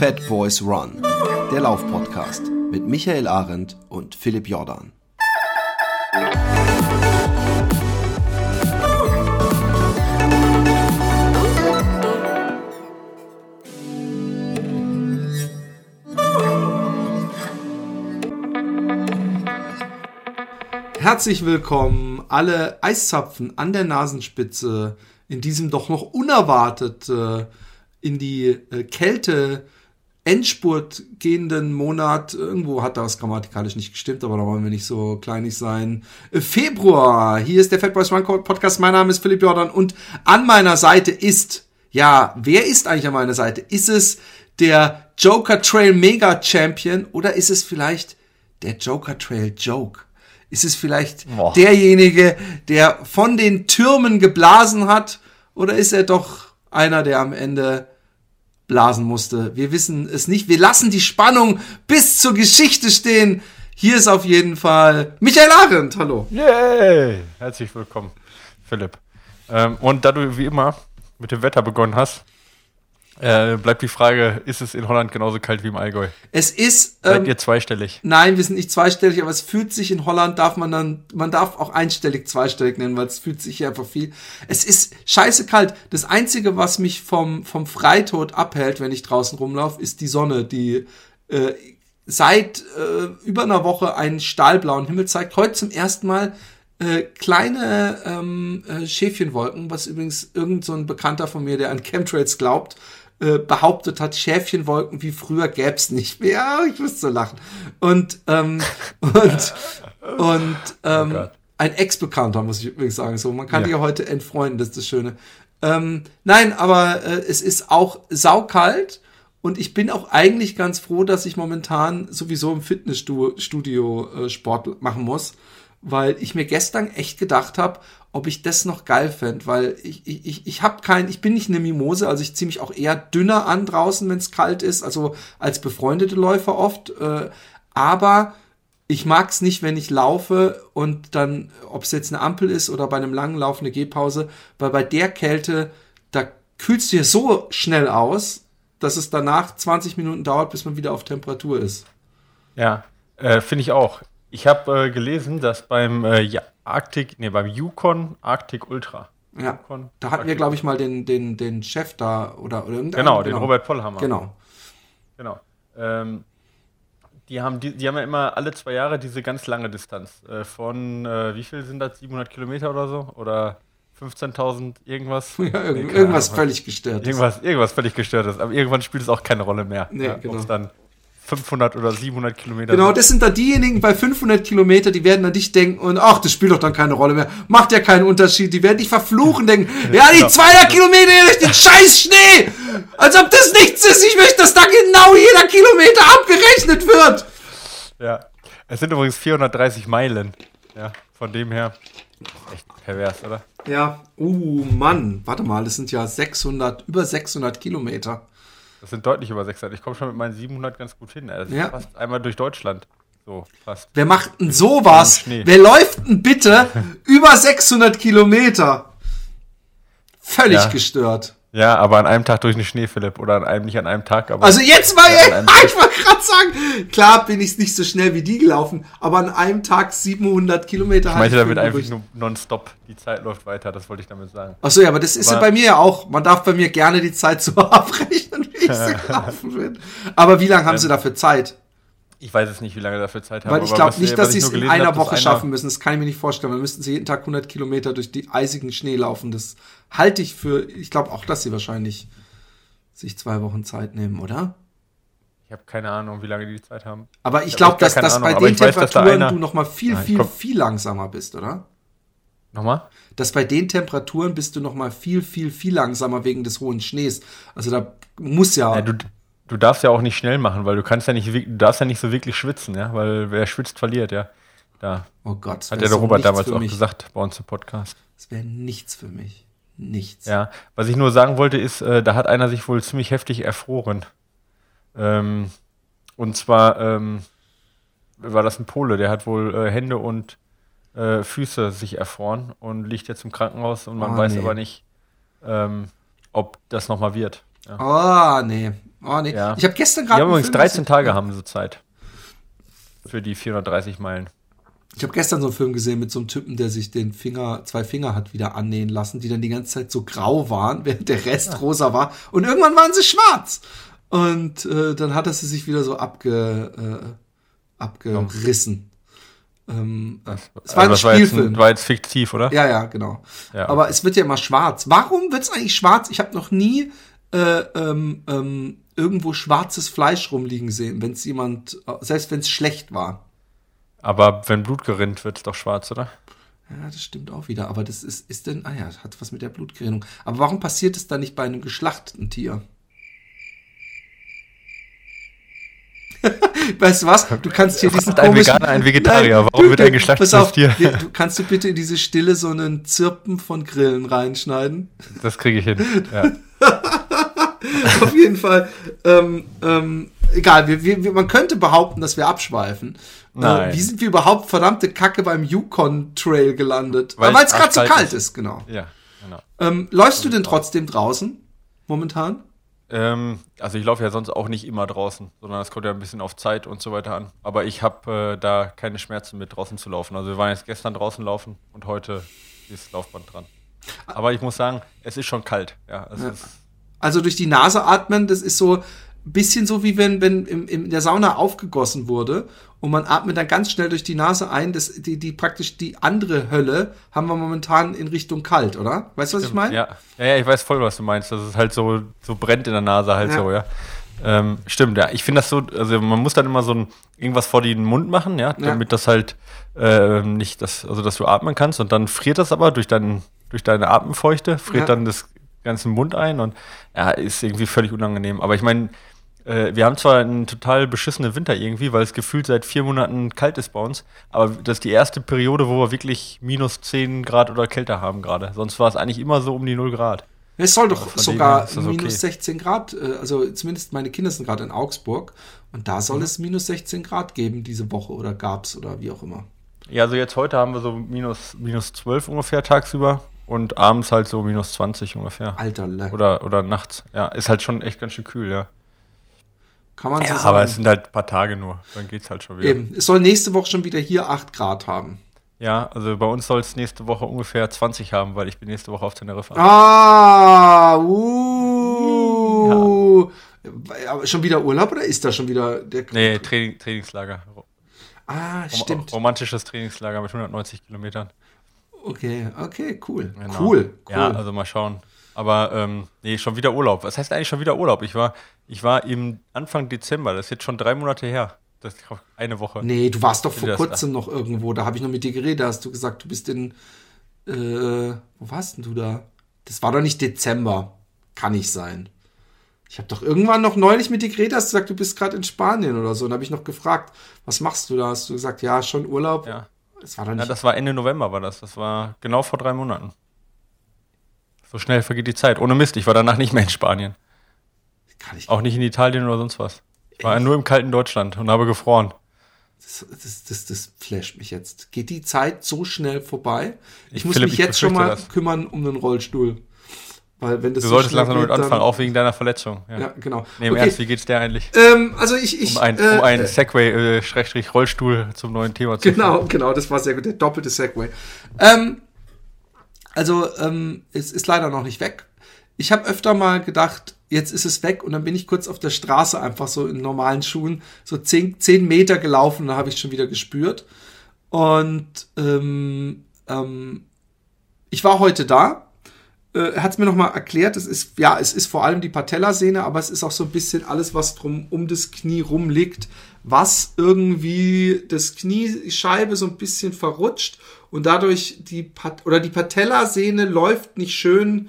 Fat Boys Run, der Laufpodcast mit Michael Arendt und Philipp Jordan. Herzlich willkommen, alle Eiszapfen an der Nasenspitze in diesem doch noch unerwartet äh, in die äh, Kälte Endspurt gehenden Monat. Irgendwo hat das grammatikalisch nicht gestimmt, aber da wollen wir nicht so kleinig sein. Äh, Februar. Hier ist der Fat Boys Run Podcast. Mein Name ist Philipp Jordan und an meiner Seite ist, ja, wer ist eigentlich an meiner Seite? Ist es der Joker Trail Mega Champion oder ist es vielleicht der Joker Trail Joke? Ist es vielleicht Boah. derjenige, der von den Türmen geblasen hat? Oder ist er doch einer, der am Ende blasen musste? Wir wissen es nicht. Wir lassen die Spannung bis zur Geschichte stehen. Hier ist auf jeden Fall Michael Arendt. Hallo. Yay! Herzlich willkommen, Philipp. Ähm, und da du wie immer mit dem Wetter begonnen hast, äh, bleibt die Frage, ist es in Holland genauso kalt wie im Allgäu? Es ist. Ähm, Seid ihr zweistellig? Nein, wir sind nicht zweistellig, aber es fühlt sich in Holland, darf man dann, man darf auch einstellig zweistellig nennen, weil es fühlt sich hier einfach viel. Es ist scheiße kalt. Das Einzige, was mich vom, vom Freitod abhält, wenn ich draußen rumlaufe, ist die Sonne, die äh, seit äh, über einer Woche einen stahlblauen Himmel zeigt. Heute zum ersten Mal äh, kleine ähm, äh, Schäfchenwolken, was übrigens irgend so ein Bekannter von mir, der an Chemtrails glaubt, äh, behauptet hat, Schäfchenwolken wie früher gäb's nicht mehr. Ich muss so lachen. Und, ähm, und, und ähm, oh ein Ex-Bekannter, muss ich übrigens sagen. So, man kann ja. dich ja heute entfreunden, das ist das Schöne. Ähm, nein, aber äh, es ist auch saukalt und ich bin auch eigentlich ganz froh, dass ich momentan sowieso im Fitnessstudio äh, Sport machen muss, weil ich mir gestern echt gedacht habe, ob ich das noch geil fände, weil ich, ich, ich, habe kein, ich bin nicht eine Mimose, also ich ziehe mich auch eher dünner an draußen, wenn es kalt ist, also als befreundete Läufer oft. Äh, aber ich mag es nicht, wenn ich laufe und dann, ob es jetzt eine Ampel ist oder bei einem langen Lauf eine Gehpause, weil bei der Kälte, da kühlst du ja so schnell aus, dass es danach 20 Minuten dauert, bis man wieder auf Temperatur ist. Ja, äh, finde ich auch. Ich habe äh, gelesen, dass beim äh, ja, Arctic, nee, beim Yukon Arctic Ultra. Ja. Yukon, da hatten Arctic wir, glaube ich, mal den, den, den Chef da oder, oder. Genau, den genau. Robert Pollhammer. Genau. Genau. Ähm, die haben, die, die haben ja immer alle zwei Jahre diese ganz lange Distanz. Äh, von, äh, wie viel sind das? 700 Kilometer oder so? Oder 15.000 irgendwas? Ja, irgend, nee, irgendwas völlig gestört. Irgendwas, irgendwas völlig gestört ist. Aber irgendwann spielt es auch keine Rolle mehr. Nee, ja, genau. dann 500 oder 700 Kilometer. Genau, das sind da diejenigen bei 500 Kilometer, die werden an dich denken und ach, das spielt doch dann keine Rolle mehr. Macht ja keinen Unterschied. Die werden dich verfluchen, denken, ja, die 200 Kilometer durch den scheiß Schnee. Als ob das nichts ist. Ich möchte, dass da genau jeder Kilometer abgerechnet wird. Ja, es sind übrigens 430 Meilen. Ja, von dem her echt pervers, oder? Ja, uh, Mann. Warte mal, das sind ja 600, über 600 Kilometer. Das sind deutlich über 600. Ich komme schon mit meinen 700 ganz gut hin. Das ja. ist fast einmal durch Deutschland. So, fast. Wer macht denn sowas? Wer läuft denn bitte über 600 Kilometer? Völlig ja. gestört. Ja, aber an einem Tag durch den Schnee, Philipp. Oder an einem, nicht an einem Tag, aber. Also jetzt mal, ja, ich wollte gerade sagen, klar bin ich nicht so schnell wie die gelaufen, aber an einem Tag 700 Kilometer. Ich meinte damit einfach nur nonstop. Die Zeit läuft weiter, das wollte ich damit sagen. Achso, ja, aber das ist aber ja bei mir ja auch. Man darf bei mir gerne die Zeit so abrechnen, ich gelaufen bin. Aber wie lange haben ähm, Sie dafür Zeit? Ich weiß es nicht, wie lange dafür Zeit haben. Weil ich glaube nicht, dass sie es in einer hab, Woche schaffen müssen. Das kann ich mir nicht vorstellen. Dann müssten sie jeden Tag 100 Kilometer durch die eisigen Schnee laufen. Das halte ich für, ich glaube auch, dass sie wahrscheinlich sich zwei Wochen Zeit nehmen, oder? Ich habe keine Ahnung, wie lange die Zeit haben. Aber ich, ich glaube, dass, dass bei den Temperaturen weiß, du noch mal viel, Nein, viel, komm. viel langsamer bist, oder? Nochmal? Dass bei den Temperaturen bist du noch mal viel, viel, viel langsamer wegen des hohen Schnees. Also da muss ja. ja du, du darfst ja auch nicht schnell machen, weil du kannst ja nicht, du darfst ja nicht so wirklich schwitzen, ja, weil wer schwitzt, verliert, ja. Da. Oh Gott. Hat ja der Robert damals auch gesagt bei uns im Podcast. Das wäre nichts für mich. Nichts. Ja, was ich nur sagen wollte, ist, äh, da hat einer sich wohl ziemlich heftig erfroren. Ähm, und zwar ähm, war das ein Pole, der hat wohl äh, Hände und äh, Füße sich erfroren und liegt jetzt im Krankenhaus und man oh, weiß nee. aber nicht, ähm, ob das nochmal wird. Ja. Oh, nee. Oh, nee. Ja. Ich habe gestern gerade. haben einen übrigens Film 13 gesehen- Tage haben sie Zeit. Für die 430 Meilen. Ich habe gestern so einen Film gesehen mit so einem Typen, der sich den Finger, zwei Finger hat wieder annähen lassen, die dann die ganze Zeit so grau waren, während der Rest rosa war. Und irgendwann waren sie schwarz. Und äh, dann hat er sie sich wieder so abge, äh, abgerissen. Ähm, es war ein Also das war jetzt, Spielfilm. ein, war jetzt fiktiv, oder? ja, ja, genau. Ja, Aber es wird ja immer schwarz. Warum wird es eigentlich schwarz? Ich habe noch nie äh, ähm, ähm, irgendwo schwarzes Fleisch rumliegen sehen, wenn es jemand, äh, selbst wenn es schlecht war. Aber wenn Blut gerinnt, wird es doch schwarz, oder? Ja, das stimmt auch wieder. Aber das ist, ist denn, ah ja, das hat was mit der Blutgerinnung. Aber warum passiert es dann nicht bei einem geschlachteten Tier? weißt du was? Du kannst hier diesen ein. Veganer ein Vegetarier? Warum wird ein geschlachtetes auf, Tier? Du, kannst du bitte in diese Stille so einen Zirpen von Grillen reinschneiden? Das kriege ich hin. Ja. Auf jeden Fall. Ähm, ähm, egal, wir, wir, man könnte behaupten, dass wir abschweifen. Äh, wie sind wir überhaupt verdammte Kacke beim Yukon Trail gelandet? Weil es gerade so arschkalt kalt ist. ist, genau. ja, genau. Ähm, läufst du denn trotzdem draußen momentan? Ähm, also ich laufe ja sonst auch nicht immer draußen, sondern es kommt ja ein bisschen auf Zeit und so weiter an. Aber ich habe äh, da keine Schmerzen mit draußen zu laufen. Also wir waren jetzt gestern draußen laufen und heute ist Laufband dran. Aber ich muss sagen, es ist schon kalt. Ja, es ist, Also durch die Nase atmen, das ist so ein bisschen so, wie wenn, wenn im, in der Sauna aufgegossen wurde und man atmet dann ganz schnell durch die Nase ein. Das, die, die praktisch die andere Hölle haben wir momentan in Richtung kalt, oder? Weißt du, was ich meine? ja, ja, ja, ich weiß voll, was du meinst. Dass es halt so, so brennt in der Nase halt Ja. so, ja. Ähm, stimmt, ja. Ich finde das so, also man muss dann immer so ein, irgendwas vor den Mund machen, ja, damit das halt ähm, nicht, das, also dass du atmen kannst und dann friert das aber durch, dein, durch deine Atemfeuchte, friert Ja. dann das ganze Mund ein und ja, ist irgendwie völlig unangenehm. Aber ich meine, äh, wir haben zwar einen total beschissenen Winter irgendwie, weil es gefühlt seit vier Monaten kalt ist bei uns, aber das ist die erste Periode, wo wir wirklich minus 10 Grad oder kälter haben gerade. Sonst war es eigentlich immer so um die 0 Grad. Es soll doch dem sogar okay. minus 16 Grad, äh, also zumindest meine Kinder sind gerade in Augsburg und da Mhm. soll es minus 16 Grad geben diese Woche oder gab's oder wie auch immer. Ja, also jetzt heute haben wir so minus, minus 12 ungefähr tagsüber und abends halt so minus 20 ungefähr. Alter, Le. Oder, oder nachts. Ja, ist halt schon echt ganz schön kühl, ja. kann man so Ja, sagen. aber es sind halt ein paar Tage nur. Dann geht's halt schon wieder. Eben, es soll nächste Woche schon wieder hier 8 Grad haben. Ja, also bei uns soll es nächste Woche ungefähr 20 haben, weil ich bin nächste Woche auf Teneriffa. Ah, uh. Aber schon wieder Urlaub oder ist da schon wieder der Nee, Training, Trainingslager. Ah, Rom stimmt. Romantisches Trainingslager mit 190 Kilometern. Okay, okay, cool. Genau. Cool, cool. Ja, also mal schauen. Aber ähm, nee, schon wieder Urlaub. Was heißt eigentlich schon wieder Urlaub? Ich war, ich war im Anfang Dezember, das ist jetzt schon drei Monate her. Das ist eine Woche. Nee, du warst doch vor kurzem noch irgendwo. Da habe ich noch mit dir geredet. Da hast du gesagt, du bist in. Äh, wo warst denn du da? Das war doch nicht Dezember. Kann nicht sein. Ich habe doch irgendwann noch neulich mit dir geredet, hast du gesagt, du bist gerade in Spanien oder so. Und habe ich noch gefragt, was machst du da? Hast du gesagt, ja, schon Urlaub. Ja. Das war doch Ja, nicht. das war Ende November, war das. Das war genau vor drei Monaten. So schnell vergeht die Zeit. Ohne Mist, ich war danach nicht mehr in Spanien. kann ich, Auch nicht in Italien oder sonst was. Ich war nur im kalten Deutschland und habe gefroren. das, das, das, das flasht mich jetzt. Geht die Zeit so schnell vorbei? Ich, Ich- muss Philipp, mich ich jetzt schon mal das. kümmern um den Rollstuhl. Weil wenn das Du so solltest langsam damit anfangen, auch wegen deiner Verletzung. Ja. Ja, genau. Nee, im Okay, Ernst, wie geht's dir eigentlich? Ähm, also ich, ich Um ein, äh, um ein Segway, äh, Schrägstrich Rollstuhl zum neuen Thema zu Genau, genau, das war sehr gut, der doppelte Segway. Ähm, also, ähm, es ist leider noch nicht weg. Ich habe öfter mal gedacht, jetzt ist es weg und dann bin ich kurz auf der Straße einfach so in normalen Schuhen so zehn, zehn Meter gelaufen und da habe ich schon wieder gespürt. Und ähm, ähm, ich war heute da. Äh, hat es mir nochmal erklärt. Es ist, ja, es ist vor allem die Patellasehne, aber es ist auch so ein bisschen alles, was drum um das Knie rumliegt, was irgendwie das Kniescheibe so ein bisschen verrutscht und dadurch die Pat oder die Patellasehne läuft nicht schön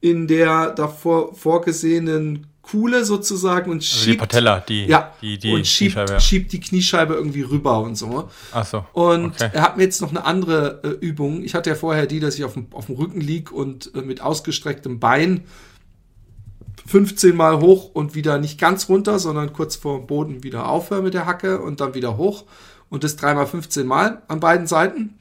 in der davor vorgesehenen Kuhle sozusagen und schiebt Also die Patella, die, ja, die, die und schiebt, Kniescheibe, ja. schiebt die Kniescheibe irgendwie rüber und so. Ach so. Und okay. er hat mir jetzt noch eine andere äh, Übung. Ich hatte ja vorher die, dass ich auf dem, auf dem Rücken lieg und äh, mit ausgestrecktem Bein 15 Mal hoch und wieder nicht ganz runter, sondern kurz vor dem Boden wieder aufhöre mit der Hacke und dann wieder hoch. Und das dreimal 15 Mal an beiden Seiten.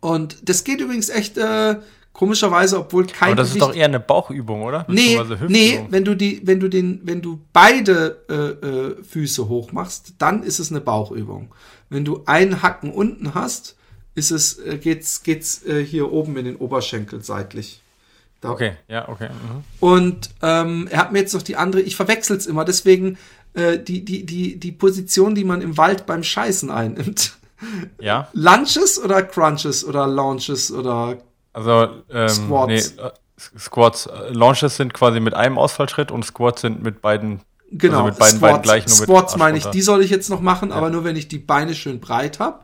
Und das geht übrigens echt äh, Komischerweise, obwohl kein Aber das ist doch eher eine Bauchübung, oder? Nee, nee, wenn du die, wenn du den, wenn du beide äh, äh, Füße hoch machst, dann ist es eine Bauchübung. Wenn du einen Hacken unten hast, ist es, äh, geht's, geht's äh, hier oben in den Oberschenkel seitlich. Da. Okay, ja, okay. Mhm. Und ähm, er hat mir jetzt noch die andere, ich verwechsel's immer, deswegen äh, die, die, die, die Position, die man im Wald beim Scheißen einnimmt. Ja, Lunches oder Crunches oder Launches oder also ähm, Squats. Nee, äh, Squats. Äh, Launches sind quasi mit einem Ausfallschritt und Squats sind mit beiden. Genau, Also mit beiden Beinen gleich, nur Squats meine ich, die soll ich jetzt noch machen, aber nur wenn ich die Beine schön breit habe.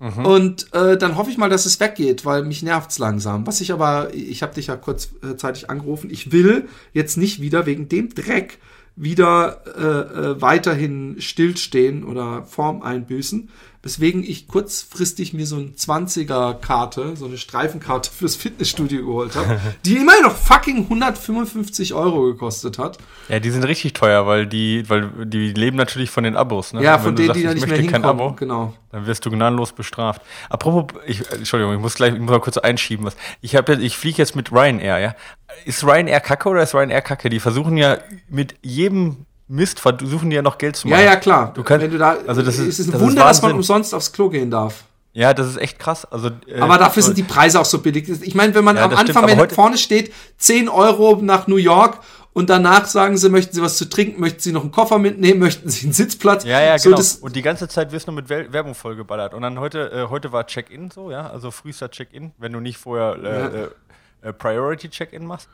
Und äh, dann hoffe ich mal, dass es weggeht, weil mich nervt's langsam. Was ich aber, ich habe dich ja kurzzeitig angerufen, ich will jetzt nicht wieder wegen dem Dreck wieder äh, äh, weiterhin stillstehen oder Form einbüßen. Weswegen ich kurzfristig mir so eine 20er-Karte, so eine Streifenkarte fürs Fitnessstudio geholt habe, die immerhin noch fucking 155 Euro gekostet hat. Ja, die sind richtig teuer, weil die, weil die leben natürlich von den Abos. Ne? Ja, von denen, sagst, die da ich nicht mehr hinkommen. Abo, Genau. dann wirst du gnadenlos bestraft. Apropos, ich, Entschuldigung, ich muss gleich, ich muss mal kurz einschieben was. Ich habe, ich fliege jetzt mit Ryanair, ja. Ist Ryanair Kacke oder ist Ryanair Kacke? Die versuchen ja mit jedem Mist versuchen die ja noch Geld zu Ja, machen. ja, klar. Du kannst, Wenn du da, also das ist, es ist ein das Wunder, dass man umsonst aufs Klo gehen darf. Ja, das ist echt krass. Also, äh, Aber dafür sind die Preise auch so billig. Ich meine, wenn man Ja, am stimmt, Anfang, aber wenn vorne steht, 10 Euro nach New York und danach sagen sie, möchten sie was zu trinken, möchten sie noch einen Koffer mitnehmen, möchten sie einen Sitzplatz. Ja, ja, so, genau. und die ganze Zeit wirst du mit Werbung vollgeballert. Und dann heute, äh, heute war Check-in so, ja, also frühester Check-in, wenn du nicht vorher äh, Ja. äh, äh, Priority Check-in machst.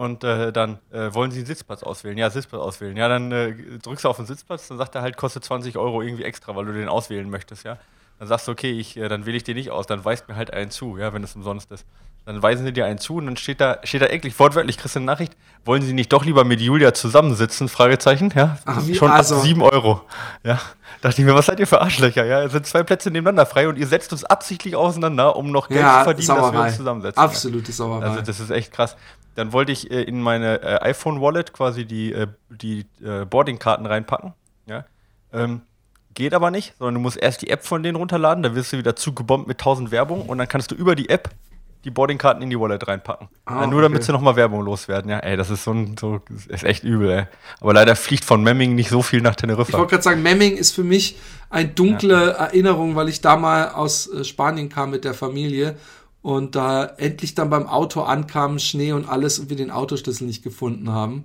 Und äh, dann äh, wollen sie einen Sitzplatz auswählen. Ja, Sitzplatz auswählen. Ja, dann äh, drückst du auf den Sitzplatz, dann sagt er halt, kostet 20 Euro irgendwie extra, weil du den auswählen möchtest, ja. Dann sagst du, okay, ich, äh, dann wähle ich den nicht aus, dann weist mir halt einen zu, ja, wenn es umsonst ist. Dann weisen sie dir einen zu und dann steht da, steht da eklig, wortwörtlich, kriegst du eine Nachricht, wollen sie nicht doch lieber mit Julia zusammensitzen? Fragezeichen, ja. Ach, Schon also- ab 7 Euro. Ja. Dachte ich mir, was seid ihr für Arschlöcher? Ja, es sind zwei Plätze nebeneinander frei und ihr setzt uns absichtlich auseinander, um noch Geld zu ja, verdienen, dass wir Sauerei. uns zusammensetzen. Absolute Sauerei. Also das ist echt krass. Dann wollte ich äh, in meine äh, iPhone-Wallet quasi die, äh, die äh, Boardingkarten reinpacken. Ja. Ähm, geht aber nicht, sondern du musst erst die App von denen runterladen, da wirst du wieder zugebombt mit 1000 Werbung und dann kannst du über die App die Boardingkarten in die Wallet reinpacken. Ah, ja, nur damit okay. sie nochmal Werbung loswerden. Ja, ey, das ist so ein, so, ist echt übel, ey. Aber leider fliegt von Memming nicht so viel nach ich Teneriffa. wollte gerade sagen, Memming ist für mich eine dunkle Erinnerung, weil ich da mal aus äh, Spanien kam mit der Familie und da endlich dann beim Auto ankam, Schnee und alles und wir den Autoschlüssel nicht gefunden haben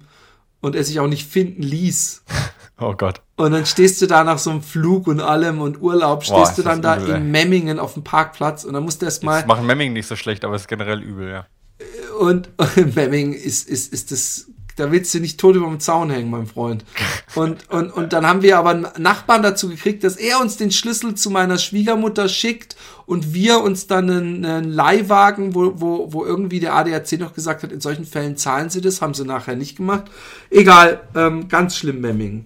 und er sich auch nicht finden ließ. Oh Gott. Und dann stehst du da nach so einem Flug und allem und Urlaub, Boah, stehst du ist dann da übel, in Memmingen auf dem Parkplatz und dann musst du erst mal Das machen Memming nicht so schlecht, aber es ist generell übel, ja. und, und Memming ist, ist, ist das, da willst du nicht tot über dem Zaun hängen, mein Freund. Und, und, und dann haben wir aber einen Nachbarn dazu gekriegt, dass er uns den Schlüssel zu meiner Schwiegermutter schickt und wir uns dann einen, einen Leihwagen, wo, wo, wo irgendwie der ADAC noch gesagt hat, in solchen Fällen zahlen sie das, haben sie nachher nicht gemacht. Egal, ähm, ganz schlimm Memming.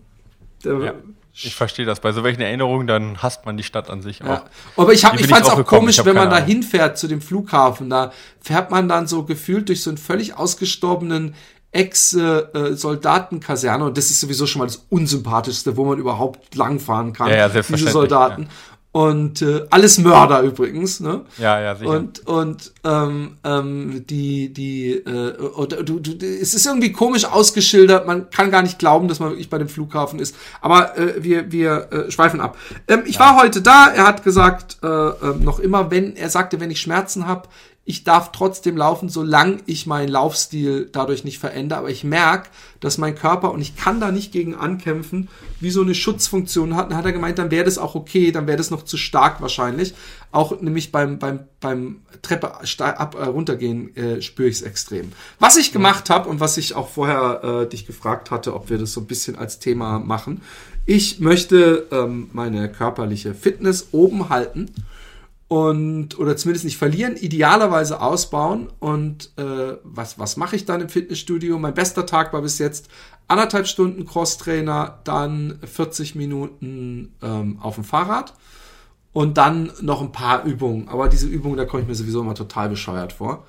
Ja. Ich verstehe das. Bei so welchen Erinnerungen, dann hasst man die Stadt an sich Ja. auch. Aber ich, hab, ich fand es auch gekommen? komisch, wenn man da hinfährt zu dem Flughafen. Da fährt man dann so gefühlt durch so einen völlig ausgestorbenen Ex-Soldatenkaserne. Und das ist sowieso schon mal das Unsympathischste, wo man überhaupt langfahren kann. Ja, ja, Diese Soldaten. Und äh, alles Mörder übrigens, ne? Ja, ja, sicher. Und, und ähm, ähm, die, die, äh, oder, du, du, es ist irgendwie komisch ausgeschildert, man kann gar nicht glauben, dass man wirklich bei dem Flughafen ist. Aber äh, wir, wir äh, schweifen ab. Ähm, ich war heute da, er hat gesagt, äh, äh, noch immer, wenn, er sagte, wenn ich Schmerzen habe, ich darf trotzdem laufen, solange ich meinen Laufstil dadurch nicht verändere. Aber ich merke, dass mein Körper, und ich kann da nicht gegen ankämpfen, wie so eine Schutzfunktion hat. Dann hat er gemeint, dann wäre das auch okay, dann wäre das noch zu stark wahrscheinlich. Auch nämlich beim, beim, beim Treppe ab, äh, runtergehen äh, spüre ich es extrem. Was ich gemacht habe und was ich auch vorher äh, dich gefragt hatte, ob wir das so ein bisschen als Thema machen. Ich möchte ähm, meine körperliche Fitness oben halten und oder zumindest nicht verlieren, idealerweise ausbauen. Und äh, was, was mache ich dann im Fitnessstudio? Mein bester Tag war bis jetzt anderthalb Stunden Crosstrainer, dann 40 Minuten ähm, auf dem Fahrrad und dann noch ein paar Übungen. Aber diese Übungen, da komme ich mir sowieso immer total bescheuert vor.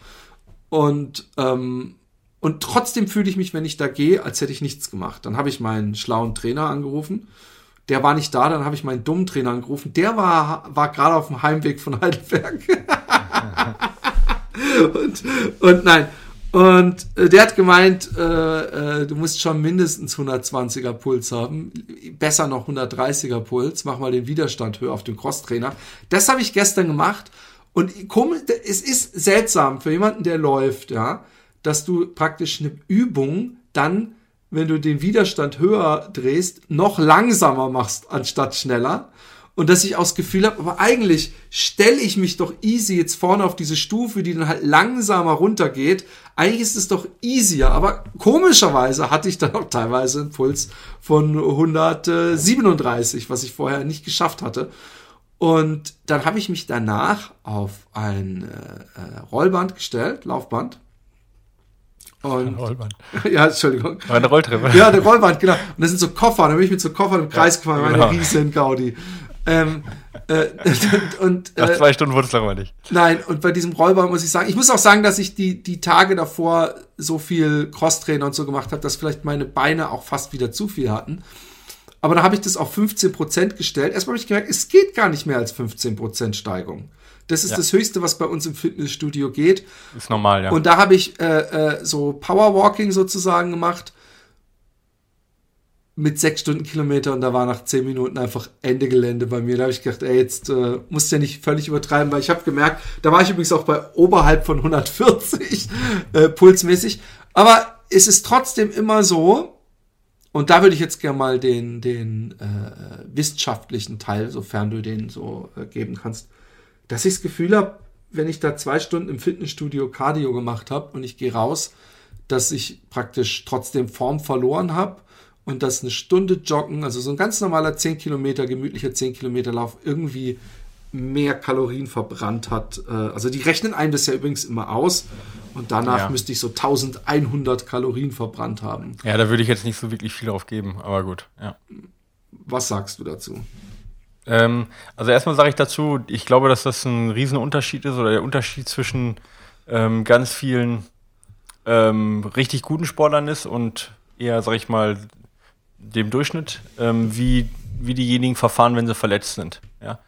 Und ähm, und trotzdem fühle ich mich, wenn ich da gehe, als hätte ich nichts gemacht. Dann habe ich meinen schlauen Trainer angerufen. Der war nicht da, dann habe ich meinen dummen Trainer angerufen. Der war, war gerade auf dem Heimweg von Heidelberg. und, und nein. Und äh, der hat gemeint, äh, äh, du musst schon mindestens 120er Puls haben, besser noch 130er Puls, mach mal den Widerstand höher auf dem Crosstrainer. Das habe ich gestern gemacht und komisch, es ist seltsam für jemanden, der läuft, ja, dass du praktisch eine Übung dann, wenn du den Widerstand höher drehst, noch langsamer machst anstatt schneller und dass ich auch das Gefühl habe, aber eigentlich stelle ich mich doch easy jetzt vorne auf diese Stufe, die dann halt langsamer runtergeht. Eigentlich ist es doch easier, aber komischerweise hatte ich dann auch teilweise einen Puls von 137, was ich vorher nicht geschafft hatte. Und dann habe ich mich danach auf ein äh, Rollband gestellt, Laufband. Und, Rollband. ja, Entschuldigung. Eine Rolltreppe. Ja, eine Rollband, genau. Und das sind so Koffer. Da bin ich mit so Koffern im Kreis gefahren, genau. eine riesen Gaudi. Ähm, äh, und, äh, Nach zwei Stunden wurde es langweilig. Nein, und bei diesem Rollbahn muss ich sagen, ich muss auch sagen, dass ich die, die Tage davor so viel Crosstrainer und so gemacht habe, dass vielleicht meine Beine auch fast wieder zu viel hatten. Aber da habe ich das auf 15% gestellt. Erstmal habe ich gemerkt, es geht gar nicht mehr als 15% Steigung. Das ist ja. das Höchste, was bei uns im Fitnessstudio geht. Ist normal, ja. Und da habe ich äh, äh, so Powerwalking sozusagen gemacht mit sechs Stundenkilometer und da war nach zehn Minuten einfach Ende Gelände bei mir. Da habe ich gedacht, ey, jetzt äh, musst du ja nicht völlig übertreiben, weil ich habe gemerkt, da war ich übrigens auch bei oberhalb von 140 äh, pulsmäßig. Aber es ist trotzdem immer so, und da würde ich jetzt gerne mal den, den äh, wissenschaftlichen Teil, sofern du den so äh, geben kannst, dass ich das Gefühl habe, wenn ich da zwei Stunden im Fitnessstudio Cardio gemacht habe und ich gehe raus, dass ich praktisch trotzdem Form verloren habe und dass eine Stunde Joggen, also so ein ganz normaler 10 Kilometer, gemütlicher 10 Kilometer Lauf irgendwie mehr Kalorien verbrannt hat. Äh, also die rechnen einem das ja übrigens immer aus und danach ja. müsste ich so 1100 Kalorien verbrannt haben. Ja, da würde ich jetzt nicht so wirklich viel drauf geben, aber gut, ja. Was sagst du dazu? Ähm, also erstmal sage ich dazu, ich glaube, dass das ein Riesenunterschied ist oder der Unterschied zwischen ähm, ganz vielen ähm, richtig guten Sportlern ist und eher, sag ich mal, dem Durchschnitt, ähm, wie, wie diejenigen verfahren, wenn sie verletzt sind. Ja?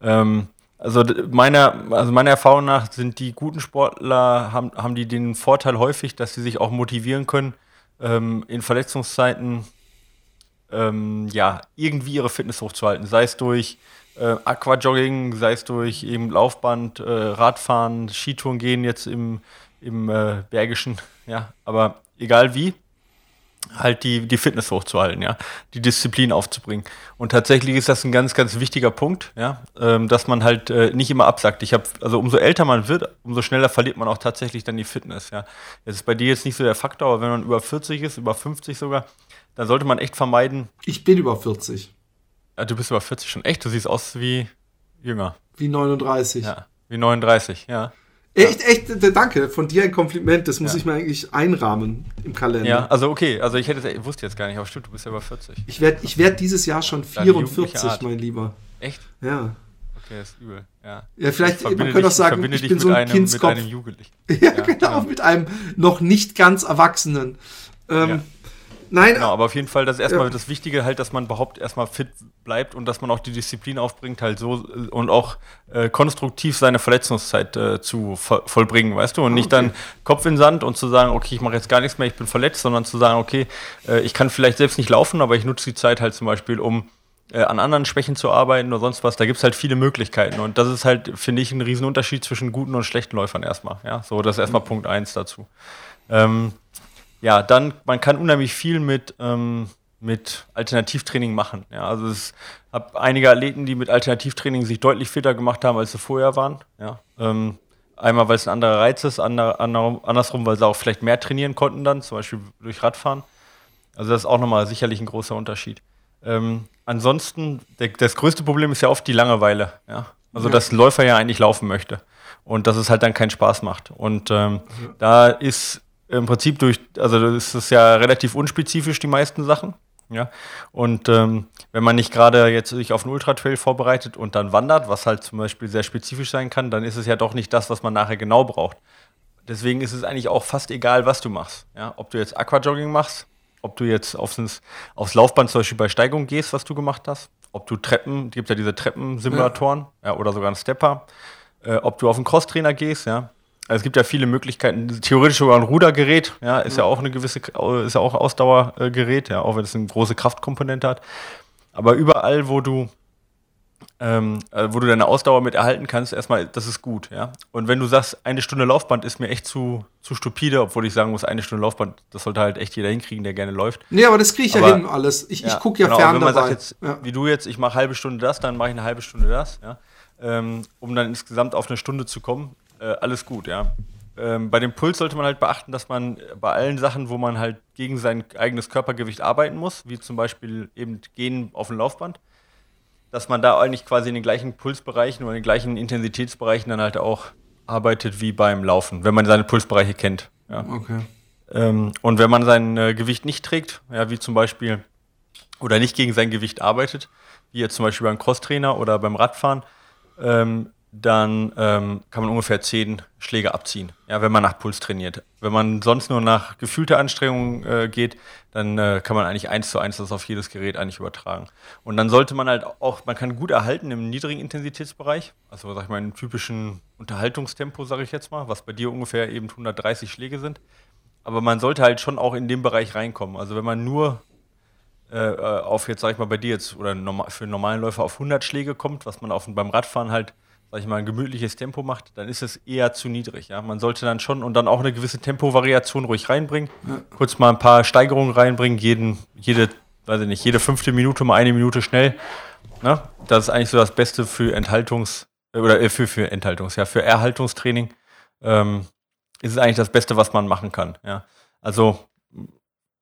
Ähm, also meiner, also meiner Erfahrung nach sind die guten Sportler, haben, haben die den Vorteil häufig, dass sie sich auch motivieren können, ähm, in Verletzungszeiten ähm, ja, irgendwie ihre Fitness hochzuhalten. Sei es durch äh, Aquajogging, sei es durch eben Laufband, äh, Radfahren, Skitouren gehen jetzt im, im äh, Bergischen, ja, aber egal wie, halt die, die Fitness hochzuhalten, ja, die Disziplin aufzubringen. Und tatsächlich ist das ein ganz, ganz wichtiger Punkt, ja, ähm, dass man halt äh, nicht immer absagt. Ich habe, also umso älter man wird, umso schneller verliert man auch tatsächlich dann die Fitness, ja. Das ist bei dir jetzt nicht so der Faktor, aber wenn man über 40 ist, über 50 sogar, dann sollte man echt vermeiden. Ich bin über 40. Ja, du bist über 40 schon echt, du siehst aus wie jünger. Wie 39. Ja, wie 39, ja. Echt, echt, danke. Von dir ein Kompliment. Das muss ja. ich mir eigentlich einrahmen im Kalender. Ja, also okay. Also ich hätte, ich wusste jetzt gar nicht, aber stimmt, du bist ja über 40. Ich werde ich werd dieses Jahr schon 44, mein Lieber. Echt? Ja. Okay, ist übel. Ja, ja vielleicht, man könnte auch sagen, ich bin so ein einem, Kindskopf. Mit einem Jugendlichen. ja, ja, genau, genau, mit einem noch nicht ganz Erwachsenen. Ähm, ja. Nein. Genau, aber auf jeden Fall, das ist erstmal ja. das Wichtige halt, dass man überhaupt erstmal fit bleibt und dass man auch die Disziplin aufbringt, halt so und auch äh, konstruktiv seine Verletzungszeit äh, zu vo vollbringen, weißt du? Und nicht okay. dann Kopf in Sand und zu sagen, okay, ich mache jetzt gar nichts mehr, ich bin verletzt, sondern zu sagen, okay, äh, ich kann vielleicht selbst nicht laufen, aber ich nutze die Zeit halt zum Beispiel, um äh, an anderen Schwächen zu arbeiten oder sonst was. Da gibt es halt viele Möglichkeiten. Und das ist halt, finde ich, ein Riesenunterschied zwischen guten und schlechten Läufern erstmal. Ja, so, das ist erstmal mhm. Punkt eins dazu. Ähm, ja, dann, man kann unheimlich viel mit, ähm, mit Alternativtraining machen. Ja, also es habe einige Athleten, die mit Alternativtraining sich deutlich fitter gemacht haben, als sie vorher waren. Ja, ähm, einmal, weil es ein anderer Reiz ist, ander, andersrum, weil sie auch vielleicht mehr trainieren konnten dann, zum Beispiel durch Radfahren. Also das ist auch nochmal sicherlich ein großer Unterschied. Ähm, ansonsten, der, das größte Problem ist ja oft die Langeweile. Ja? Also, ja. dass ein Läufer ja eigentlich laufen möchte und dass es halt dann keinen Spaß macht. Und ähm, ja. da ist im Prinzip durch, also das ist ja relativ unspezifisch, die meisten Sachen. Ja, und ähm, wenn man nicht gerade jetzt sich auf einen Ultratrail vorbereitet und dann wandert, was halt zum Beispiel sehr spezifisch sein kann, dann ist es ja doch nicht das, was man nachher genau braucht. Deswegen ist es eigentlich auch fast egal, was du machst. Ja, ob du jetzt Aquajogging machst, ob du jetzt aufs, aufs Laufband zum Beispiel bei Steigung gehst, was du gemacht hast, ob du Treppen, gibt ja diese Treppensimulatoren, ja. ja. oder sogar einen Stepper, äh, ob du auf einen Crosstrainer gehst, ja, also es gibt ja viele Möglichkeiten. Theoretisch sogar ein Rudergerät, ja, ist ja, ja auch eine gewisse, ist ja auch Ausdauergerät, ja, auch wenn es eine große Kraftkomponente hat. Aber überall, wo du ähm, äh, wo du deine Ausdauer mit erhalten kannst, erstmal, das ist gut, ja. Und wenn du sagst, eine Stunde Laufband ist mir echt zu, zu stupide, obwohl ich sagen muss, eine Stunde Laufband, das sollte halt echt jeder hinkriegen, der gerne läuft. Nee, aber das kriege ich aber, ja hin alles. Ich, ja, ich gucke ja genau, fern wenn man dabei. Sagt jetzt, ja. Wie du jetzt, ich mache halbe Stunde das, dann mache ich eine halbe Stunde das, ja. Ähm, um dann insgesamt auf eine Stunde zu kommen, äh, alles gut, ja. Ähm, bei dem Puls sollte man halt beachten, dass man bei allen Sachen, wo man halt gegen sein eigenes Körpergewicht arbeiten muss, wie zum Beispiel eben gehen auf dem Laufband, dass man da eigentlich quasi in den gleichen Pulsbereichen oder in den gleichen Intensitätsbereichen dann halt auch arbeitet wie beim Laufen, wenn man seine Pulsbereiche kennt. Ja. Okay. Ähm, und wenn man sein äh, Gewicht nicht trägt, ja, wie zum Beispiel, oder nicht gegen sein Gewicht arbeitet, wie jetzt zum Beispiel beim Crosstrainer oder beim Radfahren, ähm, dann ähm, kann man ungefähr zehn Schläge abziehen, ja, wenn man nach Puls trainiert. Wenn man sonst nur nach gefühlter Anstrengung äh, geht, dann äh, kann man eigentlich eins zu eins das auf jedes Gerät eigentlich übertragen. Und dann sollte man halt auch, man kann gut erhalten im niedrigen Intensitätsbereich, also sag ich mal im typischen Unterhaltungstempo, sage ich jetzt mal, was bei dir ungefähr eben 130 Schläge sind. Aber man sollte halt schon auch in dem Bereich reinkommen. Also wenn man nur äh, äh auf jetzt, sag ich mal, bei dir jetzt oder für einen normalen Läufer auf 100 Schläge kommt, was man auf, beim Radfahren halt sag ich mal, ein gemütliches Tempo macht, dann ist es eher zu niedrig. Ja? Man sollte dann schon und dann auch eine gewisse Tempovariation ruhig reinbringen. Ja. Kurz mal ein paar Steigerungen reinbringen, jeden, jede, weiß ich nicht, jede fünfte Minute mal eine Minute schnell. Ne? Das ist eigentlich so das Beste für Enthaltungs- äh, oder äh, für, für Enthaltungs-, ja, für Erhaltungstraining. Ähm, ist es eigentlich das Beste, was man machen kann. Ja? Also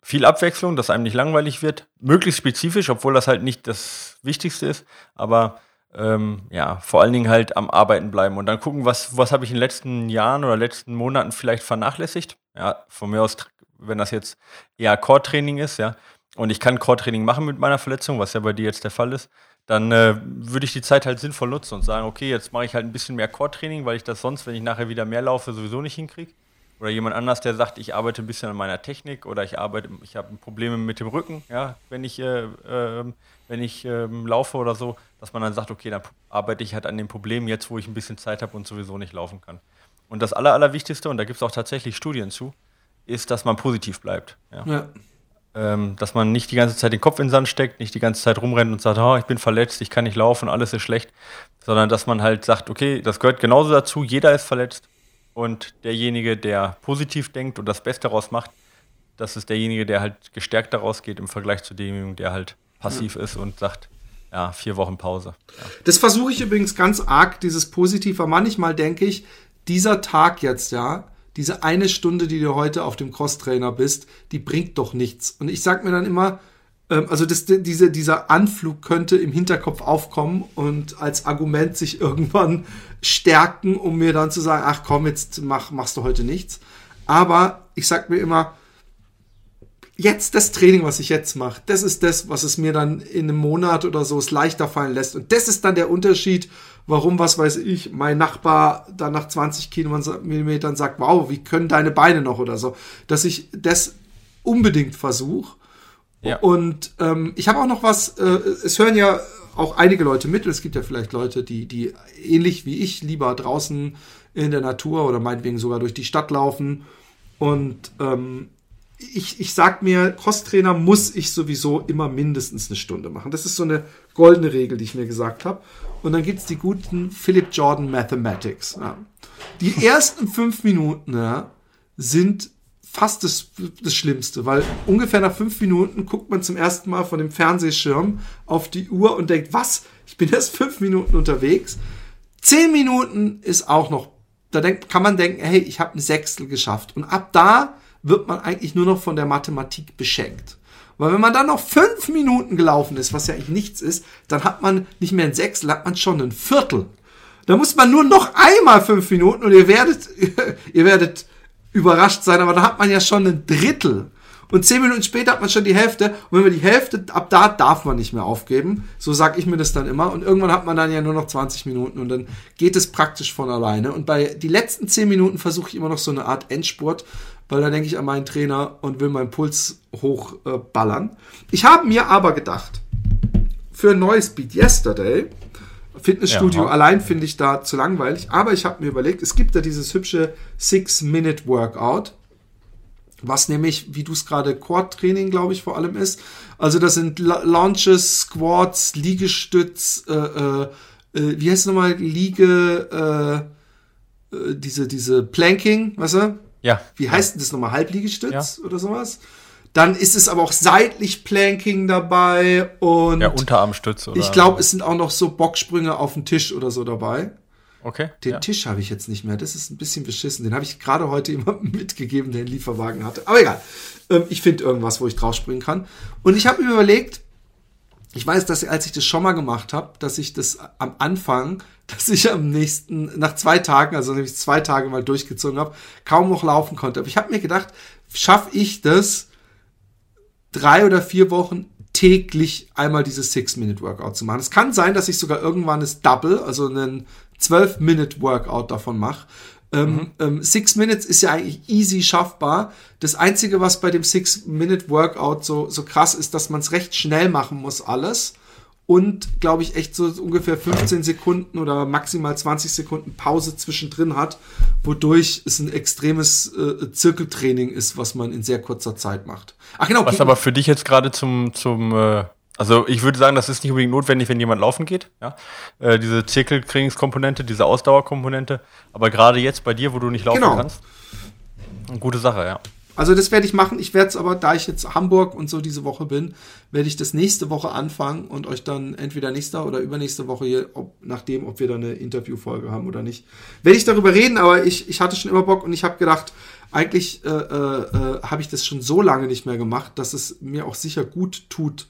viel Abwechslung, dass einem nicht langweilig wird. Möglichst spezifisch, obwohl das halt nicht das Wichtigste ist, aber ähm, ja, vor allen Dingen halt am Arbeiten bleiben und dann gucken, was, was habe ich in den letzten Jahren oder letzten Monaten vielleicht vernachlässigt. Ja, von mir aus, wenn das jetzt eher Core-Training ist, ja, und ich kann Core-Training machen mit meiner Verletzung, was ja bei dir jetzt der Fall ist, dann äh, würde ich die Zeit halt sinnvoll nutzen und sagen, okay, jetzt mache ich halt ein bisschen mehr Core-Training, weil ich das sonst, wenn ich nachher wieder mehr laufe, sowieso nicht hinkriege. Oder jemand anders, der sagt, ich arbeite ein bisschen an meiner Technik oder ich arbeite, ich habe Probleme mit dem Rücken, ja, wenn ich, äh, äh, wenn ich ähm, laufe oder so, dass man dann sagt, okay, dann arbeite ich halt an dem Problem jetzt, wo ich ein bisschen Zeit habe und sowieso nicht laufen kann. Und das Aller, Allerwichtigste, und da gibt es auch tatsächlich Studien zu, ist, dass man positiv bleibt. Ja. ja. Ähm, dass man nicht die ganze Zeit den Kopf in den Sand steckt, nicht die ganze Zeit rumrennt und sagt, oh, ich bin verletzt, ich kann nicht laufen, alles ist schlecht, sondern dass man halt sagt, okay, das gehört genauso dazu, jeder ist verletzt und derjenige, der positiv denkt und das Beste daraus macht, das ist derjenige, der halt gestärkt daraus geht im Vergleich zu demjenigen, der halt passiv ja. ist und sagt, ja, vier Wochen Pause. Ja. Das versuche ich übrigens ganz arg, dieses Positive. Manchmal denke ich, dieser Tag jetzt, ja, diese eine Stunde, die du heute auf dem Crosstrainer bist, die bringt doch nichts. Und ich sag mir dann immer, ähm, also das, diese, dieser Anflug könnte im Hinterkopf aufkommen und als Argument sich irgendwann stärken, um mir dann zu sagen, ach komm, jetzt mach, machst du heute nichts. Aber ich sag mir immer, jetzt das Training, was ich jetzt mache, das ist das, was es mir dann in einem Monat oder so es leichter fallen lässt. Und das ist dann der Unterschied, warum, was weiß ich, mein Nachbar dann nach 20 Kilometern sagt, wow, wie können deine Beine noch oder so. Dass ich das unbedingt versuche. Ja. Und ähm, ich habe auch noch was, äh, es hören ja auch einige Leute mit. Es gibt ja vielleicht Leute, die, die ähnlich wie ich lieber draußen in der Natur oder meinetwegen sogar durch die Stadt laufen. Und ähm, ich, ich sag mir, Crosstrainer muss ich sowieso immer mindestens eine Stunde machen. Das ist so eine goldene Regel, die ich mir gesagt habe. Und dann gibt's die guten Philip Jordan Mathematics. Ja. Die ersten fünf Minuten ja, sind fast das, das Schlimmste, weil ungefähr nach fünf Minuten guckt man zum ersten Mal von dem Fernsehschirm auf die Uhr und denkt, was? Ich bin erst fünf Minuten unterwegs. Zehn Minuten ist auch noch, da denk, kann man denken, hey, ich habe ein Sechstel geschafft. Und ab da wird man eigentlich nur noch von der Mathematik beschenkt. Weil wenn man dann noch fünf Minuten gelaufen ist, was ja eigentlich nichts ist, dann hat man nicht mehr ein Sechstel, hat man schon ein Viertel. Da muss man nur noch einmal fünf Minuten und ihr werdet, ihr werdet überrascht sein, aber da hat man ja schon ein Drittel. Und zehn Minuten später hat man schon die Hälfte. Und wenn man die Hälfte, ab da darf man nicht mehr aufgeben. So sag ich mir das dann immer. Und irgendwann hat man dann ja nur noch 20 Minuten und dann geht es praktisch von alleine. Und bei die letzten zehn Minuten versuche ich immer noch so eine Art Endspurt, weil da denke ich an meinen Trainer und will meinen Puls hochballern. Äh, ich habe mir aber gedacht, für ein neues Beat Yesterday Fitnessstudio ja, allein finde ich da zu langweilig. Aber ich habe mir überlegt, es gibt da dieses hübsche Six-Minute-Workout, was nämlich, wie du es gerade, Quad-Training, glaube ich, vor allem ist. Also das sind Launches, Squats, Liegestütz, äh, äh, äh wie heißt es nochmal, Liege, äh, äh, diese, diese Planking, weißt du? Ja. Wie heißt denn das nochmal? Halbliegestütz ja. oder sowas? Dann ist es aber auch seitlich Planking dabei und. Ja, Unterarmstütz oder. Ich glaube, es sind auch noch so Bocksprünge auf dem Tisch oder so dabei. Okay. Den ja. Tisch habe ich jetzt nicht mehr. Das ist ein bisschen beschissen. Den habe ich gerade heute jemandem mitgegeben, der einen Lieferwagen hatte. Aber egal. Ähm, ich finde irgendwas, wo ich draufspringen kann. Und ich habe mir überlegt, ich weiß, dass als ich das schon mal gemacht habe, dass ich das am Anfang, dass ich am nächsten, nach zwei Tagen, also nämlich zwei Tage mal durchgezogen habe, kaum noch laufen konnte. Aber ich habe mir gedacht, schaffe ich das, drei oder vier Wochen täglich einmal dieses Six-Minute-Workout zu machen. Es kann sein, dass ich sogar irgendwann das Double, also einen 12-Minute-Workout davon mache. Ähm, mhm. ähm, Six Minutes ist ja eigentlich easy schaffbar. Das Einzige, was bei dem Six-Minute-Workout so, so krass ist, dass man es recht schnell machen muss, alles und, glaube ich, echt so ungefähr 15 Sekunden oder maximal 20 Sekunden Pause zwischendrin hat, wodurch es ein extremes äh, Zirkeltraining ist, was man in sehr kurzer Zeit macht. Ach genau. Was aber für dich jetzt gerade zum, zum äh, also ich würde sagen, das ist nicht unbedingt notwendig, wenn jemand laufen geht, ja. Äh, diese Zirkeltrainingskomponente, diese Ausdauerkomponente, aber gerade jetzt bei dir, wo du nicht laufen genau. kannst, eine gute Sache, ja. Also das werde ich machen. Ich werde es aber, da ich jetzt Hamburg und so diese Woche bin, werde ich das nächste Woche anfangen und euch dann entweder nächste oder übernächste Woche hier, ob, nachdem, ob wir da eine Interviewfolge haben oder nicht, werde ich darüber reden. Aber ich, ich hatte schon immer Bock und ich habe gedacht, eigentlich äh, äh, äh, habe ich das schon so lange nicht mehr gemacht, dass es mir auch sicher gut tut,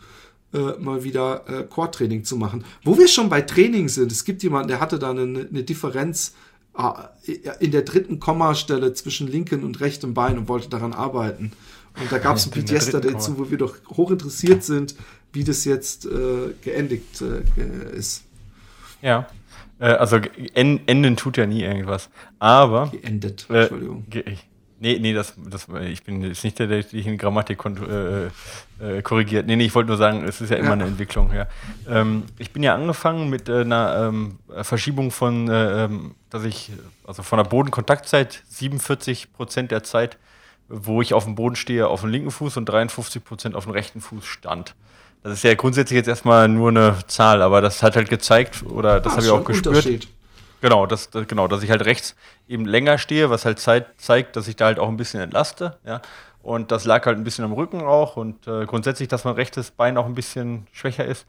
äh, mal wieder äh, Core-Training zu machen. Wo wir schon bei Training sind, es gibt jemanden, der hatte da eine, eine Differenz in der dritten Kommastelle zwischen linken und rechtem Bein und wollte daran arbeiten. Und da gab es ein Pidiester dazu, wo wir doch hoch interessiert sind, wie das jetzt äh, geendigt äh, ist. Ja. Äh, also enden tut ja nie irgendwas. Aber. Geendet, äh, Entschuldigung. Nee, nee, das, das, ich bin jetzt nicht der, der dich in Grammatik äh, äh, korrigiert. Nee, nee, ich wollte nur sagen, es ist ja immer ja. eine Entwicklung. Ja. Ähm, ich bin ja angefangen mit äh, einer ähm, Verschiebung von, äh, ähm, dass ich, also von der Bodenkontaktzeit 47 Prozent der Zeit, wo ich auf dem Boden stehe, auf dem linken Fuß und 53 Prozent auf dem rechten Fuß stand. Das ist ja grundsätzlich jetzt erstmal nur eine Zahl, aber das hat halt gezeigt, oder das ah, habe ich auch gespürt. Genau, das, das, genau, dass ich halt rechts eben länger stehe, was halt Zeit, zeigt, dass ich da halt auch ein bisschen entlaste, ja. Und das lag halt ein bisschen am Rücken auch und äh, grundsätzlich, dass mein rechtes Bein auch ein bisschen schwächer ist.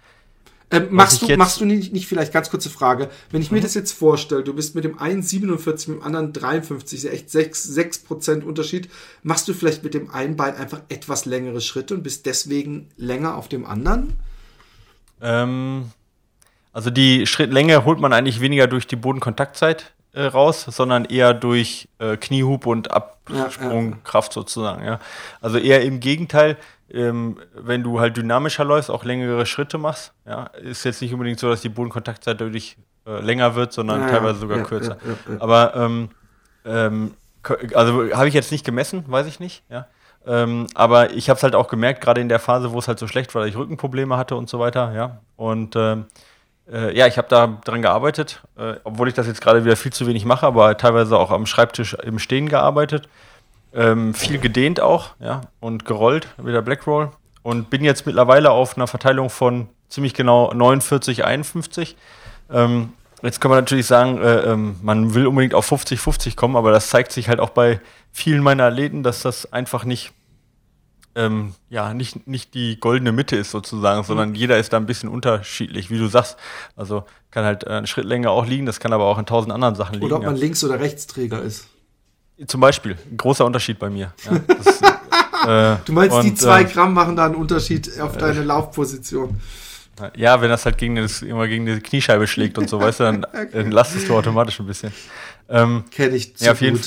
Ähm, machst, du, machst du nicht, nicht vielleicht ganz kurze Frage, wenn ich mir mhm. das jetzt vorstelle, du bist mit dem einen 47, mit dem anderen 53, ist echt 6, 6 Unterschied, machst du vielleicht mit dem einen Bein einfach etwas längere Schritte und bist deswegen länger auf dem anderen? Ähm, also die Schrittlänge holt man eigentlich weniger durch die Bodenkontaktzeit äh, raus, sondern eher durch äh, Kniehub und Absprungkraft ja, ja. sozusagen. Ja. Also eher im Gegenteil, ähm, wenn du halt dynamischer läufst, auch längere Schritte machst, ja, ist jetzt nicht unbedingt so, dass die Bodenkontaktzeit dadurch äh, länger wird, sondern ja, teilweise sogar kürzer. Aber ähm, ähm, also habe ich jetzt nicht gemessen, weiß ich nicht, ja. Ähm, aber ich habe es halt auch gemerkt, gerade in der Phase, wo es halt so schlecht war, dass ich Rückenprobleme hatte und so weiter, ja. Und ähm, äh, ja, ich habe da dran gearbeitet, äh, obwohl ich das jetzt gerade wieder viel zu wenig mache, aber teilweise auch am Schreibtisch im Stehen gearbeitet. Ähm, viel gedehnt auch, ja, und gerollt, wieder Blackroll. Und bin jetzt mittlerweile auf einer Verteilung von ziemlich genau 49, 51. Ähm, jetzt kann man natürlich sagen, äh, ähm, man will unbedingt auf 50, 50 kommen, aber das zeigt sich halt auch bei vielen meiner Athleten, dass das einfach nicht ähm, ja, nicht, nicht die goldene Mitte ist sozusagen, mhm. sondern jeder ist da ein bisschen unterschiedlich, wie du sagst. Also kann halt eine Schrittlänge auch liegen, das kann aber auch in tausend anderen Sachen liegen. Oder ob man ja. Links- oder Rechtsträger ist. Zum Beispiel, ein großer Unterschied bei mir. Ja, das, äh, du meinst, und, die zwei äh, Gramm machen da einen Unterschied auf deine Laufposition? Ja, wenn das halt gegen das, immer gegen die Kniescheibe schlägt und so, weißt du, dann, okay. dann lastest du automatisch ein bisschen. Ähm, Kenne ich zu ja, auf gut. Jeden,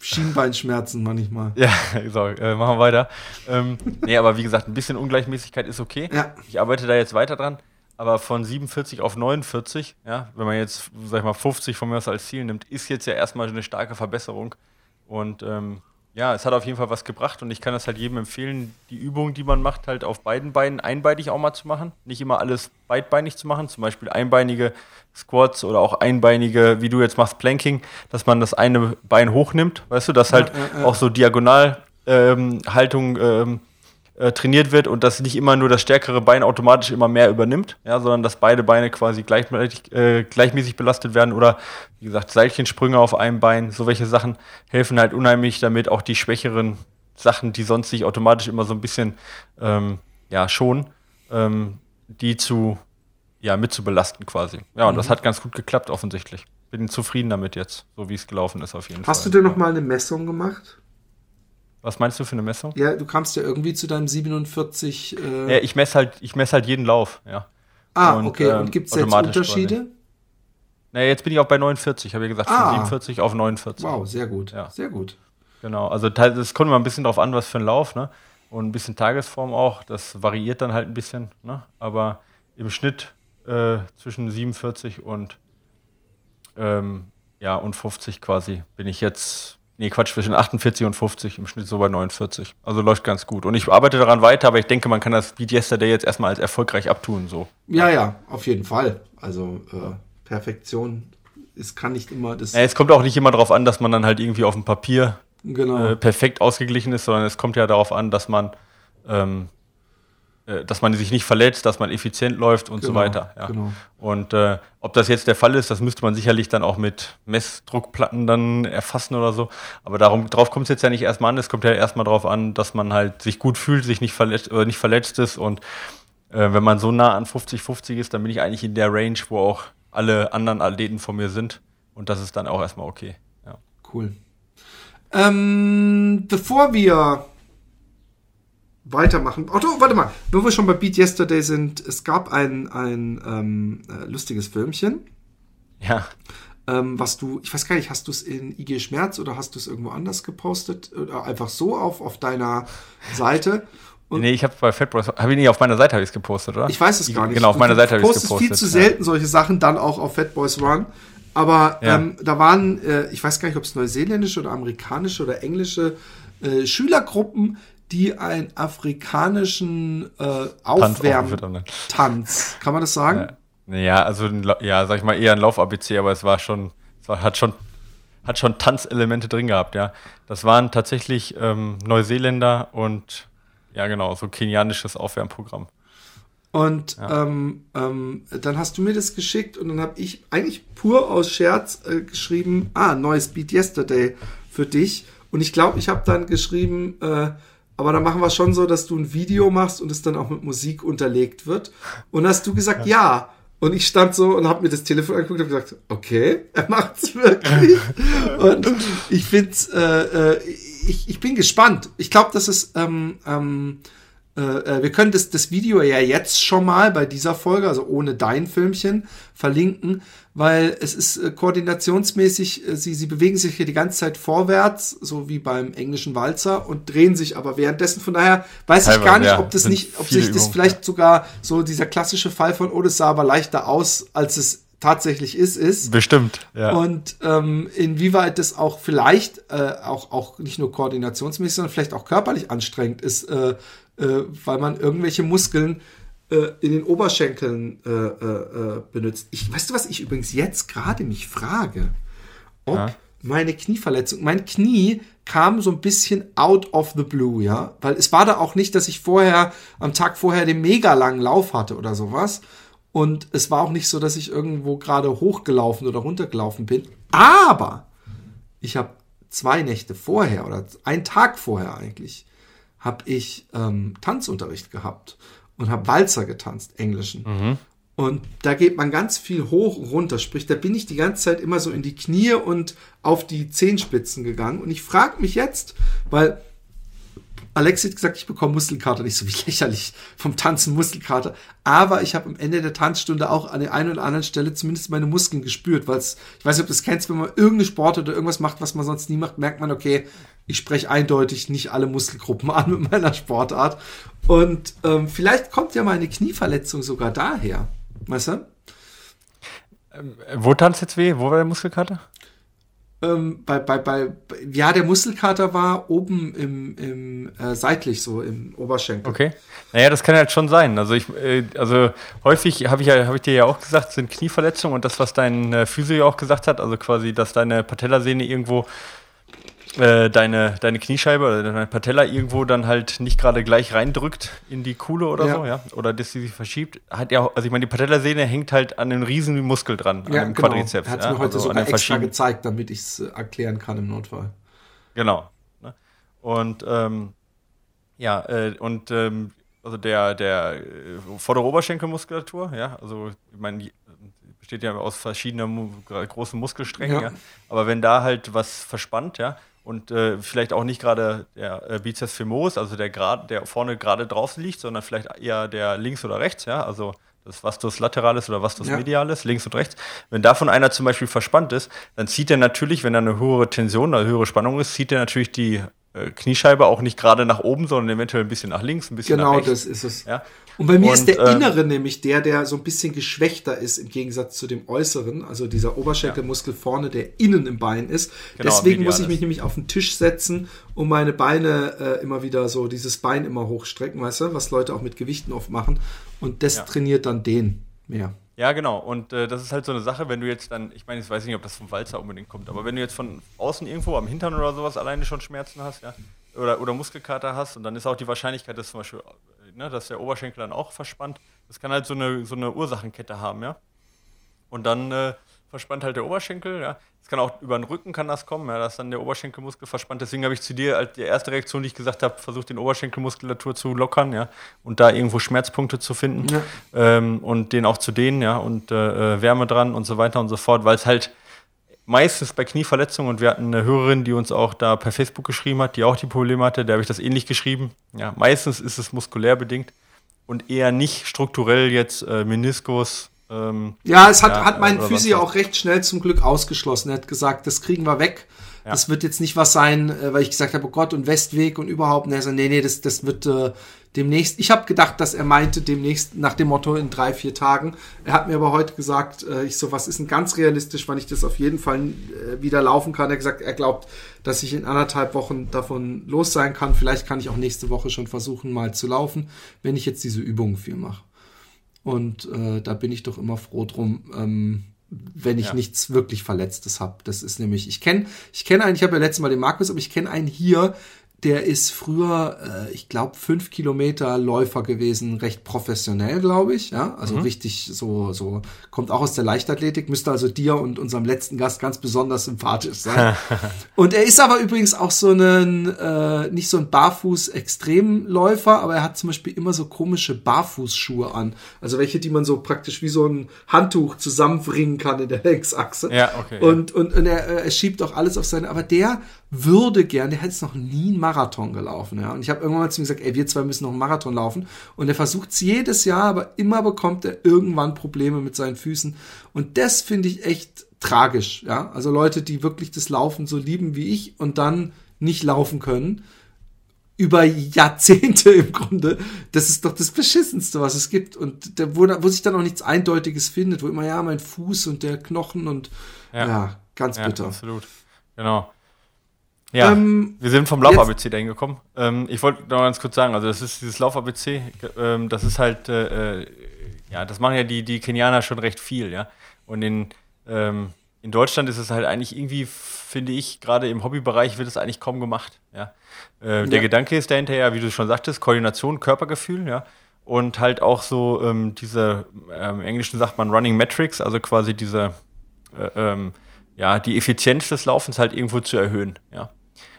Schienbeinschmerzen manchmal. Ja, so, äh, machen wir weiter. Ähm, nee, aber wie gesagt, ein bisschen Ungleichmäßigkeit ist okay. Ja. Ich arbeite da jetzt weiter dran. Aber von 47 auf 49, ja, wenn man jetzt, sag ich mal, 50 von mir aus als Ziel nimmt, ist jetzt ja erstmal eine starke Verbesserung. Und ähm, ja, es hat auf jeden Fall was gebracht und ich kann das halt jedem empfehlen, die Übung, die man macht, halt auf beiden Beinen einbeinig auch mal zu machen. Nicht immer alles beidbeinig zu machen, zum Beispiel einbeinige Squats oder auch einbeinige, wie du jetzt machst, Planking, dass man das eine Bein hochnimmt, weißt du, dass halt ja, ja, ja. auch so Diagonalhaltung ähm, ähm, äh, trainiert wird und dass nicht immer nur das stärkere Bein automatisch immer mehr übernimmt, ja, sondern dass beide Beine quasi gleichmäßig, äh, gleichmäßig belastet werden oder wie gesagt Seilchensprünge auf einem Bein, so welche Sachen helfen halt unheimlich, damit auch die schwächeren Sachen, die sonst sich automatisch immer so ein bisschen ähm, ja schon, ähm, die zu ja mit zu belasten quasi. Ja, und mhm. das hat ganz gut geklappt offensichtlich. Bin zufrieden damit jetzt, so wie es gelaufen ist auf jeden Hast Fall. Hast du dir noch mal eine Messung gemacht? Was meinst du für eine Messung? Ja, du kamst ja irgendwie zu deinem 47. Äh ja, ich messe halt, ich messe halt jeden Lauf, ja. Ah, und, okay. Und ähm, gibt es jetzt Unterschiede? Naja, jetzt bin ich auch bei 49. Habe ich gesagt, ah. von 47 auf 49. Wow, sehr gut. Ja. Sehr gut. Genau. Also es kommt immer ein bisschen drauf an, was für ein Lauf, ne? Und ein bisschen Tagesform auch. Das variiert dann halt ein bisschen, ne? Aber im Schnitt äh, zwischen 47 und ähm, ja und 50 quasi bin ich jetzt Nee, Quatsch, zwischen 48 und 50, im Schnitt so bei 49. Also läuft ganz gut. Und ich arbeite daran weiter, aber ich denke, man kann das Beat Yesterday jetzt erstmal als erfolgreich abtun. So. Ja, ja, auf jeden Fall. Also äh, Perfektion es kann nicht immer das. Ja, es kommt auch nicht immer darauf an, dass man dann halt irgendwie auf dem Papier genau. äh, perfekt ausgeglichen ist, sondern es kommt ja darauf an, dass man ähm, äh, dass man sich nicht verletzt, dass man effizient läuft und genau, so weiter. Ja. Genau. Und äh, ob das jetzt der Fall ist, das müsste man sicherlich dann auch mit Messdruckplatten dann erfassen oder so. Aber darum, darauf kommt es jetzt ja nicht erstmal an. Es kommt ja erstmal darauf an, dass man halt sich gut fühlt, sich nicht verletzt, oder nicht verletzt ist. Und äh, wenn man so nah an 50-50 ist, dann bin ich eigentlich in der Range, wo auch alle anderen Athleten von mir sind. Und das ist dann auch erstmal okay. Ja. Cool. Ähm, bevor wir weitermachen. Oh, warte mal, wo wir schon bei Beat Yesterday sind, es gab ein, ein ähm, äh, lustiges Filmchen. Ja. Ähm, was du, ich weiß gar nicht, hast du es in IG Schmerz oder hast du es irgendwo anders gepostet? Oder einfach so auf, auf deiner Seite? Und nee, ich habe bei Fatboys, habe ich nicht auf meiner Seite habe ich es gepostet, oder? Ich weiß es gar nicht. Genau, auf meiner Seite habe ich es gepostet. viel zu selten solche Sachen dann auch auf Fatboys Run. Aber ja. ähm, da waren, äh, ich weiß gar nicht, ob es neuseeländische oder amerikanische oder englische äh, Schülergruppen, die einen afrikanischen äh, Aufwärmtanz, kann man das sagen? Ja, also ja, sag ich mal eher ein Lauf-ABC, aber es war schon, es war, hat schon hat schon Tanzelemente drin gehabt, ja. Das waren tatsächlich ähm, Neuseeländer und ja genau, so kenianisches Aufwärmprogramm. Und ja. ähm, ähm, dann hast du mir das geschickt und dann habe ich eigentlich pur aus Scherz äh, geschrieben, ah, neues Beat Yesterday für dich. Und ich glaube, ich habe dann geschrieben, äh, aber dann machen wir schon so, dass du ein Video machst und es dann auch mit Musik unterlegt wird. Und hast du gesagt, ja. ja. Und ich stand so und habe mir das Telefon angeguckt und gesagt, okay, er macht's wirklich. und ich find's, äh, äh, ich, ich bin gespannt. Ich glaube, dass es ähm, ähm, äh, äh, wir können das, das Video ja jetzt schon mal bei dieser Folge, also ohne dein Filmchen, verlinken, weil es ist äh, koordinationsmäßig, äh, sie, sie bewegen sich hier die ganze Zeit vorwärts, so wie beim englischen Walzer und drehen sich aber währenddessen. Von daher weiß ich gar nicht, ja, ob das nicht, ob sich das vielleicht ja. sogar so dieser klassische Fall von, oh, das sah aber leichter aus, als es tatsächlich ist, ist. Bestimmt, ja. Und ähm, inwieweit das auch vielleicht äh, auch, auch nicht nur koordinationsmäßig, sondern vielleicht auch körperlich anstrengend ist, äh, äh, weil man irgendwelche Muskeln äh, in den Oberschenkeln äh, äh, äh, benutzt. Ich, weißt du, was ich übrigens jetzt gerade mich frage? Ob ja. meine Knieverletzung, mein Knie kam so ein bisschen out of the blue, ja, weil es war da auch nicht, dass ich vorher am Tag vorher den mega langen Lauf hatte oder sowas. Und es war auch nicht so, dass ich irgendwo gerade hochgelaufen oder runtergelaufen bin. Aber ich habe zwei Nächte vorher oder einen Tag vorher eigentlich habe ich ähm, Tanzunterricht gehabt und habe Walzer getanzt, englischen. Mhm. Und da geht man ganz viel hoch und runter. Sprich, da bin ich die ganze Zeit immer so in die Knie und auf die Zehenspitzen gegangen. Und ich frage mich jetzt, weil Alexi hat gesagt, ich bekomme Muskelkater, nicht so wie lächerlich vom Tanzen Muskelkater. Aber ich habe am Ende der Tanzstunde auch an der einen oder anderen Stelle zumindest meine Muskeln gespürt, weil es, ich weiß nicht, ob du das kennst, wenn man irgendeine Sport oder irgendwas macht, was man sonst nie macht, merkt man, okay, ich spreche eindeutig nicht alle Muskelgruppen an mit meiner Sportart. Und ähm, vielleicht kommt ja meine Knieverletzung sogar daher. Weißt du? Ähm, wo tanzt jetzt weh? Wo war der Muskelkater? Ähm, bei, bei, bei, ja, der Muskelkater war oben im, im äh, seitlich so im Oberschenkel. Okay. Naja, das kann halt schon sein. Also ich, äh, also häufig habe ich ja, habe ich dir ja auch gesagt, sind Knieverletzungen und das, was dein äh, Physio auch gesagt hat, also quasi, dass deine Patellasehne irgendwo äh, deine, deine Kniescheibe oder deine Patella irgendwo dann halt nicht gerade gleich reindrückt in die Kuhle oder ja. so, ja, oder dass sie sich verschiebt, hat ja, also ich meine, die Patellasehne hängt halt an einem riesen Muskel dran, ja, an dem genau. Quadrizeps. Hat es mir ja, heute also sogar extra gezeigt, damit ich es äh, erklären kann im Notfall. Genau. Ne? Und ähm, ja, äh, und ähm, also der, der äh, vordere Oberschenkelmuskulatur, ja, also ich meine, besteht ja aus verschiedenen großen Muskelsträngen, ja. ja. Aber wenn da halt was verspannt, ja, und äh, vielleicht auch nicht gerade der äh, Bizeps femoris, also der, grad, der vorne gerade drauf liegt, sondern vielleicht eher der links oder rechts, ja, also das Vastus lateralis oder Vastus ja. medialis, links und rechts. Wenn davon einer zum Beispiel verspannt ist, dann zieht er natürlich, wenn da eine höhere Tension, eine höhere Spannung ist, zieht er natürlich die äh, Kniescheibe auch nicht gerade nach oben, sondern eventuell ein bisschen nach links, ein bisschen genau, nach rechts. Genau, das ist es. Ja? Und bei mir und, ist der äh, innere nämlich der, der so ein bisschen geschwächter ist im Gegensatz zu dem äußeren, also dieser Oberschenkelmuskel ja. vorne, der innen im Bein ist. Genau, Deswegen muss ich mich nämlich auf den Tisch setzen und meine Beine äh, immer wieder so, dieses Bein immer hochstrecken, weißt du, was Leute auch mit Gewichten oft machen. Und das ja. trainiert dann den mehr. Ja, genau. Und äh, das ist halt so eine Sache, wenn du jetzt dann, ich meine, ich weiß nicht, ob das vom Walzer unbedingt kommt, aber wenn du jetzt von außen irgendwo am Hintern oder sowas alleine schon Schmerzen hast, ja, oder, oder Muskelkater hast, und dann ist auch die Wahrscheinlichkeit, dass zum Beispiel ne, dass der Oberschenkel dann auch verspannt. Das kann halt so eine, so eine Ursachenkette haben, ja. Und dann äh, verspannt halt der Oberschenkel, ja. Es kann auch über den Rücken kann das kommen, ja, dass dann der Oberschenkelmuskel verspannt. Deswegen habe ich zu dir als die erste Reaktion, die ich gesagt habe, versucht den Oberschenkelmuskulatur zu lockern, ja, und da irgendwo Schmerzpunkte zu finden ja. ähm, und den auch zu dehnen, ja, und äh, äh Wärme dran und so weiter und so fort, weil es halt meistens bei Knieverletzungen und wir hatten eine Hörerin, die uns auch da per Facebook geschrieben hat, die auch die Probleme hatte, der habe ich das ähnlich geschrieben. Ja, meistens ist es muskulär bedingt und eher nicht strukturell jetzt äh, Meniskus. Ähm, ja, es hat, ja, hat mein Physio auch recht schnell zum Glück ausgeschlossen. Er hat gesagt, das kriegen wir weg. Ja. Das wird jetzt nicht was sein, äh, weil ich gesagt habe, oh Gott, und Westweg und überhaupt. Und er so, nee, nee, das, das wird äh, demnächst. Ich habe gedacht, dass er meinte demnächst nach dem Motto in drei, vier Tagen. Er hat mir aber heute gesagt, äh, ich so, was ist denn ganz realistisch, wann ich das auf jeden Fall äh, wieder laufen kann. Er hat gesagt, er glaubt, dass ich in anderthalb Wochen davon los sein kann. Vielleicht kann ich auch nächste Woche schon versuchen, mal zu laufen, wenn ich jetzt diese Übungen viel mache. Und äh, da bin ich doch immer froh drum. Ähm, wenn ich ja. nichts wirklich Verletztes habe. Das ist nämlich, ich kenne, ich kenne einen, ich habe ja letztes Mal den Markus, aber ich kenne einen hier, der ist früher, äh, ich glaube, fünf Kilometer Läufer gewesen, recht professionell, glaube ich. Ja, also mhm. richtig so, so kommt auch aus der Leichtathletik, müsste also dir und unserem letzten Gast ganz besonders sympathisch sein. und er ist aber übrigens auch so ein äh, nicht so ein Barfuß-Extremläufer, aber er hat zum Beispiel immer so komische Barfußschuhe an, also welche, die man so praktisch wie so ein Handtuch zusammenbringen kann in der Längsachse. Ja, okay. Und und, und er, er schiebt auch alles auf seine, aber der würde gern, der hat jetzt noch nie einen Marathon gelaufen, ja. Und ich habe irgendwann mal zu ihm gesagt, ey, wir zwei müssen noch einen Marathon laufen. Und er versucht es jedes Jahr, aber immer bekommt er irgendwann Probleme mit seinen Füßen. Und das finde ich echt tragisch, ja. Also Leute, die wirklich das Laufen so lieben wie ich und dann nicht laufen können. Über Jahrzehnte im Grunde. Das ist doch das Beschissenste, was es gibt. Und der, wo, wo sich dann auch nichts Eindeutiges findet, wo immer, ja, mein Fuß und der Knochen und ja, ja ganz bitter. Ja, absolut. Genau. Ja, ähm, wir sind vom Lauf-ABC dahin gekommen. Ähm, ich wollte noch ganz kurz sagen, also das ist dieses Lauf-ABC, ähm, das ist halt, äh, äh, ja, das machen ja die, die Kenianer schon recht viel, ja. Und in, ähm, in Deutschland ist es halt eigentlich irgendwie, finde ich, gerade im Hobbybereich wird es eigentlich kaum gemacht, ja. Äh, der ja. Gedanke ist dahinter ja, wie du schon sagtest, Koordination, Körpergefühl, ja. Und halt auch so ähm, diese, ähm, im Englischen sagt man Running Metrics, also quasi diese, äh, ja, die Effizienz des Laufens halt irgendwo zu erhöhen, ja.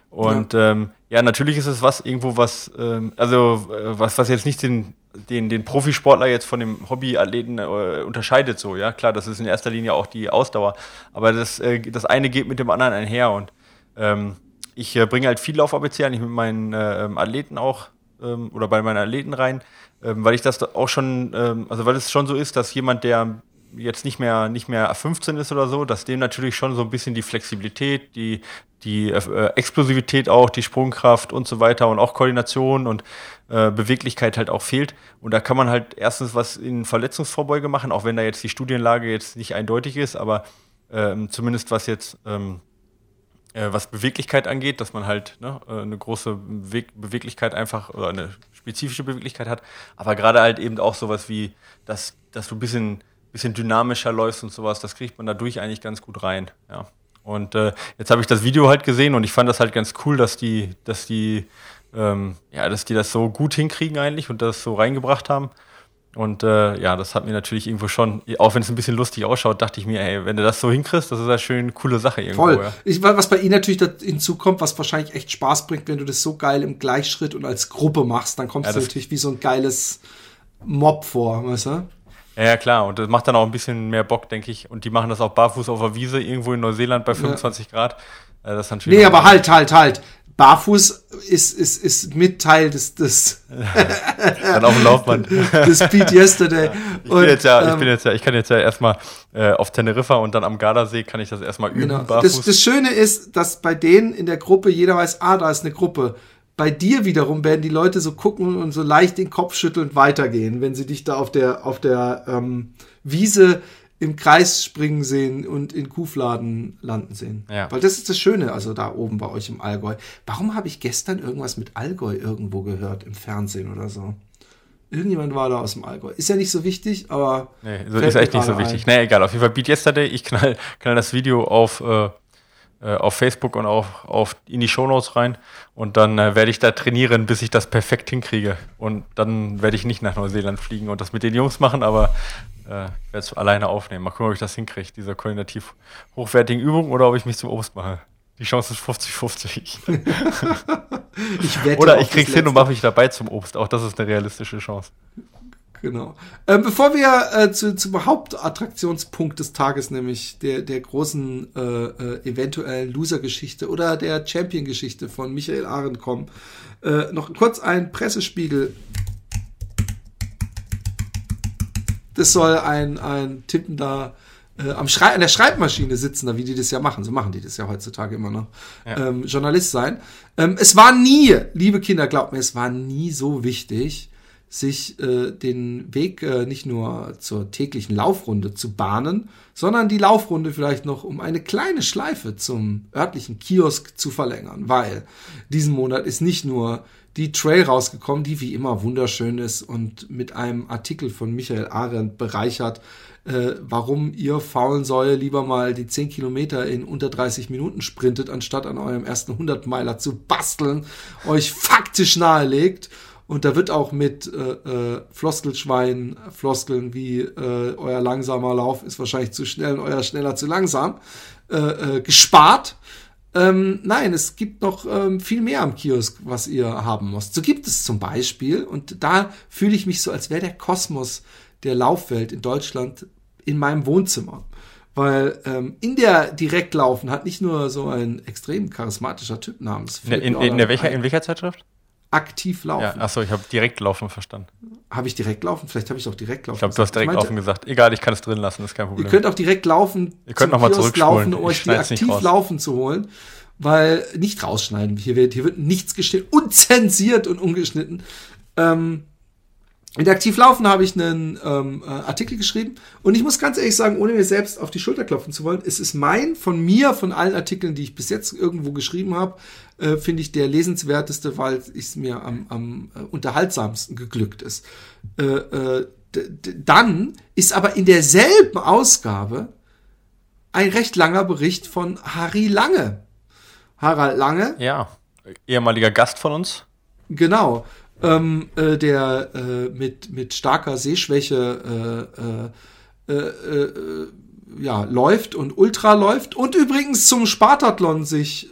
Und ja. Ähm, ja, natürlich ist es was irgendwo was, ähm, also äh, was, was jetzt nicht den, den, den Profisportler jetzt von dem Hobbyathleten äh, unterscheidet, so, ja, klar, das ist in erster Linie auch die Ausdauer. Aber das, äh, das eine geht mit dem anderen einher und ähm, ich äh, bringe halt viel Lauf-ABC eigentlich mit meinen äh, ähm, Athleten auch ähm, oder bei meinen Athleten rein, ähm, weil ich das auch schon, ähm, also weil es schon so ist, dass jemand, der jetzt nicht mehr, nicht mehr 15 ist oder so, dass dem natürlich schon so ein bisschen die Flexibilität, die, die äh, Explosivität auch, die Sprungkraft und so weiter und auch Koordination und äh, Beweglichkeit halt auch fehlt. Und da kann man halt erstens was in Verletzungsvorbeuge machen, auch wenn da jetzt die Studienlage jetzt nicht eindeutig ist, aber ähm, zumindest was jetzt ähm, äh, was Beweglichkeit angeht, dass man halt ne, äh, eine große Be Beweglichkeit einfach oder eine spezifische Beweglichkeit hat, aber gerade halt eben auch sowas wie, dass, dass du ein bisschen, bisschen dynamischer läufst und sowas, das kriegt man dadurch eigentlich ganz gut rein. Ja. Und äh, jetzt habe ich das Video halt gesehen und ich fand das halt ganz cool, dass die, dass die, ähm, ja, dass die das so gut hinkriegen eigentlich und das so reingebracht haben. Und äh, ja, das hat mir natürlich irgendwo schon, auch wenn es ein bisschen lustig ausschaut, dachte ich mir, ey, wenn du das so hinkriegst, das ist eine schön coole Sache irgendwo. Voll. Ja. Ich, was bei Ihnen natürlich hinzukommt, was wahrscheinlich echt Spaß bringt, wenn du das so geil im Gleichschritt und als Gruppe machst, dann kommst ja, du natürlich wie so ein geiles Mob vor, weißt du? Ja, klar. Und das macht dann auch ein bisschen mehr Bock, denke ich. Und die machen das auch barfuß auf der Wiese irgendwo in Neuseeland bei 25 ja. Grad. Äh, das ist natürlich nee, aber halt, halt, halt. Barfuß ist, ist, ist mit Teil des, des dann auf dem Laufband. des Speed Yesterday. Ich bin, jetzt ja, ich ähm, bin jetzt ja, ich kann jetzt ja erstmal äh, auf Teneriffa und dann am Gardasee kann ich das erstmal üben. Genau. Barfuß. Das, das Schöne ist, dass bei denen in der Gruppe jeder weiß, ah, da ist eine Gruppe. Bei dir wiederum werden die Leute so gucken und so leicht den Kopf schüttelnd weitergehen, wenn sie dich da auf der, auf der ähm, Wiese im Kreis springen sehen und in Kuhfladen landen sehen. Ja. Weil das ist das Schöne, also da oben bei euch im Allgäu. Warum habe ich gestern irgendwas mit Allgäu irgendwo gehört im Fernsehen oder so? Irgendjemand war da aus dem Allgäu. Ist ja nicht so wichtig, aber. Nee, so ist echt nicht so wichtig. Ein. Nee, egal. Auf jeden Fall Beat Yesterday. Ich knall, knall das Video auf, äh, äh auf Facebook und auch auf, in die Shownotes rein. Und dann äh, werde ich da trainieren, bis ich das perfekt hinkriege. Und dann werde ich nicht nach Neuseeland fliegen und das mit den Jungs machen, aber äh, ich werde es alleine aufnehmen. Mal gucken, ob ich das hinkriege, diese koordinativ hochwertigen Übungen oder ob ich mich zum Obst mache. Die Chance ist 50-50. oder ich krieg's hin und mache mich dabei zum Obst. Auch das ist eine realistische Chance. Genau. Äh, bevor wir äh, zu, zum Hauptattraktionspunkt des Tages, nämlich der, der großen äh, äh, eventuellen Loser-Geschichte oder der Champion-Geschichte von Michael Arendt kommen, äh, noch kurz ein Pressespiegel Das soll ein, ein tippender äh, am Schrei an der Schreibmaschine sitzender, wie die das ja machen, so machen die das ja heutzutage immer noch, ja. ähm, Journalist sein. Ähm, es war nie, liebe Kinder, glaubt mir, es war nie so wichtig, sich äh, den Weg äh, nicht nur zur täglichen Laufrunde zu bahnen, sondern die Laufrunde vielleicht noch um eine kleine Schleife zum örtlichen Kiosk zu verlängern, weil diesen Monat ist nicht nur die Trail rausgekommen, die wie immer wunderschön ist und mit einem Artikel von Michael Arendt bereichert, äh, warum ihr faulen Säue lieber mal die 10 Kilometer in unter 30 Minuten sprintet, anstatt an eurem ersten 100 Meiler zu basteln, euch faktisch nahelegt. Und da wird auch mit äh, äh, Floskelschwein, Floskeln wie äh, euer langsamer Lauf ist wahrscheinlich zu schnell und euer schneller zu langsam äh, äh, gespart. Ähm, nein, es gibt noch ähm, viel mehr am Kiosk, was ihr haben müsst. So gibt es zum Beispiel, und da fühle ich mich so, als wäre der Kosmos der Laufwelt in Deutschland in meinem Wohnzimmer. Weil ähm, in der Direktlaufen hat nicht nur so ein extrem charismatischer Typ namens. In, in, in, welcher, in welcher Zeitschrift? Aktiv laufen. Ja, achso, ich habe direkt laufen verstanden. Habe ich direkt laufen? Vielleicht habe ich auch direkt laufen. Ich glaube, du hast direkt laufen gesagt. Egal, ich kann es drin lassen, ist kein Problem. Ihr könnt auch direkt laufen. Ihr könnt nochmal zurückspulen. um euch die aktiv laufen zu holen. Weil nicht rausschneiden. Hier wird, hier wird nichts geschnitten. Unzensiert und ungeschnitten. Ähm, in der Aktiv Laufen habe ich einen ähm, äh, Artikel geschrieben und ich muss ganz ehrlich sagen, ohne mir selbst auf die Schulter klopfen zu wollen, es ist mein, von mir, von allen Artikeln, die ich bis jetzt irgendwo geschrieben habe, äh, finde ich der lesenswerteste, weil es mir am, am äh, unterhaltsamsten geglückt ist. Äh, äh, dann ist aber in derselben Ausgabe ein recht langer Bericht von Harry Lange. Harald Lange. Ja, ehemaliger Gast von uns. Genau ähm, äh, der äh, mit, mit starker Sehschwäche äh, äh, äh, äh, ja, läuft und Ultra läuft und übrigens zum Spartathlon sich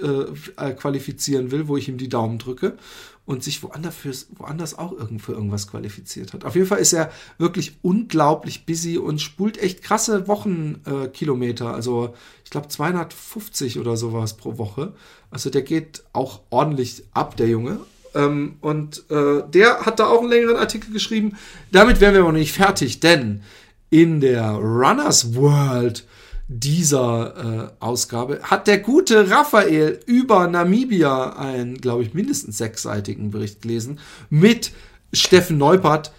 qualifizieren will, wo ich ihm die Daumen drücke und sich woanders, fürs, woanders auch für irgendwas qualifiziert hat. Auf jeden Fall ist er wirklich unglaublich busy und spult echt krasse Wochenkilometer. Äh, also ich glaube 250 oder sowas pro Woche. Also der geht auch ordentlich ab, der Junge. Ähm, und äh, der hat da auch einen längeren Artikel geschrieben. Damit wären wir aber noch nicht fertig, denn in der Runners World dieser äh, Ausgabe hat der gute Raphael über Namibia einen, glaube ich, mindestens sechsseitigen Bericht gelesen mit Steffen Neupert,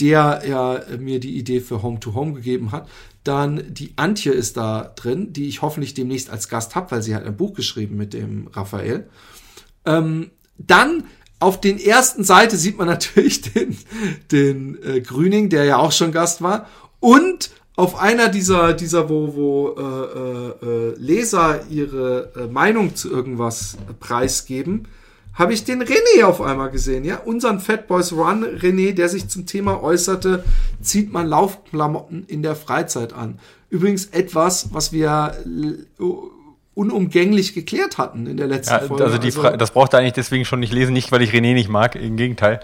der ja mir die Idee für Home to Home gegeben hat. Dann die Antje ist da drin, die ich hoffentlich demnächst als Gast habe, weil sie hat ein Buch geschrieben mit dem Raphael. Ähm, dann auf den ersten Seite sieht man natürlich den, den äh, Grüning, der ja auch schon Gast war. Und auf einer dieser, dieser wo, wo äh, äh, Leser ihre äh, Meinung zu irgendwas preisgeben, habe ich den René auf einmal gesehen, ja, unseren Fat Boys Run René, der sich zum Thema äußerte, zieht man Laufklamotten in der Freizeit an. Übrigens etwas, was wir unumgänglich geklärt hatten in der letzten ja, Folge. Also, die also, das braucht er eigentlich deswegen schon nicht lesen, nicht weil ich René nicht mag, im Gegenteil.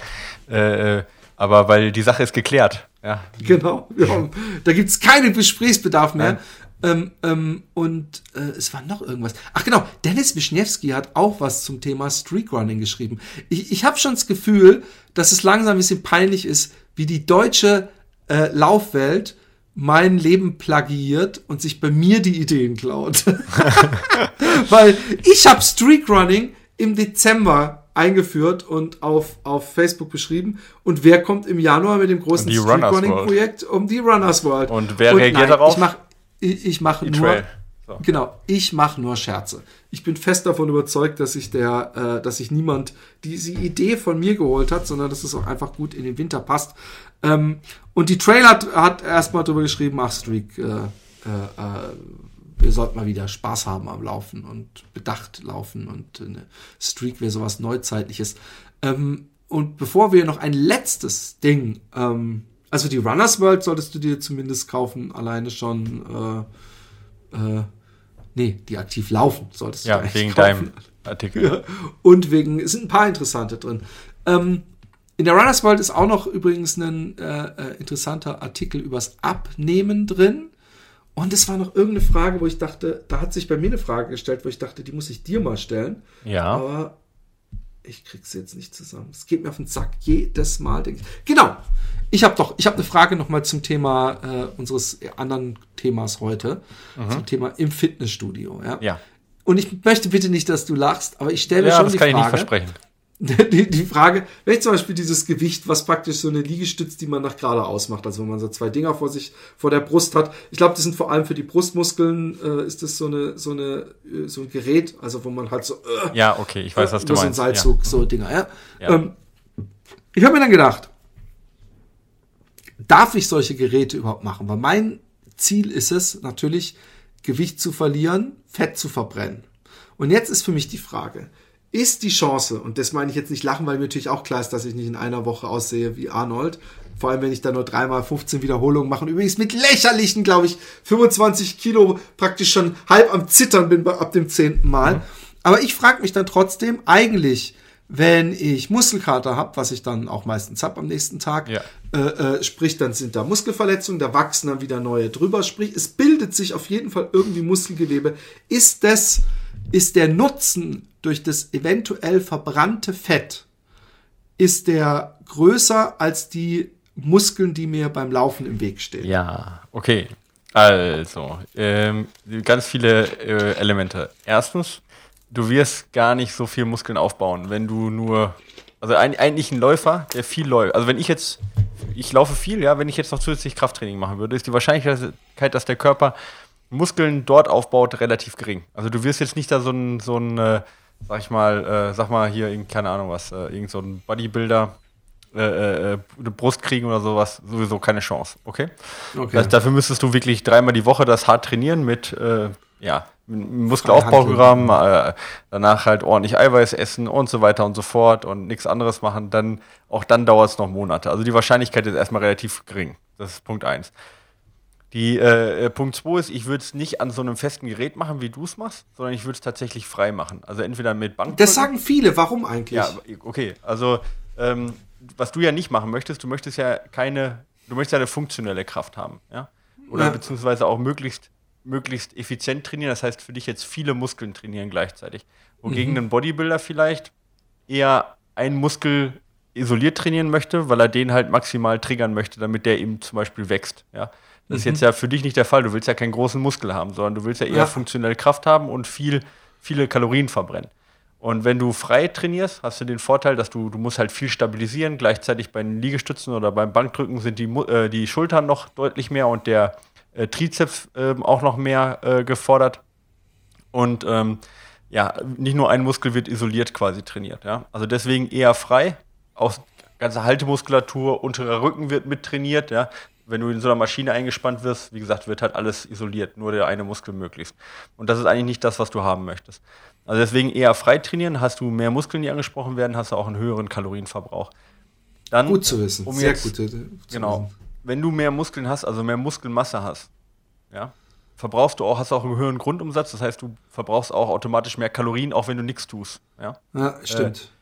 Äh, äh aber weil die Sache ist geklärt. Ja. Genau. Ja. Da gibt's keinen Gesprächsbedarf mehr. Ähm, ähm, und äh, es war noch irgendwas. Ach genau, Dennis Wischniewski hat auch was zum Thema Streakrunning geschrieben. Ich, ich habe schon das Gefühl, dass es langsam ein bisschen peinlich ist, wie die deutsche äh, Laufwelt mein Leben plagiiert und sich bei mir die Ideen klaut. Weil ich habe Streakrunning im Dezember eingeführt und auf, auf Facebook beschrieben. Und wer kommt im Januar mit dem großen Streakrunning-Projekt um die Runners World? Und wer und reagiert nein, darauf? Ich mache ich, ich mache nur. So. Genau, ich mache nur Scherze. Ich bin fest davon überzeugt, dass sich der, äh, dass sich niemand diese Idee von mir geholt hat, sondern dass es auch einfach gut in den Winter passt. Ähm, und die Trailer hat, hat erstmal darüber geschrieben, ach Streak, äh, äh, äh, wir sollten mal wieder Spaß haben am Laufen und bedacht laufen und eine Streak wäre sowas Neuzeitliches. Ähm, und bevor wir noch ein letztes Ding ähm, also die Runners World solltest du dir zumindest kaufen, alleine schon. Äh, äh, nee, die aktiv laufen solltest du ja, wegen kaufen. deinem Artikel. Ja, und wegen, es sind ein paar interessante drin. Ähm, in der Runners World ist auch noch übrigens ein äh, äh, interessanter Artikel übers Abnehmen drin. Und es war noch irgendeine Frage, wo ich dachte, da hat sich bei mir eine Frage gestellt, wo ich dachte, die muss ich dir mal stellen. Ja. Aber ich krieg's jetzt nicht zusammen. Es geht mir auf den Sack jedes Mal. Denke ich. Genau. Ich habe doch, ich habe eine Frage noch mal zum Thema äh, unseres anderen Themas heute, mhm. zum Thema im Fitnessstudio. Ja? ja. Und ich möchte bitte nicht, dass du lachst, aber ich stelle ja, schon die Frage. Ja, das kann ich nicht versprechen. die, die Frage, wenn ich zum Beispiel dieses Gewicht, was praktisch so eine Liegestütz, die man nach gerade ausmacht, also wenn man so zwei Dinger vor sich, vor der Brust hat. Ich glaube, das sind vor allem für die Brustmuskeln, äh, ist das so eine, so eine, äh, so ein Gerät, also wo man halt so, äh, ja, okay, ich weiß, was du meinst. So ein Seilzug, ja. so Dinger, ja. ja. Ähm, ich habe mir dann gedacht, darf ich solche Geräte überhaupt machen? Weil mein Ziel ist es natürlich, Gewicht zu verlieren, Fett zu verbrennen. Und jetzt ist für mich die Frage, ist die Chance, und das meine ich jetzt nicht lachen, weil mir natürlich auch klar ist, dass ich nicht in einer Woche aussehe wie Arnold. Vor allem, wenn ich da nur dreimal 15 Wiederholungen mache übrigens mit lächerlichen, glaube ich, 25 Kilo praktisch schon halb am Zittern bin ab dem zehnten Mal. Mhm. Aber ich frage mich dann trotzdem, eigentlich, wenn ich Muskelkater habe, was ich dann auch meistens habe am nächsten Tag, ja. äh, äh, sprich, dann sind da Muskelverletzungen, da wachsen dann wieder neue drüber, sprich, es bildet sich auf jeden Fall irgendwie Muskelgewebe. Ist das, ist der Nutzen durch das eventuell verbrannte Fett ist der größer als die Muskeln, die mir beim Laufen im Weg stehen. Ja, okay. Also, ähm, ganz viele äh, Elemente. Erstens, du wirst gar nicht so viel Muskeln aufbauen, wenn du nur, also ein, eigentlich ein Läufer, der viel läuft. Also wenn ich jetzt, ich laufe viel, ja, wenn ich jetzt noch zusätzlich Krafttraining machen würde, ist die Wahrscheinlichkeit, dass der Körper Muskeln dort aufbaut, relativ gering. Also du wirst jetzt nicht da so ein, so ein äh, sag ich mal, äh, sag mal hier, keine Ahnung was, äh, irgend so ein Bodybuilder, äh, äh, äh, eine Brust kriegen oder sowas, sowieso keine Chance, okay? okay. Das, dafür müsstest du wirklich dreimal die Woche das hart trainieren mit, äh, ja, Muskelaufbauprogramm, äh, danach halt ordentlich Eiweiß essen und so weiter und so fort und nichts anderes machen, dann auch dann dauert es noch Monate. Also die Wahrscheinlichkeit ist erstmal relativ gering. Das ist Punkt eins. Die äh, äh Punkt 2 ist, ich würde es nicht an so einem festen Gerät machen, wie du es machst, sondern ich würde es tatsächlich frei machen. Also entweder mit Bank. Das sagen viele, warum eigentlich? Ja, okay. Also, ähm, was du ja nicht machen möchtest, du möchtest ja keine, du möchtest ja eine funktionelle Kraft haben, ja? Oder ja. beziehungsweise auch möglichst, möglichst effizient trainieren. Das heißt, für dich jetzt viele Muskeln trainieren gleichzeitig. Wogegen mhm. ein Bodybuilder vielleicht eher einen Muskel isoliert trainieren möchte, weil er den halt maximal triggern möchte, damit der eben zum Beispiel wächst, ja. Das ist jetzt mhm. ja für dich nicht der Fall. Du willst ja keinen großen Muskel haben, sondern du willst ja eher ja. funktionelle Kraft haben und viel, viele Kalorien verbrennen. Und wenn du frei trainierst, hast du den Vorteil, dass du, du musst halt viel stabilisieren. Gleichzeitig bei den Liegestützen oder beim Bankdrücken sind die, äh, die Schultern noch deutlich mehr und der äh, Trizeps äh, auch noch mehr äh, gefordert. Und ähm, ja, nicht nur ein Muskel wird isoliert quasi trainiert. Ja? Also deswegen eher frei. Auch ganze Haltemuskulatur, unterer Rücken wird mit trainiert. Ja? Wenn du in so einer Maschine eingespannt wirst, wie gesagt, wird halt alles isoliert, nur der eine Muskel möglichst. Und das ist eigentlich nicht das, was du haben möchtest. Also deswegen eher frei trainieren, hast du mehr Muskeln, die angesprochen werden, hast du auch einen höheren Kalorienverbrauch. Dann, gut zu wissen, um sehr jetzt, gut zu Genau. Wissen. Wenn du mehr Muskeln hast, also mehr Muskelmasse hast, ja, verbrauchst du auch, hast auch einen höheren Grundumsatz, das heißt, du verbrauchst auch automatisch mehr Kalorien, auch wenn du nichts tust. Ja, ja stimmt. Äh,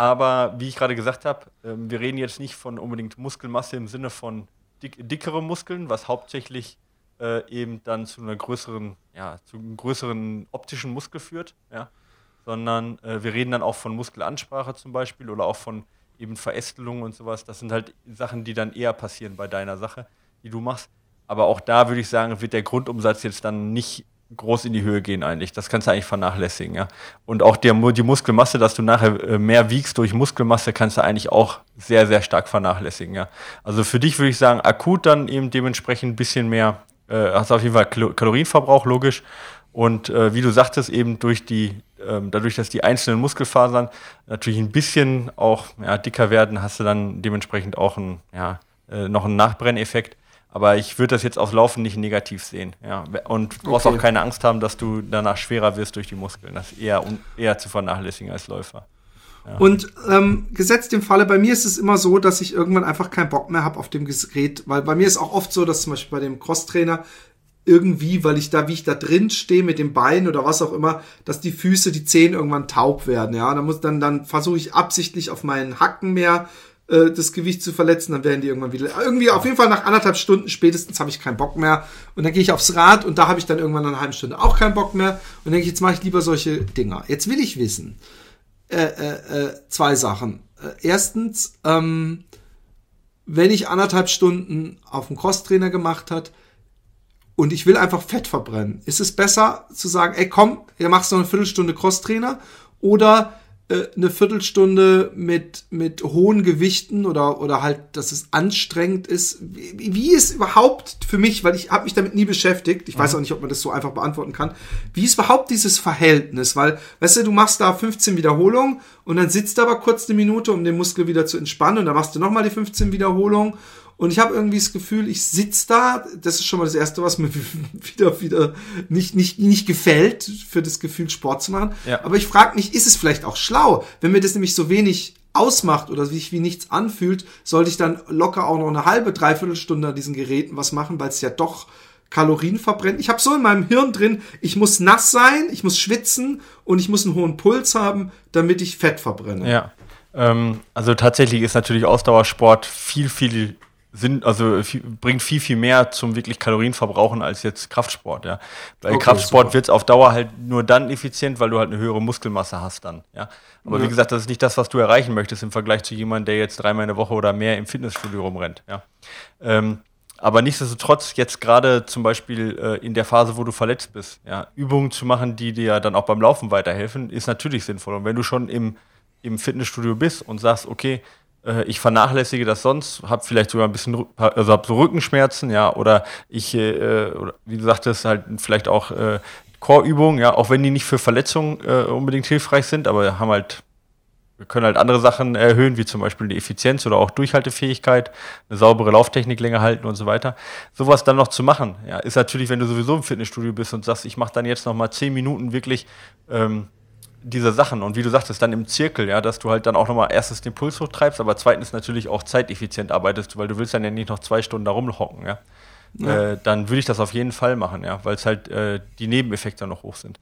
aber wie ich gerade gesagt habe, äh, wir reden jetzt nicht von unbedingt Muskelmasse im Sinne von dick, dickere Muskeln, was hauptsächlich äh, eben dann zu einer größeren, ja, zu einem größeren optischen Muskel führt, ja, sondern äh, wir reden dann auch von Muskelansprache zum Beispiel oder auch von eben Verästelungen und sowas. Das sind halt Sachen, die dann eher passieren bei deiner Sache, die du machst. Aber auch da würde ich sagen, wird der Grundumsatz jetzt dann nicht groß in die Höhe gehen eigentlich. Das kannst du eigentlich vernachlässigen, ja. Und auch der, die Muskelmasse, dass du nachher äh, mehr wiegst durch Muskelmasse, kannst du eigentlich auch sehr, sehr stark vernachlässigen, ja. Also für dich würde ich sagen, akut dann eben dementsprechend ein bisschen mehr, äh, hast auf jeden Fall Kalorienverbrauch, logisch. Und äh, wie du sagtest, eben durch die, ähm, dadurch, dass die einzelnen Muskelfasern natürlich ein bisschen auch ja, dicker werden, hast du dann dementsprechend auch ein, ja, äh, noch einen Nachbrenneffekt. Aber ich würde das jetzt aufs Laufen nicht negativ sehen. Ja. Und du brauchst okay. auch keine Angst haben, dass du danach schwerer wirst durch die Muskeln. Das ist eher, eher zu vernachlässigen als Läufer. Ja. Und ähm, gesetzt im Falle, bei mir ist es immer so, dass ich irgendwann einfach keinen Bock mehr habe auf dem Gerät, weil bei mir ist auch oft so, dass zum Beispiel bei dem Crosstrainer irgendwie, weil ich da, wie ich da drin stehe mit dem Bein oder was auch immer, dass die Füße, die Zehen irgendwann taub werden. Ja, dann muss dann dann versuche ich absichtlich auf meinen Hacken mehr äh, das Gewicht zu verletzen, dann werden die irgendwann wieder. Irgendwie auf jeden Fall nach anderthalb Stunden spätestens habe ich keinen Bock mehr. Und dann gehe ich aufs Rad und da habe ich dann irgendwann nach einer halben Stunde auch keinen Bock mehr. Und denke ich, jetzt mache ich lieber solche Dinger. Jetzt will ich wissen. Äh, äh, äh, zwei Sachen. Äh, erstens, ähm, wenn ich anderthalb Stunden auf dem Crosstrainer gemacht hat und ich will einfach Fett verbrennen, ist es besser zu sagen, ey komm, ihr machst noch eine Viertelstunde Crosstrainer oder äh, eine Viertelstunde mit, mit hohen Gewichten oder, oder halt, dass es anstrengend ist. Wie, wie ist überhaupt für mich, weil ich habe mich damit nie beschäftigt, ich mhm. weiß auch nicht, ob man das so einfach beantworten kann, wie ist überhaupt dieses Verhältnis? Weil, weißt du, du machst da 15 Wiederholungen und dann sitzt du aber kurz eine Minute, um den Muskel wieder zu entspannen und dann machst du nochmal die 15 Wiederholungen und ich habe irgendwie das Gefühl, ich sitz da, das ist schon mal das Erste, was mir wieder, wieder nicht, nicht, nicht gefällt, für das Gefühl, Sport zu machen. Ja. Aber ich frage mich, ist es vielleicht auch schlau, wenn mir das nämlich so wenig ausmacht oder sich wie nichts anfühlt, sollte ich dann locker auch noch eine halbe, dreiviertel Stunde an diesen Geräten was machen, weil es ja doch Kalorien verbrennt. Ich habe so in meinem Hirn drin, ich muss nass sein, ich muss schwitzen und ich muss einen hohen Puls haben, damit ich Fett verbrenne. Ja. Ähm, also tatsächlich ist natürlich Ausdauersport viel, viel sind, also viel, bringt viel, viel mehr zum wirklich Kalorienverbrauchen als jetzt Kraftsport, ja. Bei okay, Kraftsport wird es auf Dauer halt nur dann effizient, weil du halt eine höhere Muskelmasse hast dann, ja. Aber ja. wie gesagt, das ist nicht das, was du erreichen möchtest im Vergleich zu jemandem, der jetzt dreimal in der Woche oder mehr im Fitnessstudio rumrennt, ja. Ähm, aber nichtsdestotrotz, jetzt gerade zum Beispiel äh, in der Phase, wo du verletzt bist, ja, Übungen zu machen, die dir dann auch beim Laufen weiterhelfen, ist natürlich sinnvoll. Und wenn du schon im, im Fitnessstudio bist und sagst, okay, äh, ich vernachlässige das sonst, habe vielleicht sogar ein bisschen, also habe so Rückenschmerzen, ja, oder ich, äh, oder wie du sagtest, halt vielleicht auch äh, Chorübungen, ja, auch wenn die nicht für Verletzungen äh, unbedingt hilfreich sind, aber haben halt, wir können halt andere Sachen erhöhen, wie zum Beispiel die Effizienz oder auch Durchhaltefähigkeit, eine saubere Lauftechnik länger halten und so weiter. Sowas dann noch zu machen, ja, ist natürlich, wenn du sowieso im Fitnessstudio bist und sagst, ich mache dann jetzt noch mal zehn Minuten wirklich ähm, diese Sachen und wie du sagtest, dann im Zirkel, ja, dass du halt dann auch nochmal erstens den Puls hochtreibst, aber zweitens natürlich auch zeiteffizient arbeitest, weil du willst dann ja nicht noch zwei Stunden da rumhocken, ja. ja. Äh, dann würde ich das auf jeden Fall machen, ja, weil es halt äh, die Nebeneffekte noch hoch sind.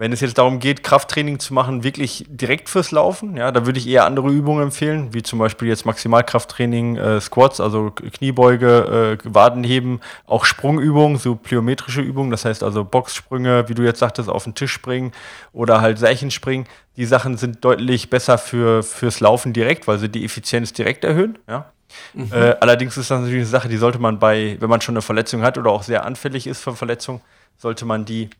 Wenn es jetzt darum geht, Krafttraining zu machen, wirklich direkt fürs Laufen, ja, da würde ich eher andere Übungen empfehlen, wie zum Beispiel jetzt Maximalkrafttraining, äh, Squats, also Kniebeuge, äh, Wadenheben, auch Sprungübungen, so plyometrische Übungen, das heißt also Boxsprünge, wie du jetzt sagtest, auf den Tisch springen oder halt Seichenspringen. Die Sachen sind deutlich besser für, fürs Laufen direkt, weil sie die Effizienz direkt erhöhen, ja. Mhm. Äh, allerdings ist das natürlich eine Sache, die sollte man bei, wenn man schon eine Verletzung hat oder auch sehr anfällig ist für Verletzungen, sollte man die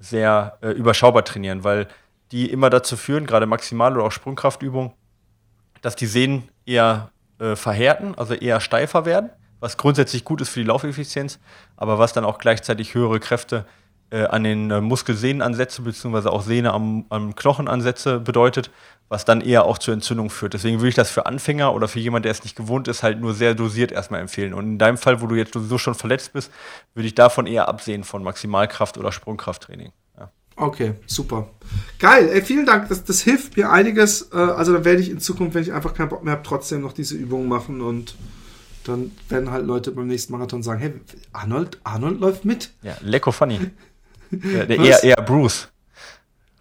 sehr äh, überschaubar trainieren, weil die immer dazu führen, gerade Maximal- oder auch Sprungkraftübungen, dass die Sehnen eher äh, verhärten, also eher steifer werden, was grundsätzlich gut ist für die Laufeffizienz, aber was dann auch gleichzeitig höhere Kräfte äh, an den äh, Muskelsehnenansätze beziehungsweise auch Sehne am, am Knochenansätze bedeutet, was dann eher auch zur Entzündung führt. Deswegen würde ich das für Anfänger oder für jemanden, der es nicht gewohnt ist, halt nur sehr dosiert erstmal empfehlen. Und in deinem Fall, wo du jetzt sowieso schon verletzt bist, würde ich davon eher absehen von Maximalkraft oder Sprungkrafttraining. Ja. Okay, super. Geil, ey, vielen Dank. Das, das hilft mir einiges. Äh, also dann werde ich in Zukunft, wenn ich einfach keinen Bock mehr habe, trotzdem noch diese Übungen machen und dann werden halt Leute beim nächsten Marathon sagen, hey, Arnold, Arnold läuft mit. Ja, lecko funny. ja, der eher, eher Bruce.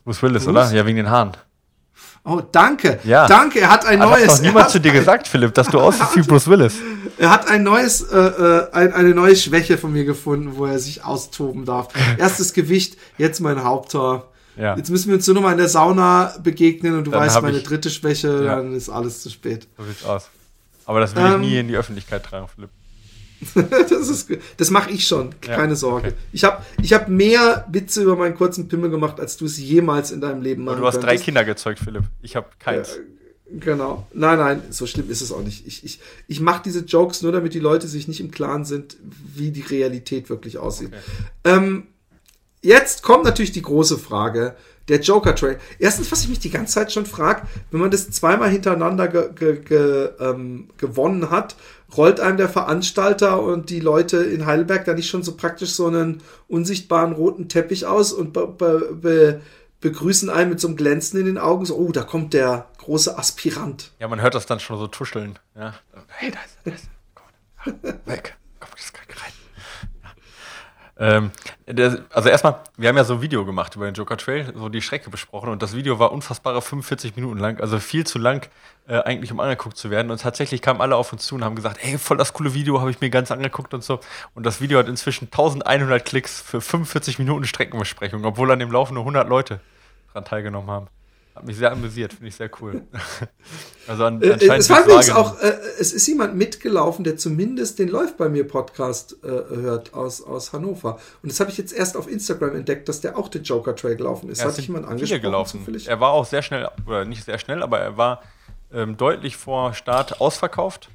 Bruce Willis, Bruce? oder? Ja, wegen den Haaren. Oh, danke. Ja. Danke, er hat ein neues. Hat doch niemand zu dir gesagt, Philipp, dass du aussiehst wie Bruce Willis. Er hat ein neues, äh, äh, ein, eine neue Schwäche von mir gefunden, wo er sich austoben darf. Erstes Gewicht, jetzt mein Haupttor. Ja. Jetzt müssen wir uns nur noch mal in der Sauna begegnen und du dann weißt meine ich, dritte Schwäche, ja. dann ist alles zu spät. So sieht's aus. Aber das will ähm, ich nie in die Öffentlichkeit tragen, Philipp. das das mache ich schon, keine ja, Sorge. Okay. Ich habe ich hab mehr Witze über meinen kurzen Pimmel gemacht, als du es jemals in deinem Leben machen Du hast könntest. drei Kinder gezeugt, Philipp. Ich habe keins. Ja, genau. Nein, nein, so schlimm ist es auch nicht. Ich, ich, ich mache diese Jokes nur, damit die Leute sich nicht im Klaren sind, wie die Realität wirklich aussieht. Okay. Ähm, jetzt kommt natürlich die große Frage, der Joker Trail. Erstens, was ich mich die ganze Zeit schon frage, wenn man das zweimal hintereinander ge, ge, ge, ähm, gewonnen hat, rollt einem der Veranstalter und die Leute in Heidelberg da nicht schon so praktisch so einen unsichtbaren roten Teppich aus und be, be, be, begrüßen einen mit so einem Glänzen in den Augen, so, oh, da kommt der große Aspirant. Ja, man hört das dann schon so tuscheln. Ja. Hey, da ist, da ist. Komm, weg. Komm, das kann rein. Ähm, der, also erstmal, wir haben ja so ein Video gemacht über den Joker Trail, so die Strecke besprochen und das Video war unfassbare 45 Minuten lang, also viel zu lang äh, eigentlich, um angeguckt zu werden. Und tatsächlich kamen alle auf uns zu und haben gesagt, ey, voll das coole Video, habe ich mir ganz angeguckt und so. Und das Video hat inzwischen 1100 Klicks für 45 Minuten Streckenbesprechung, obwohl an dem Lauf nur 100 Leute dran teilgenommen haben. Hat mich sehr amüsiert, finde ich sehr cool. also an, äh, anscheinend es war übrigens auch, äh, es ist jemand mitgelaufen, der zumindest den Läuft bei mir Podcast äh, hört aus, aus Hannover. Und das habe ich jetzt erst auf Instagram entdeckt, dass der auch den Joker Trail gelaufen ist. Ja, Hat sich jemand angesprochen? Gelaufen. Er war auch sehr schnell, oder nicht sehr schnell, aber er war ähm, deutlich vor Start ausverkauft.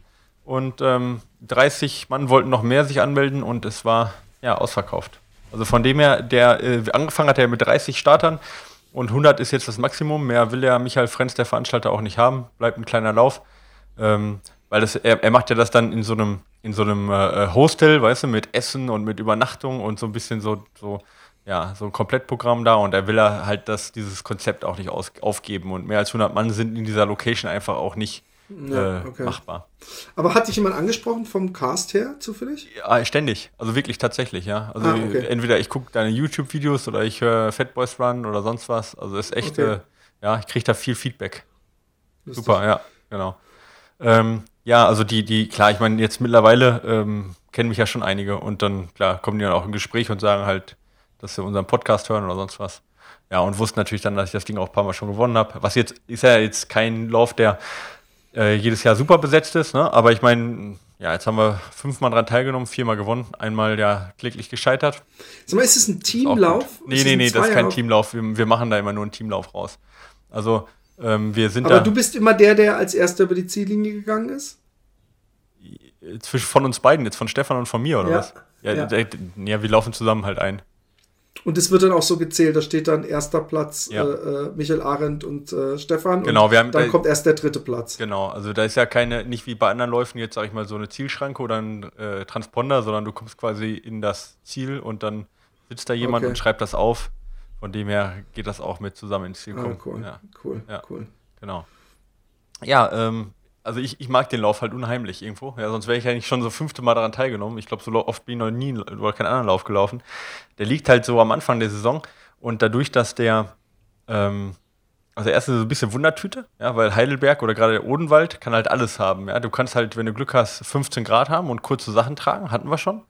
Und ähm, 30 Mann wollten noch mehr sich anmelden und es war ja ausverkauft. Also von dem her, der äh, angefangen hat er mit 30 Startern und 100 ist jetzt das Maximum. Mehr will der Michael Frenz, der Veranstalter, auch nicht haben. Bleibt ein kleiner Lauf. Ähm, weil das, er, er, macht ja das dann in so einem, in so einem äh, Hostel, weißt du, mit Essen und mit Übernachtung und so ein bisschen so, so, ja, so ein Komplettprogramm da. Und er will halt das, dieses Konzept auch nicht aus, aufgeben. Und mehr als 100 Mann sind in dieser Location einfach auch nicht ja, äh, okay. machbar. Aber hat dich jemand angesprochen vom Cast her zufällig? Ja, ständig. Also wirklich tatsächlich, ja. Also ah, okay. entweder ich gucke deine YouTube-Videos oder ich höre Fat Boys Run oder sonst was. Also ist echt, okay. äh, ja, ich kriege da viel Feedback. Lustig. Super, ja, genau. Ähm, ja, also die, die, klar, ich meine, jetzt mittlerweile ähm, kennen mich ja schon einige und dann, klar, kommen die dann auch im Gespräch und sagen halt, dass sie unseren Podcast hören oder sonst was. Ja, und wussten natürlich dann, dass ich das Ding auch ein paar Mal schon gewonnen habe. Was jetzt ist ja jetzt kein Lauf, der äh, jedes Jahr super besetzt ist. Ne? Aber ich meine, ja, jetzt haben wir fünfmal dran teilgenommen, viermal gewonnen, einmal ja kläglich gescheitert. Sag mal, ist es ein Teamlauf? Nee, nee, nee, das ist kein Teamlauf. Wir, wir, machen da immer nur einen Teamlauf raus. Also, ähm, wir sind Aber da. du bist immer der, der als erster über die Ziellinie gegangen ist? Zwischen von uns beiden, jetzt von Stefan und von mir, oder ja. was? Ja, ja. ja, wir laufen zusammen halt ein. Und es wird dann auch so gezählt, da steht dann erster Platz ja. äh, äh Michael Arendt und äh, Stefan. Genau, wir haben, dann da, kommt erst der dritte Platz. Genau, also da ist ja keine, nicht wie bei anderen Läufen jetzt, sag ich mal, so eine Zielschranke oder ein äh, Transponder, sondern du kommst quasi in das Ziel und dann sitzt da jemand okay. und schreibt das auf. Von dem her geht das auch mit zusammen ins Ziel ah, kommen. Ah, cool, ja. cool, ja. cool. Genau. Ja, ähm, also ich, ich mag den Lauf halt unheimlich irgendwo. Ja, sonst wäre ich eigentlich schon so fünfte Mal daran teilgenommen. Ich glaube, so oft bin ich noch nie oder keinen anderen Lauf gelaufen. Der liegt halt so am Anfang der Saison und dadurch, dass der, ähm, also erstens so ein bisschen Wundertüte, ja, weil Heidelberg oder gerade der Odenwald kann halt alles haben. Ja, du kannst halt, wenn du Glück hast, 15 Grad haben und kurze Sachen tragen, hatten wir schon.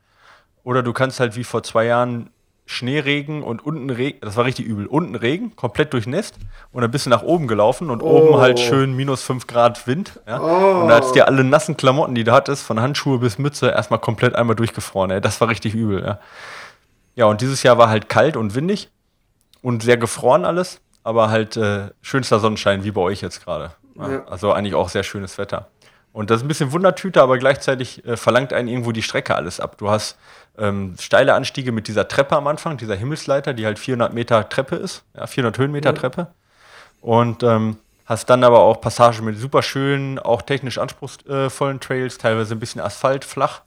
Oder du kannst halt wie vor zwei Jahren Schneeregen und unten Regen, das war richtig übel. Unten Regen, komplett durchnässt und ein bisschen nach oben gelaufen und oh. oben halt schön minus 5 Grad Wind. Ja? Oh. Und da hast dir alle nassen Klamotten, die du hattest, von Handschuhe bis Mütze, erstmal komplett einmal durchgefroren. Ey. Das war richtig übel. Ja. ja, und dieses Jahr war halt kalt und windig und sehr gefroren alles, aber halt äh, schönster Sonnenschein, wie bei euch jetzt gerade. Ja. Also eigentlich auch sehr schönes Wetter. Und das ist ein bisschen Wundertüte, aber gleichzeitig äh, verlangt einen irgendwo die Strecke alles ab. Du hast ähm, steile Anstiege mit dieser Treppe am Anfang, dieser Himmelsleiter, die halt 400 Meter Treppe ist, ja, 400 Höhenmeter ja. Treppe. Und ähm, hast dann aber auch Passagen mit super schönen, auch technisch anspruchsvollen Trails, teilweise ein bisschen Asphalt, flach.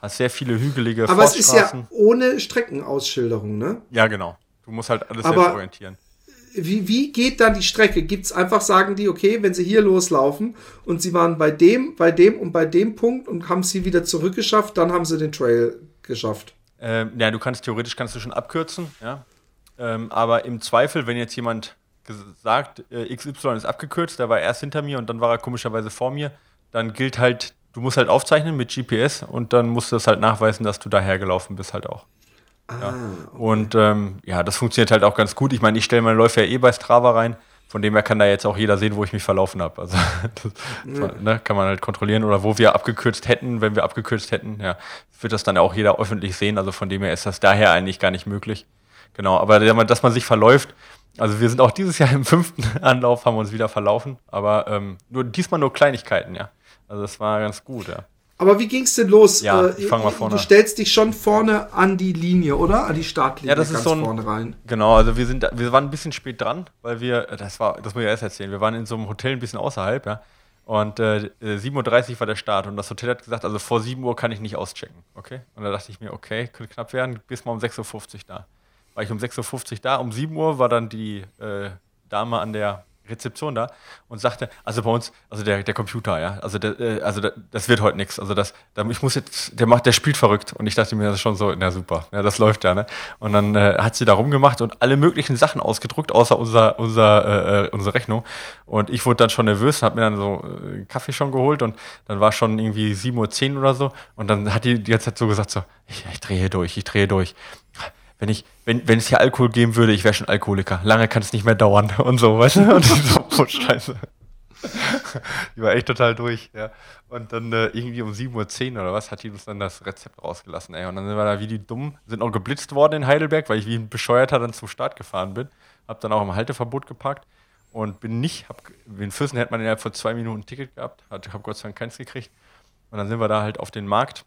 Hast sehr viele hügelige Aber es ist ja ohne Streckenausschilderung, ne? Ja, genau. Du musst halt alles aber selbst orientieren wie, wie geht dann die Strecke? Gibt es einfach, sagen die, okay, wenn sie hier loslaufen und sie waren bei dem, bei dem und bei dem Punkt und haben sie wieder zurückgeschafft, dann haben sie den Trail geschafft. Ähm, ja, du kannst theoretisch kannst du schon abkürzen, ja. Ähm, aber im Zweifel, wenn jetzt jemand sagt, äh, XY ist abgekürzt, der war erst hinter mir und dann war er komischerweise vor mir, dann gilt halt, du musst halt aufzeichnen mit GPS und dann musst du das halt nachweisen, dass du dahergelaufen bist halt auch. Ah, ja. okay. Und ähm, ja, das funktioniert halt auch ganz gut. Ich meine, ich stelle meine Läufe ja eh bei Strava rein. Von dem her kann da jetzt auch jeder sehen, wo ich mich verlaufen habe. Also das, ja. ne, kann man halt kontrollieren. Oder wo wir abgekürzt hätten, wenn wir abgekürzt hätten, ja, wird das dann auch jeder öffentlich sehen. Also von dem her ist das daher eigentlich gar nicht möglich. Genau, aber dass man sich verläuft, also wir sind auch dieses Jahr im fünften Anlauf, haben uns wieder verlaufen, aber ähm, nur diesmal nur Kleinigkeiten, ja. Also das war ganz gut, ja. Aber wie ging es denn los? Ja, äh, ich fang mal vorne. Du stellst dich schon vorne an die Linie, oder? An die Startlinie. Ja, das ist so ein, vorne rein. Genau, also wir sind, wir waren ein bisschen spät dran, weil wir, das war, das muss ich erst erzählen. Wir waren in so einem Hotel ein bisschen außerhalb, ja. Und äh, 7.30 Uhr war der Start und das Hotel hat gesagt, also vor 7 Uhr kann ich nicht auschecken, okay? Und da dachte ich mir, okay, könnte knapp werden, bis mal um 6.50 Uhr da. War ich um 6.50 Uhr da, um 7 Uhr war dann die äh, Dame an der Rezeption da und sagte, also bei uns, also der, der Computer, ja, also, der, äh, also der, das wird heute nichts. Also das, da, ich muss jetzt, der macht, der spielt verrückt. Und ich dachte mir, das ist schon so, na super, ja, das läuft ja, ne? Und dann äh, hat sie da rumgemacht und alle möglichen Sachen ausgedruckt, außer unser, unser, äh, äh unsere Rechnung. Und ich wurde dann schon nervös, hab mir dann so äh, Kaffee schon geholt und dann war schon irgendwie 7.10 Uhr oder so. Und dann hat die die ganze Zeit so gesagt, so, ich, ich drehe durch, ich drehe durch wenn ich, wenn, wenn es hier Alkohol geben würde, ich wäre schon Alkoholiker. Lange kann es nicht mehr dauern und so, weißt du? Und so, oh, scheiße. Die war echt total durch, ja. Und dann äh, irgendwie um 7.10 Uhr oder was hat die uns dann das Rezept rausgelassen, ey. Und dann sind wir da wie die dumm, sind auch geblitzt worden in Heidelberg, weil ich wie ein Bescheuerter dann zum Start gefahren bin. Hab dann auch im Halteverbot geparkt und bin nicht, hab, in Füssen hätte man innerhalb von zwei Minuten ein Ticket gehabt, hat, hab Gott sei Dank keins gekriegt. Und dann sind wir da halt auf den Markt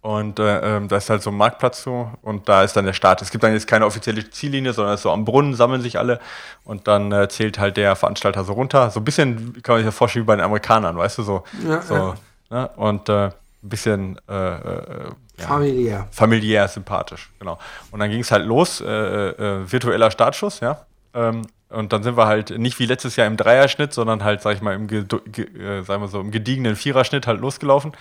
und äh, ähm, da ist halt so ein Marktplatz so und da ist dann der Start. Es gibt dann jetzt keine offizielle Ziellinie, sondern so am Brunnen sammeln sich alle und dann äh, zählt halt der Veranstalter so runter. So ein bisschen kann man sich das vorstellen wie bei den Amerikanern, weißt du, so. Ja, so ja. Ne? Und äh, ein bisschen äh, äh, ja, familiär. Familiär, sympathisch, genau. Und dann ging es halt los, äh, virtueller Startschuss, ja. Ähm, und dann sind wir halt nicht wie letztes Jahr im Dreierschnitt, sondern halt, sag ich mal, im, sagen wir so, im gediegenen Viererschnitt halt losgelaufen.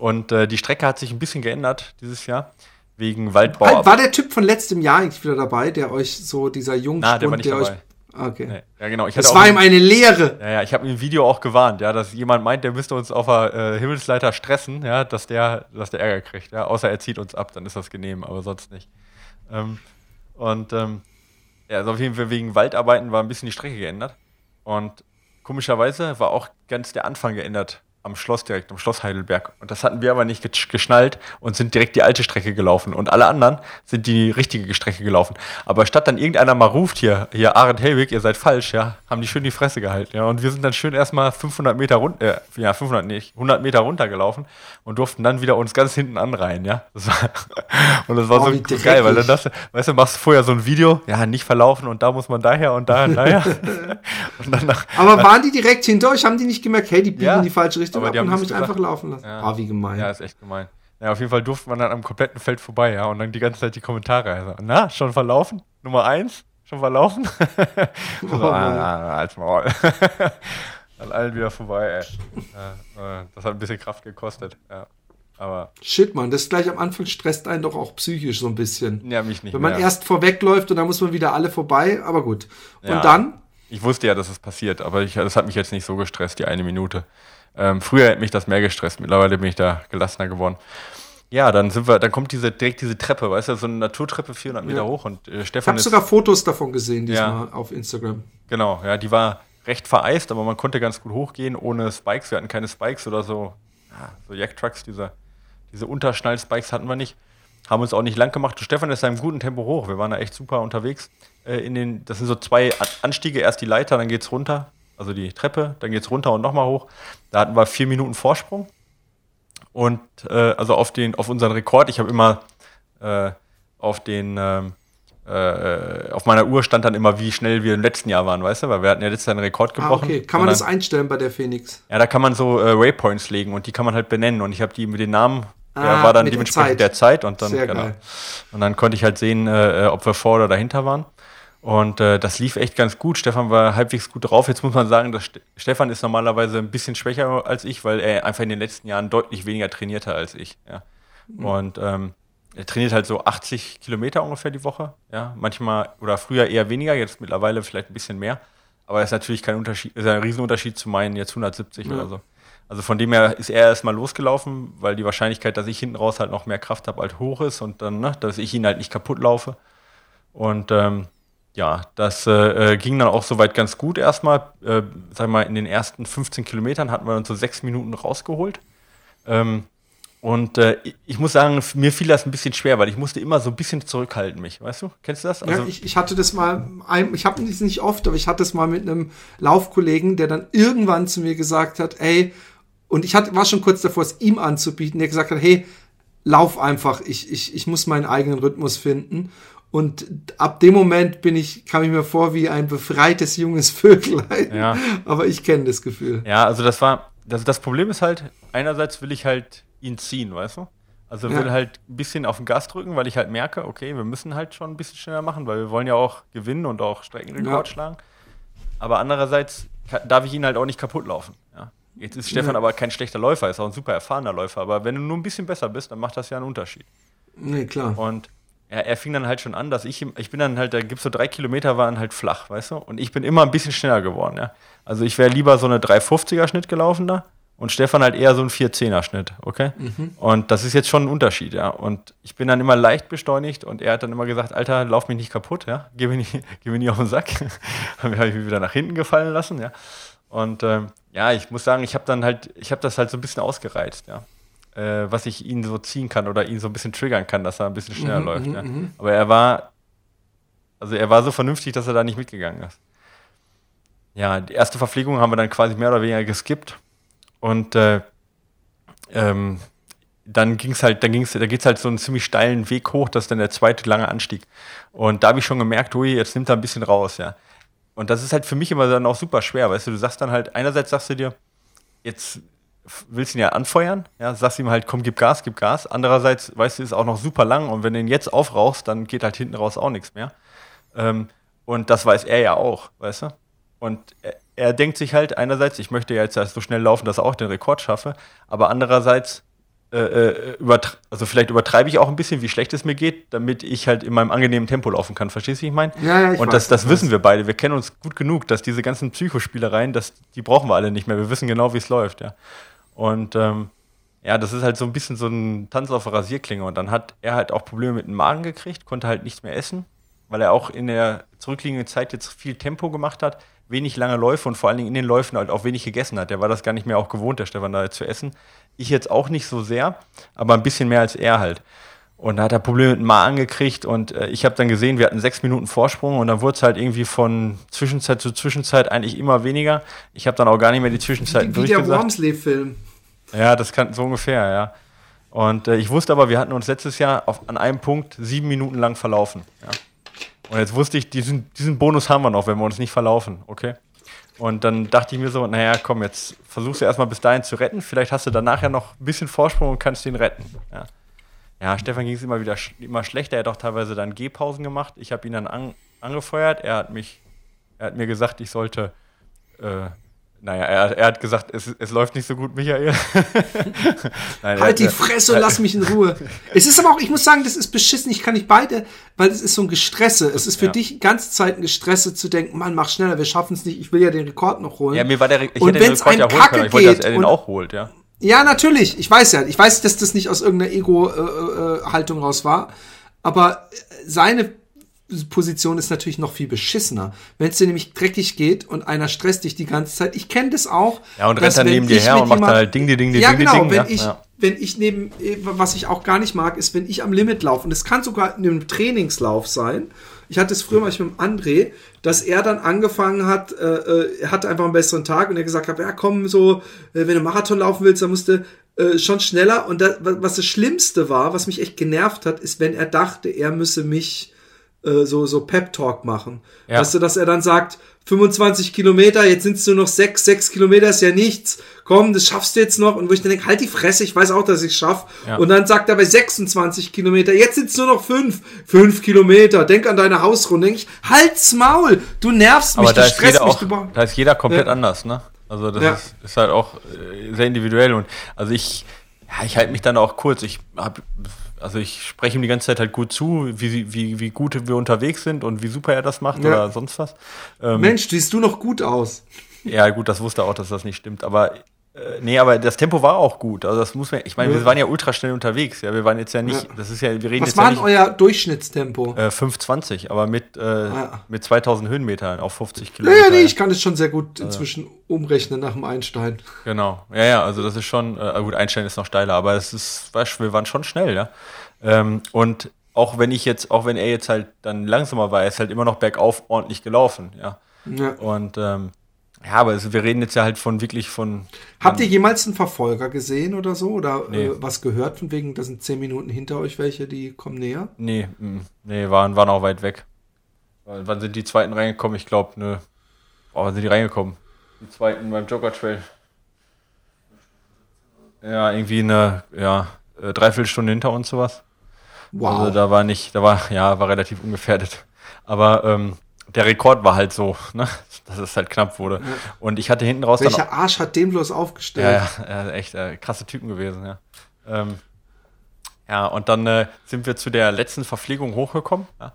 Und äh, die Strecke hat sich ein bisschen geändert dieses Jahr. Wegen Waldbau. War, war der Typ von letztem Jahr eigentlich wieder dabei, der euch so, dieser Jungspund, Na, der, war nicht der dabei. euch. Okay. Nee. Ja, genau. Ich das war ihm eine Lehre. Ja, ja, ich habe im Video auch gewarnt, ja, dass jemand meint, der müsste uns auf der äh, Himmelsleiter stressen, ja, dass der, dass der Ärger kriegt. Ja, außer er zieht uns ab, dann ist das genehm, aber sonst nicht. Ähm, und ähm, ja, also auf jeden Fall wegen Waldarbeiten war ein bisschen die Strecke geändert. Und komischerweise war auch ganz der Anfang geändert am Schloss direkt, am Schloss Heidelberg. Und das hatten wir aber nicht geschnallt und sind direkt die alte Strecke gelaufen. Und alle anderen sind die richtige Strecke gelaufen. Aber statt dann irgendeiner mal ruft hier, hier Arend Helwig, ihr seid falsch, ja, haben die schön die Fresse gehalten. Ja, und wir sind dann schön erstmal 500 Meter runter, äh, ja, 500 nicht, 100 Meter runtergelaufen und durften dann wieder uns ganz hinten anreihen, ja. Das war, und das war oh, so geil, weil dann das, weißt du, machst du vorher so ein Video, ja, nicht verlaufen und da muss man daher und da und daher. und dann nach, aber waren die direkt hinter euch? Haben die nicht gemerkt, hey, die biegen ja, in die falsche Richtung? Richtung aber ab und haben mich gesagt. einfach laufen lassen. Ja. Ah, wie gemein. Ja, ist echt gemein. Ja, auf jeden Fall durfte man dann am kompletten Feld vorbei, ja, und dann die ganze Zeit die Kommentare. Also, na, schon verlaufen? Nummer eins? Schon verlaufen? so, oh, ah, als Maul. An allen wieder vorbei, ey. Ja, äh, das hat ein bisschen Kraft gekostet, ja. Aber Shit, man, das gleich am Anfang stresst einen doch auch psychisch so ein bisschen. Ja, mich nicht. Wenn man mehr. erst vorwegläuft und dann muss man wieder alle vorbei, aber gut. Und ja, dann? Ich wusste ja, dass es das passiert, aber ich, das hat mich jetzt nicht so gestresst, die eine Minute. Ähm, früher hätte mich das mehr gestresst, mittlerweile bin ich da gelassener geworden. Ja, dann sind wir, dann kommt diese direkt diese Treppe, weißt du, so eine Naturtreppe 400 Meter ja. hoch und äh, Stefan. Ich habe sogar Fotos davon gesehen diesmal ja, auf Instagram. Genau, ja, die war recht vereist, aber man konnte ganz gut hochgehen ohne Spikes. Wir hatten keine Spikes oder so, ja, so Jacktrucks, diese, diese Unterschnall-Spikes hatten wir nicht. Haben uns auch nicht lang gemacht. Und Stefan ist in einem guten Tempo hoch. Wir waren da echt super unterwegs. Äh, in den, das sind so zwei Anstiege, erst die Leiter, dann geht's runter also die Treppe, dann geht es runter und nochmal hoch. Da hatten wir vier Minuten Vorsprung. Und äh, also auf den, auf unseren Rekord, ich habe immer äh, auf den ähm, äh, auf meiner Uhr stand dann immer, wie schnell wir im letzten Jahr waren, weißt du? Weil wir hatten ja letztes Jahr einen Rekord ah, gebrochen. Ah, okay. Kann man dann, das einstellen bei der Phoenix? Ja, da kann man so äh, Waypoints legen und die kann man halt benennen. Und ich habe die mit den Namen, ah, ja, war dann dementsprechend der Zeit. der Zeit und dann, Sehr genau. Geil. Und dann konnte ich halt sehen, äh, ob wir vor oder dahinter waren. Und äh, das lief echt ganz gut. Stefan war halbwegs gut drauf. Jetzt muss man sagen, dass St Stefan ist normalerweise ein bisschen schwächer als ich, weil er einfach in den letzten Jahren deutlich weniger trainiert hat als ich. Ja. Mhm. Und ähm, er trainiert halt so 80 Kilometer ungefähr die Woche. Ja, manchmal oder früher eher weniger, jetzt mittlerweile vielleicht ein bisschen mehr. Aber ist natürlich kein Unterschied, ist ein Riesenunterschied zu meinen jetzt 170 ja. oder so. Also von dem her ist er erstmal losgelaufen, weil die Wahrscheinlichkeit, dass ich hinten raus halt noch mehr Kraft habe, halt hoch ist und dann, ne, dass ich ihn halt nicht kaputt laufe. Und ähm, ja, das äh, äh ging dann auch soweit ganz gut erstmal. Äh, sag mal, in den ersten 15 Kilometern hatten wir uns so sechs Minuten rausgeholt. Ähm, und äh, ich muss sagen, mir fiel das ein bisschen schwer, weil ich musste immer so ein bisschen zurückhalten mich, weißt du? Kennst du das? Also ja, ich, ich hatte das mal, ich habe es nicht oft, aber ich hatte es mal mit einem Laufkollegen, der dann irgendwann zu mir gesagt hat, ey, und ich hatte, war schon kurz davor, es ihm anzubieten, der gesagt hat, hey, lauf einfach, ich, ich, ich muss meinen eigenen Rhythmus finden. Und ab dem Moment bin ich, kam ich mir vor wie ein befreites junges Vöglein. Ja. Aber ich kenne das Gefühl. Ja, also das war, das, das Problem ist halt, einerseits will ich halt ihn ziehen, weißt du? Also ja. will halt ein bisschen auf den Gas drücken, weil ich halt merke, okay, wir müssen halt schon ein bisschen schneller machen, weil wir wollen ja auch gewinnen und auch Streckenrekord ja. schlagen. Aber andererseits darf ich ihn halt auch nicht kaputt laufen. Ja? Jetzt ist Stefan aber kein schlechter Läufer, ist auch ein super erfahrener Läufer. Aber wenn du nur ein bisschen besser bist, dann macht das ja einen Unterschied. Nee, klar. Und er, er fing dann halt schon an, dass ich, ich bin dann halt, da gibt es so drei Kilometer, waren halt flach, weißt du? Und ich bin immer ein bisschen schneller geworden, ja. Also ich wäre lieber so eine 350er Schnitt gelaufen da und Stefan halt eher so ein 410er Schnitt, okay? Mhm. Und das ist jetzt schon ein Unterschied, ja. Und ich bin dann immer leicht beschleunigt und er hat dann immer gesagt, Alter, lauf mich nicht kaputt, ja. Geh mir nicht, geh mir nicht auf den Sack. dann habe ich mich wieder nach hinten gefallen lassen, ja. Und ähm, ja, ich muss sagen, ich habe dann halt, ich habe das halt so ein bisschen ausgereizt, ja. Äh, was ich ihn so ziehen kann oder ihn so ein bisschen triggern kann, dass er ein bisschen schneller mhm, läuft. Mhm, ja. Mhm. Aber er war, also er war so vernünftig, dass er da nicht mitgegangen ist. Ja, die erste Verpflegung haben wir dann quasi mehr oder weniger geskippt und äh, ähm, dann ging's halt, dann ging's, da geht's halt so einen ziemlich steilen Weg hoch, das ist dann der zweite lange Anstieg. Und da habe ich schon gemerkt, ui, jetzt nimmt er ein bisschen raus, ja. Und das ist halt für mich immer dann auch super schwer, weißt du, du sagst dann halt, einerseits sagst du dir, jetzt willst du ihn ja anfeuern, ja, sagst ihm halt, komm, gib Gas, gib Gas. Andererseits, weißt du, ist auch noch super lang und wenn du ihn jetzt aufrauchst, dann geht halt hinten raus auch nichts mehr. Ähm, und das weiß er ja auch, weißt du? Und er, er denkt sich halt einerseits, ich möchte ja jetzt so schnell laufen, dass er auch den Rekord schaffe, aber andererseits äh, äh also vielleicht übertreibe ich auch ein bisschen, wie schlecht es mir geht, damit ich halt in meinem angenehmen Tempo laufen kann. Verstehst du, wie ich meine? Ja, ja, ich Und das, das wissen wir beide. Wir kennen uns gut genug, dass diese ganzen Psychospielereien, das, die brauchen wir alle nicht mehr. Wir wissen genau, wie es läuft, ja. Und ähm, ja, das ist halt so ein bisschen so ein Tanz auf der Rasierklinge. Und dann hat er halt auch Probleme mit dem Magen gekriegt, konnte halt nichts mehr essen, weil er auch in der zurückliegenden Zeit jetzt viel Tempo gemacht hat wenig lange Läufe und vor allen Dingen in den Läufen halt auch wenig gegessen hat. Der war das gar nicht mehr auch gewohnt, der Stefan da zu essen. Ich jetzt auch nicht so sehr, aber ein bisschen mehr als er halt. Und da hat er Probleme mit dem Magen gekriegt und äh, ich habe dann gesehen, wir hatten sechs Minuten Vorsprung und dann wurde es halt irgendwie von Zwischenzeit zu Zwischenzeit eigentlich immer weniger. Ich habe dann auch gar nicht mehr die Zwischenzeiten Wie, wie der Wormsley-Film. Ja, das kann so ungefähr, ja. Und äh, ich wusste aber, wir hatten uns letztes Jahr auf, an einem Punkt sieben Minuten lang verlaufen. Ja. Und jetzt wusste ich, diesen, diesen Bonus haben wir noch, wenn wir uns nicht verlaufen, okay? Und dann dachte ich mir so, naja, komm, jetzt versuchst du erstmal bis dahin zu retten. Vielleicht hast du danach ja noch ein bisschen Vorsprung und kannst den retten. Ja, ja Stefan ging es immer wieder sch immer schlechter. Er hat auch teilweise dann Gehpausen gemacht. Ich habe ihn dann an angefeuert. Er hat mich, er hat mir gesagt, ich sollte äh, naja, er, er hat gesagt, es, es läuft nicht so gut, Michael. Nein, halt die Fresse und lass mich in Ruhe. es ist aber auch, ich muss sagen, das ist beschissen. Ich kann nicht beide, weil es ist so ein Gestresse. Es ist für ja. dich die ganze Zeit ein Gestresse zu denken, Mann, mach schneller, wir schaffen es nicht. Ich will ja den Rekord noch holen. Ja, mir war der, ich und wenn es einem ja Kacke können. Ich wollte, dass er den auch holt, ja. Ja, natürlich. Ich weiß ja. Ich weiß, dass das nicht aus irgendeiner Ego-Haltung äh, äh, raus war. Aber seine Position ist natürlich noch viel beschissener. Wenn es dir nämlich dreckig geht und einer stresst dich die ganze Zeit, ich kenne das auch. Ja, und rennt dann neben dir her und macht dann halt Ding, Ding, Ding, ja, Ding, genau, Ding. wenn ja, ich, ja. wenn ich neben, was ich auch gar nicht mag, ist, wenn ich am Limit laufe. Und es kann sogar in einem Trainingslauf sein. Ich hatte es früher mal mit dem André, dass er dann angefangen hat, äh, äh, er hatte einfach einen besseren Tag und er gesagt hat, ja komm, so, äh, wenn du Marathon laufen willst, dann musst du äh, schon schneller. Und das, was das Schlimmste war, was mich echt genervt hat, ist, wenn er dachte, er müsse mich äh, so, so Pep-Talk machen. Ja. Weißt du, dass er dann sagt, 25 Kilometer, jetzt sind es nur noch 6, 6 Kilometer ist ja nichts. Komm, das schaffst du jetzt noch. Und wo ich dann denke, halt die Fresse, ich weiß auch, dass ich schaff. Ja. Und dann sagt er bei 26 Kilometer, jetzt sind es nur noch 5, 5 Kilometer. Denk an deine Hausrunde. Denk ich, halt's Maul, du nervst mich, Aber du stresst jeder mich. auch, Du da ist jeder komplett Ja. anders, ne? Also das Ja. ist, ist halt auch äh, sehr individuell und also ich, ja, ich halte mich dann auch kurz. Ich hab, also ich spreche ihm die ganze Zeit halt gut zu, wie, wie, wie gut wir unterwegs sind und wie super er das macht Ja. oder sonst was. Ähm, Mensch, siehst du noch gut aus. Ja, gut, das wusste er auch, dass das nicht stimmt. Aber äh, nee, aber das Tempo war auch gut. Also das muss man, ich meine, Ja. wir waren ja ultra schnell unterwegs. Ja, wir waren jetzt ja nicht, Ja. das ist ja, wir reden Was jetzt war ja denn nicht euer Durchschnittstempo? äh, 5,20, aber mit, äh, ja. mit 2000 Höhenmetern auf 50 Ja, Kilometer. ja, nee, ich kann es schon sehr gut inzwischen umrechnen nach dem Einstein. Genau, ja, ja, also das ist schon, äh, gut, Einstein ist noch steiler, aber es ist, weißt, wir waren schon schnell, ja. Ähm, und auch wenn ich jetzt, auch wenn er jetzt halt dann langsamer war, er ist halt immer noch bergauf ordentlich gelaufen, ja. Ja. Und ähm, ja, aber es, wir reden jetzt ja halt von wirklich von. Habt ihr jemals einen Verfolger gesehen oder so? Oder Nee. äh, was gehört von wegen, da sind zehn Minuten hinter euch welche, die kommen näher? Nee, mm, nee, waren, waren auch weit weg. Wann sind die zweiten reingekommen? Ich glaube, ne. Oh, wann sind die reingekommen? Die zweiten beim Joker Trail. Ja, irgendwie eine, ja, äh, Dreiviertelstunde hinter uns sowas. Wow. Also da war nicht, da war, ja, war relativ ungefährdet. Aber ähm, der Rekord war halt so, ne, dass es halt knapp wurde. Und ich hatte hinten raus. Welcher Arsch hat den bloß aufgestellt? Ja, ja, ja echt äh, krasse Typen gewesen, ja. Ähm, ja, und dann äh, sind wir zu der letzten Verpflegung hochgekommen, ja.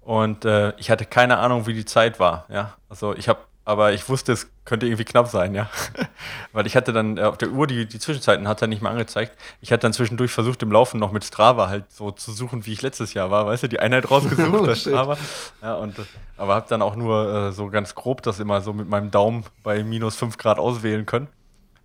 Und äh, ich hatte keine Ahnung, wie die Zeit war, ja. Also ich habe, aber ich wusste, es könnte irgendwie knapp sein, ja. Weil ich hatte dann äh, auf der Uhr die, die Zwischenzeiten hat er nicht mehr angezeigt. Ich hatte dann zwischendurch versucht, im Laufen noch mit Strava halt so zu suchen, wie ich letztes Jahr war, weißt du, die Einheit rausgesucht, Oh, das. Strava. Ja, und, äh, aber habe dann auch nur äh, so ganz grob das immer so mit meinem Daumen bei minus 5 Grad auswählen können.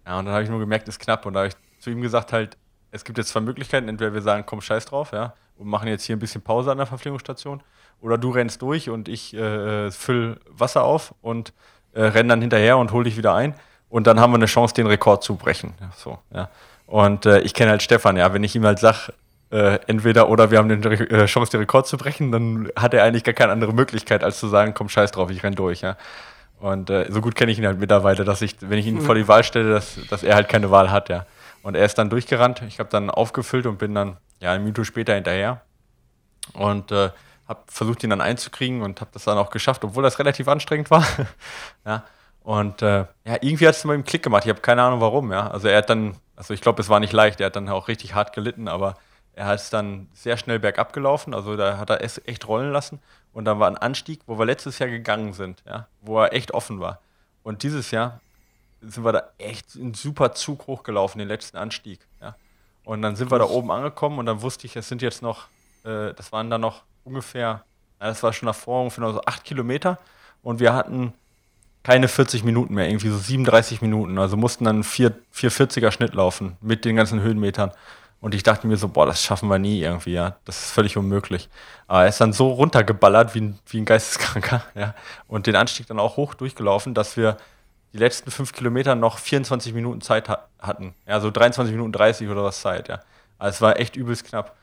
Ja, und dann habe ich nur gemerkt, ist knapp. Und da habe ich zu ihm gesagt, halt, es gibt jetzt zwei Möglichkeiten. Entweder wir sagen, komm, scheiß drauf, ja, und machen jetzt hier ein bisschen Pause an der Verpflegungsstation. Oder du rennst durch und ich äh, füll Wasser auf und äh, renn dann hinterher und hol dich wieder ein. Und dann haben wir eine Chance, den Rekord zu brechen. Ja, so, ja. Und äh, ich kenne halt Stefan, ja, wenn ich ihm halt sag, äh, entweder oder wir haben eine äh, Chance, den Rekord zu brechen, dann hat er eigentlich gar keine andere Möglichkeit, als zu sagen, komm, scheiß drauf, ich renn durch, ja. Und äh, so gut kenne ich ihn halt mittlerweile, dass ich, wenn ich ihn vor die Wahl stelle, dass, dass er halt keine Wahl hat, ja. Und er ist dann durchgerannt. Ich habe dann aufgefüllt und bin dann ja eine Minute später hinterher und äh, habe versucht, ihn dann einzukriegen und habe das dann auch geschafft, obwohl das relativ anstrengend war. ja. Und äh, ja, irgendwie hat es mal im Klick gemacht. Ich habe keine Ahnung warum. Ja. Also er hat dann, also ich glaube, es war nicht leicht. Er hat dann auch richtig hart gelitten, aber er hat es dann sehr schnell bergab gelaufen. Also da hat er es echt rollen lassen. Und dann war ein Anstieg, wo wir letztes Jahr gegangen sind, ja, wo er echt offen war. Und dieses Jahr sind wir da echt einen super Zug hochgelaufen, den letzten Anstieg. Ja. Und dann sind wir da oben angekommen und dann wusste ich, es sind jetzt noch, äh, das waren dann noch ungefähr, das war schon davor ungefähr so acht Kilometer und wir hatten keine 40 Minuten mehr, irgendwie so 37 Minuten. Also mussten dann 4, 440er Schnitt laufen mit den ganzen Höhenmetern. Und ich dachte mir so, boah, das schaffen wir nie irgendwie, ja. Das ist völlig unmöglich. Aber er ist dann so runtergeballert wie ein, wie ein Geisteskranker, ja. Und den Anstieg dann auch hoch durchgelaufen, dass wir die letzten fünf Kilometer noch 24 Minuten Zeit ha hatten. Ja, so 23 Minuten 30 oder was Zeit, ja. Also es war echt übelst knapp.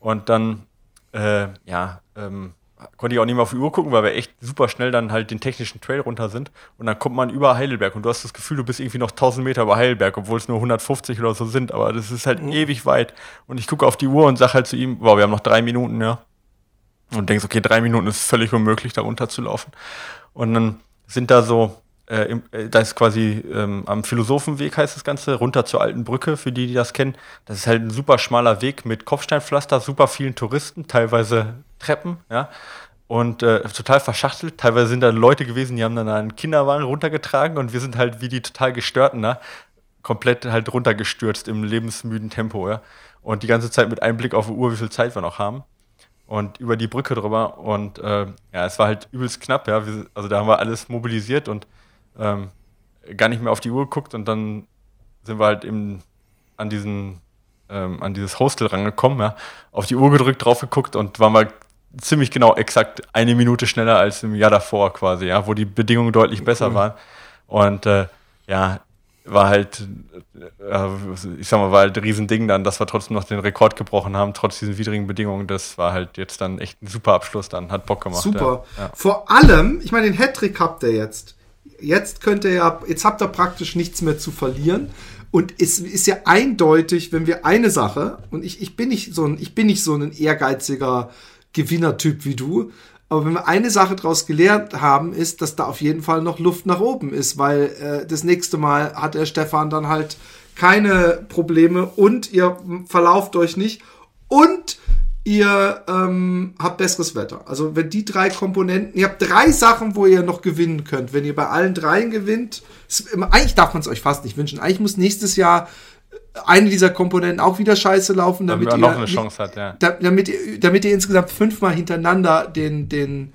Und dann, äh, ja, ähm, konnte ich auch nicht mehr auf die Uhr gucken, weil wir echt super schnell dann halt den technischen Trail runter sind. Und dann kommt man über Heidelberg und du hast das Gefühl, du bist irgendwie noch 1000 Meter über Heidelberg, obwohl es nur 150 oder so sind. Aber das ist halt ewig weit. Und ich gucke auf die Uhr und sage halt zu ihm, wow, wir haben noch drei Minuten, ja. Und denkst, okay, drei Minuten ist völlig unmöglich, da runterzulaufen. Und dann sind da so, äh, äh, da ist quasi ähm, am Philosophenweg heißt das Ganze, runter zur alten Brücke, für die, die das kennen. Das ist halt ein super schmaler Weg mit Kopfsteinpflaster, super vielen Touristen, teilweise Treppen, ja. Und äh, total verschachtelt. Teilweise sind da Leute gewesen, die haben dann einen Kinderwagen runtergetragen und wir sind halt wie die total gestörten, ne? komplett halt runtergestürzt im lebensmüden Tempo, ja. Und die ganze Zeit mit Einblick auf die Uhr, wie viel Zeit wir noch haben. und über die Brücke drüber. Und äh, ja, es war halt übelst knapp, ja. Wir, also da haben wir alles mobilisiert und ähm, gar nicht mehr auf die Uhr geguckt und dann sind wir halt im, an diesen ähm, an dieses Hostel rangekommen, ja, auf die Uhr gedrückt, drauf geguckt und waren wir ziemlich genau exakt eine Minute schneller als im Jahr davor quasi, ja, wo die Bedingungen deutlich besser mhm. waren. Und äh, ja, war halt, äh, ich sag mal, war halt ein Riesending dann, dass wir trotzdem noch den Rekord gebrochen haben, trotz diesen widrigen Bedingungen. Das war halt jetzt dann echt ein super Abschluss dann, hat Bock gemacht. Super. Ja. Vor allem, ich meine, den Hattrick habt ihr jetzt. Jetzt könnt ihr ja, jetzt habt ihr praktisch nichts mehr zu verlieren. Und es ist ja eindeutig, wenn wir eine Sache, und ich, ich bin nicht so ein, ich bin nicht so ein ehrgeiziger Gewinnertyp wie du, aber wenn wir eine Sache daraus gelernt haben, ist, dass da auf jeden Fall noch Luft nach oben ist, weil äh, das nächste Mal hat der Stefan dann halt keine Probleme und ihr verlauft euch nicht und ihr ähm, habt besseres Wetter. Also wenn die drei Komponenten, ihr habt drei Sachen, wo ihr noch gewinnen könnt. Wenn ihr bei allen dreien gewinnt, eigentlich darf man es euch fast nicht wünschen. Eigentlich muss nächstes Jahr eine dieser Komponenten auch wieder scheiße laufen, damit, damit ihr noch eine Chance hat, ja. damit, ihr, damit ihr insgesamt fünfmal hintereinander den, den,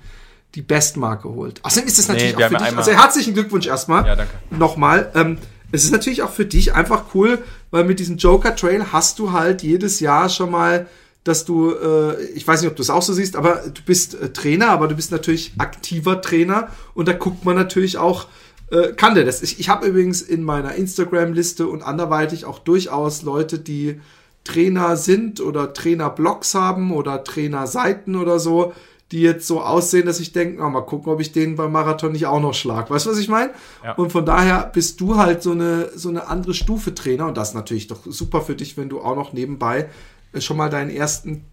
die Bestmarke holt. Außerdem ist es natürlich nee, auch für dich. Also herzlichen Glückwunsch erstmal. Ja, danke. Nochmal. Ähm, es ist natürlich auch für dich einfach cool, weil mit diesem Joker Trail hast du halt jedes Jahr schon mal, dass du, äh, ich weiß nicht, ob du es auch so siehst, aber du bist äh, Trainer, aber du bist natürlich aktiver Trainer und da guckt man natürlich auch, äh, kann der das. Ich, ich habe übrigens in meiner Instagram-Liste und anderweitig auch durchaus Leute, die Trainer sind oder Trainerblogs haben oder Trainerseiten oder so, die jetzt so aussehen, dass ich denke, oh, mal gucken, ob ich den beim Marathon nicht auch noch schlag. Weißt du, was ich meine? Ja. Und von daher bist du halt so eine, so eine andere Stufe Trainer und das ist natürlich doch super für dich, wenn du auch noch nebenbei schon mal deinen ersten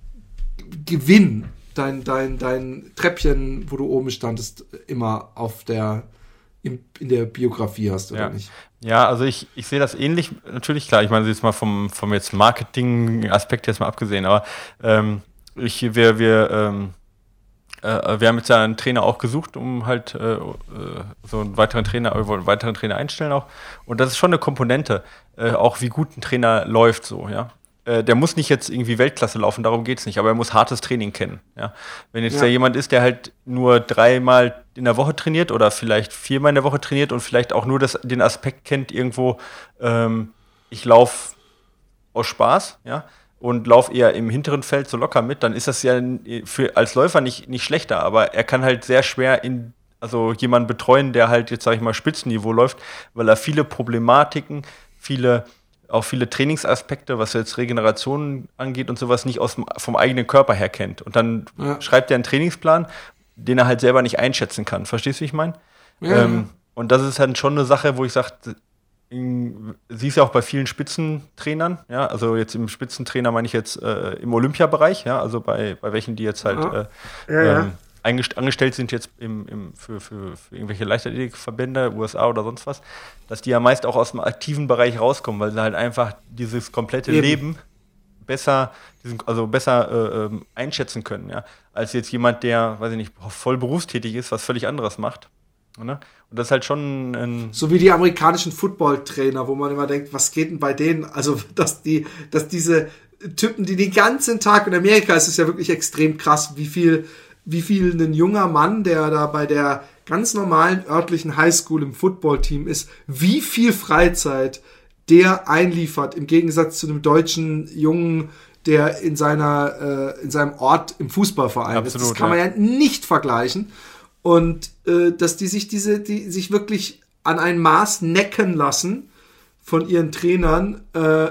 Gewinn, dein, dein, dein Treppchen, wo du oben standest, immer auf der in, in der Biografie hast, oder ja. nicht? Ja, also ich, ich sehe das ähnlich, natürlich klar, ich meine, jetzt mal vom, vom jetzt Marketing-Aspekt jetzt mal abgesehen, aber ähm, ich, wir, wir, ähm, äh, wir haben jetzt ja einen Trainer auch gesucht, um halt äh, äh so einen weiteren Trainer, äh, einen weiteren Trainer einstellen auch. Und das ist schon eine Komponente, äh, auch wie gut ein Trainer läuft so, ja. Äh, der muss nicht jetzt irgendwie Weltklasse laufen, darum geht es nicht, aber er muss hartes Training kennen. Ja? Wenn jetzt ja. da jemand ist, der halt nur dreimal in der Woche trainiert oder vielleicht viermal in der Woche trainiert und vielleicht auch nur das, den Aspekt kennt, irgendwo, ähm, ich laufe aus Spaß, ja, und laufe eher im hinteren Feld so locker mit, dann ist das ja für, als Läufer nicht, nicht schlechter, aber er kann halt sehr schwer in, also jemanden betreuen, der halt jetzt, sag ich mal, Spitzenniveau läuft, weil er viele Problematiken, viele auch viele Trainingsaspekte, was jetzt Regeneration angeht und sowas, nicht aus dem, vom eigenen Körper her kennt. Und dann ja. schreibt er einen Trainingsplan, den er halt selber nicht einschätzen kann. Verstehst du, wie ich meine? Ja. Ähm, und das ist halt schon eine Sache, wo ich sage, siehst ja auch bei vielen Spitzentrainern, ja, also jetzt im Spitzentrainer meine ich jetzt äh, im Olympiabereich, ja, also bei, bei welchen, die jetzt halt äh, ja, ähm, angestellt sind jetzt im, im, für, für, für irgendwelche Leichtathletikverbände, USA oder sonst was, dass die ja meist auch aus dem aktiven Bereich rauskommen, weil sie halt einfach dieses komplette Eben. Leben besser, diesen, also besser äh, ähm, einschätzen können, ja, als jetzt jemand, der, weiß ich nicht, voll berufstätig ist, was völlig anderes macht. Ne? Und das ist halt schon ein So wie die amerikanischen Football-Trainer, wo man immer denkt, was geht denn bei denen? Also, dass die, dass diese Typen, die den ganzen Tag in Amerika ist es ja wirklich extrem krass, wie viel wie viel ein junger Mann, der da bei der ganz normalen örtlichen Highschool im Footballteam ist, wie viel Freizeit der einliefert im Gegensatz zu einem deutschen Jungen, der in seiner äh, in seinem Ort im Fußballverein Absolut, ist. Das kann man ja nicht vergleichen und äh, dass die sich diese die sich wirklich an ein Maß necken lassen von ihren Trainern äh,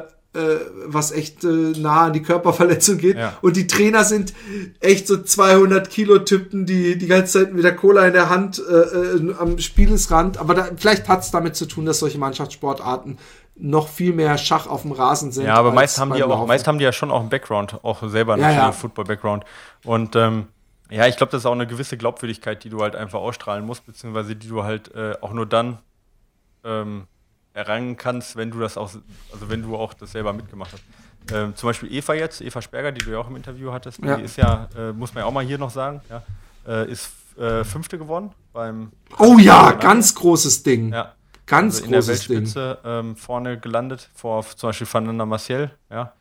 was echt äh, nah an die Körperverletzung geht. Ja. Und die Trainer sind echt so 200 Kilo Typen, die die ganze Zeit mit der Cola in der Hand äh, äh, am Spielesrand. Aber da, vielleicht hat es damit zu tun, dass solche Mannschaftssportarten noch viel mehr Schach auf dem Rasen sind. Ja, aber meist haben die auch, meist haben die ja schon auch einen Background, auch selber einen ja, ja. Football-Background. Und ähm, ja, ich glaube, das ist auch eine gewisse Glaubwürdigkeit, die du halt einfach ausstrahlen musst, beziehungsweise die du halt äh, auch nur dann ähm, errangen kannst, wenn du das auch, also wenn du auch das selber mitgemacht hast. Ähm, zum Beispiel Eva jetzt, Eva Sperger, die du ja auch im Interview hattest, ja. die ist ja, äh, muss man ja auch mal hier noch sagen, ja, äh, ist äh, Fünfte geworden beim. Oh ja, ganz großes Ding. Ja. Ganz also in großes der Weltspitze ähm, vorne gelandet, vor zum Beispiel Fernanda Marciel, ja.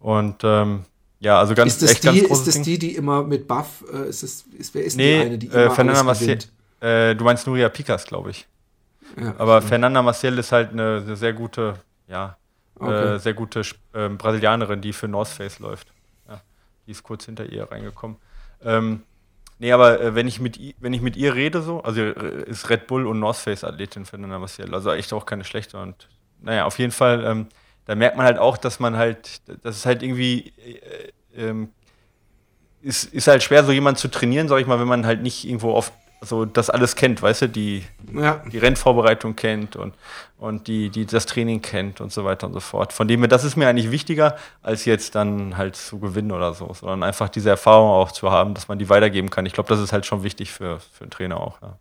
Und ähm, ja, also ganz, ist das echt die, ganz Ist das die, die immer mit Buff, äh, ist das, ist, wer ist nee, die eine, die äh, immer Fernanda alles Maciel, äh, du meinst Nuria Pikas, glaube ich. Ja, Aber stimmt. Fernanda Maciel ist halt eine, sehr gute, ja, Okay. äh, sehr gute ähm, Brasilianerin, die für North Face läuft. Ja, die ist kurz hinter ihr reingekommen. Ähm, nee, aber äh, wenn, ich mit, wenn ich mit ihr rede, so, also äh, ist Red Bull und North Face Athletin Fernanda Maciel, also echt auch keine schlechte. Und naja, auf jeden Fall, ähm, da merkt man halt auch, dass man halt, das ist halt irgendwie, äh, ähm, ist, ist halt schwer, so jemanden zu trainieren, sag ich mal, wenn man halt nicht irgendwo oft so das alles kennt, weißt du, die, ja. die Rennvorbereitung kennt und, und die, die das Training kennt und so weiter und so fort. Von dem her, das ist mir eigentlich wichtiger, als jetzt dann halt zu gewinnen oder so, sondern einfach diese Erfahrung auch zu haben, dass man die weitergeben kann. Ich glaube, das ist halt schon wichtig für, für einen Trainer auch. Ja.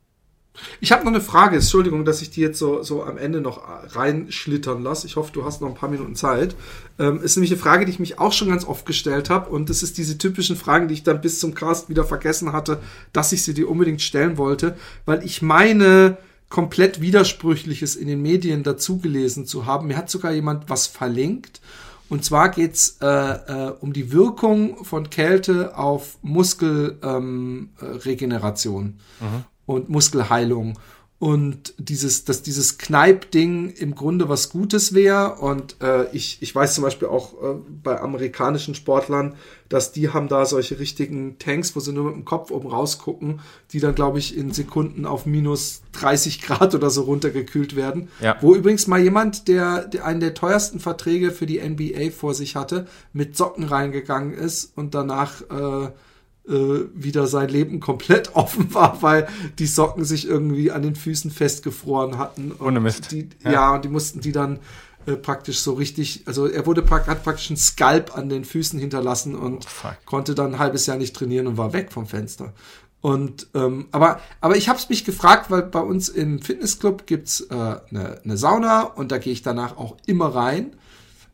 Ich habe noch eine Frage, Entschuldigung, dass ich die jetzt so, so am Ende noch reinschlittern lasse. Ich hoffe, du hast noch ein paar Minuten Zeit. Ähm, ist nämlich eine Frage, die ich mich auch schon ganz oft gestellt habe. Und das ist diese typischen Fragen, die ich dann bis zum Cast wieder vergessen hatte, dass ich sie dir unbedingt stellen wollte, weil ich meine komplett Widersprüchliches in den Medien dazugelesen zu haben. Mir hat sogar jemand was verlinkt. Und zwar geht's äh, äh, um die Wirkung von Kälte auf Muskelregeneration. Ähm, äh, und Muskelheilung. Und dieses, dass dieses Kneip-Ding im Grunde was Gutes wäre. Und äh, ich, ich weiß zum Beispiel auch äh, bei amerikanischen Sportlern, dass die haben da solche richtigen Tanks, wo sie nur mit dem Kopf oben rausgucken, die dann, glaube ich, in Sekunden auf minus 30 Grad oder so runtergekühlt werden. Ja. Wo übrigens mal jemand, der, der einen der teuersten Verträge für die NBA vor sich hatte, mit Socken reingegangen ist und danach äh, äh, wieder sein Leben komplett offen war, weil die Socken sich irgendwie an den Füßen festgefroren hatten. Und Ohne Mist. Die, ja. Ja. und die mussten die dann äh, praktisch so richtig, also er wurde hat praktisch einen Skalp an den Füßen hinterlassen und Oh, konnte dann ein halbes Jahr nicht trainieren und war weg vom Fenster. Und ähm, aber aber ich habe es mich gefragt, weil bei uns im Fitnessclub gibt's äh, eine, eine Sauna und da gehe ich danach auch immer rein.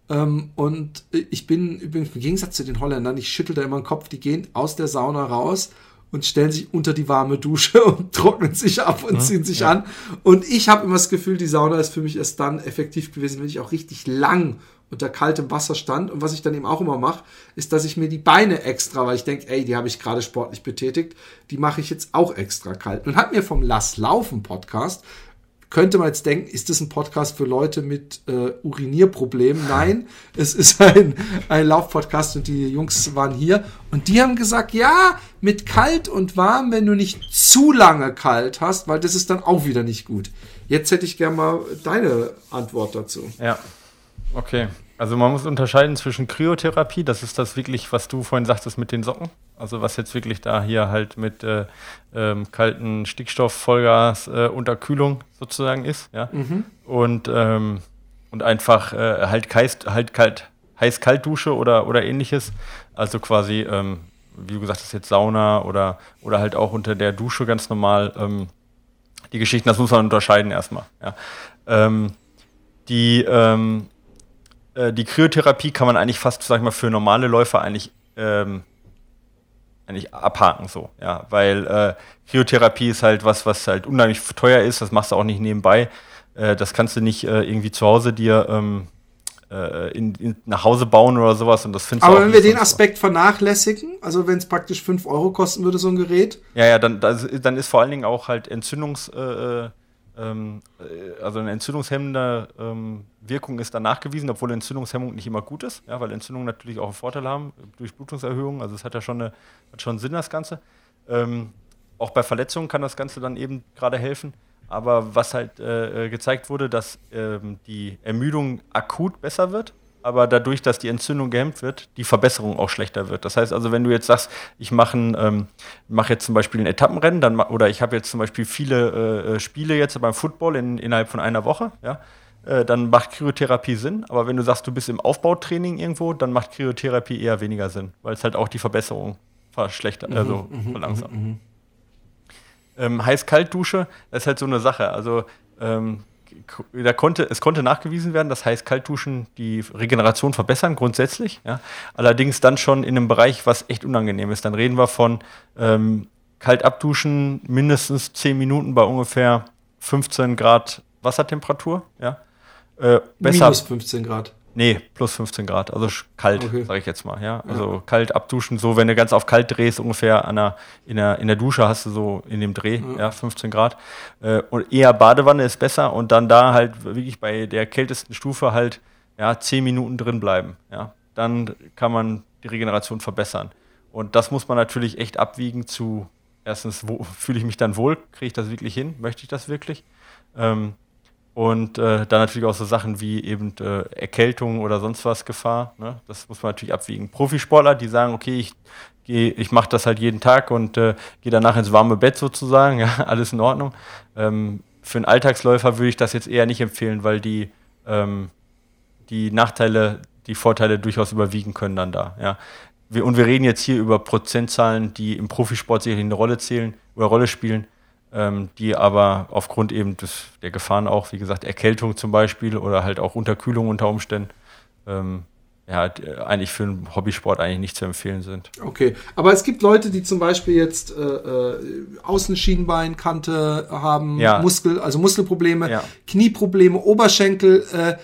Ähm, und ich bin übrigens im Gegensatz zu den Holländern, ich schüttel da immer den Kopf, die gehen aus der Sauna raus und stellen sich unter die warme Dusche und trocknen sich ab und ziehen sich ja. an. Und ich habe immer das Gefühl, die Sauna ist für mich erst dann effektiv gewesen, wenn ich auch richtig lang unter kaltem Wasser stand. Und was ich dann eben auch immer mache, ist, dass ich mir die Beine extra, weil ich denke, ey, die habe ich gerade sportlich betätigt, die mache ich jetzt auch extra kalt. Und hat mir vom Lass Laufen Podcast könnte man jetzt denken, ist das ein Podcast für Leute mit äh, Urinierproblemen? Nein, es ist ein, ein Laufpodcast und die Jungs waren hier und die haben gesagt, ja, mit kalt und warm, wenn du nicht zu lange kalt hast, weil das ist dann auch wieder nicht gut. Jetzt hätte ich gerne mal deine Antwort dazu. Ja, okay. Also man muss unterscheiden zwischen Kryotherapie, das ist das wirklich, was du vorhin sagtest mit den Socken. Also was jetzt wirklich da hier halt mit äh, ähm, kalten Stickstoff, Vollgas, äh, Unterkühlung sozusagen ist, ja. Und, ähm, und einfach äh, halt, heiß, halt kalt, heiß-kalt-Dusche oder, oder ähnliches. Also quasi, ähm, wie du gesagt hast, jetzt Sauna oder, oder halt auch unter der Dusche ganz normal. Ähm, die Geschichten, das muss man unterscheiden erstmal. Ja. Ähm, die, ähm, äh, die Kryotherapie kann man eigentlich fast, sag ich mal, für normale Läufer eigentlich, ähm, eigentlich abhaken so, ja, weil äh, Kryotherapie ist halt was, was halt unheimlich teuer ist, das machst du auch nicht nebenbei, äh, das kannst du nicht äh, irgendwie zu Hause dir ähm, äh, in, in, nach Hause bauen oder sowas und das findest Aber wenn wir den. Aspekt vernachlässigen, also wenn es praktisch 5 Euro kosten würde, so ein Gerät, Ja, ja, dann, das, dann ist vor allen Dingen auch halt Entzündungs, äh, äh, ähm, äh, also eine entzündungshemmende ähm, Wirkung ist dann nachgewiesen, obwohl Entzündungshemmung nicht immer gut ist, ja, weil Entzündungen natürlich auch einen Vorteil haben durch Blutungserhöhung. Also es hat ja schon, eine, hat schon Sinn, das Ganze. Ähm, auch bei Verletzungen kann das Ganze dann eben gerade helfen. Aber was halt äh, äh, gezeigt wurde, dass ähm, die Ermüdung akut besser wird, aber dadurch, dass die Entzündung gehemmt wird, die Verbesserung auch schlechter wird. Das heißt also, wenn du jetzt sagst, ich mache ähm, mach jetzt zum Beispiel ein Etappenrennen, dann, oder ich habe jetzt zum Beispiel viele äh, äh, Spiele jetzt beim Football in, innerhalb von einer Woche, ja, äh, dann macht Kryotherapie Sinn. Aber wenn du sagst, du bist im Aufbautraining irgendwo, dann macht Kryotherapie eher weniger Sinn, weil es halt auch die Verbesserung verschlechtert, also verlangsamt. Ähm, Heiß-Kalt-Dusche, das ist halt so eine Sache. Also ähm, da konnte, es konnte nachgewiesen werden, dass Heiß-Kalt-Duschen die Regeneration verbessern, grundsätzlich. Ja? Allerdings dann schon in einem Bereich, was echt unangenehm ist. Dann reden wir von ähm, kalt abduschen, mindestens 10 Minuten bei ungefähr 15 Grad Wassertemperatur. Ja? Äh, besser, minus 15 Grad. Nee, plus 15 Grad, also kalt, okay. sage ich jetzt mal. Ja? Also ja. kalt abduschen, so wenn du ganz auf kalt drehst, ungefähr an der, in, der, in der Dusche hast du so in dem Dreh, ja, ja 15 Grad. Äh, und eher Badewanne ist besser und dann da halt wirklich bei der kältesten Stufe halt ja, 10 Minuten drin bleiben. Ja? Dann kann man die Regeneration verbessern. Und das muss man natürlich echt abwiegen zu, erstens, fühle ich mich dann wohl, kriege ich das wirklich hin, möchte ich das wirklich? Ähm, und äh, dann natürlich auch so Sachen wie eben äh, Erkältung oder sonst was Gefahr. Ne? Das muss man natürlich abwiegen. Profisportler, die sagen, okay, ich ich mache das halt jeden Tag und äh, gehe danach ins warme Bett sozusagen, ja, alles in Ordnung. Ähm, für einen Alltagsläufer würde ich das jetzt eher nicht empfehlen, weil die, ähm, die Nachteile, die Vorteile durchaus überwiegen können dann da. Ja. Wir, und wir reden jetzt hier über Prozentzahlen, die im Profisport sicherlich eine Rolle zählen oder Rolle spielen ähm, die aber aufgrund eben des, der Gefahren auch, wie gesagt, Erkältung zum Beispiel oder halt auch Unterkühlung unter Umständen, ähm, ja, eigentlich für einen Hobbysport eigentlich nicht zu empfehlen sind. Okay, aber es gibt Leute, die zum Beispiel jetzt äh, äh, Außenschienbeinkante haben, ja. Muskel, also Muskelprobleme, ja. Knieprobleme, Oberschenkel, äh,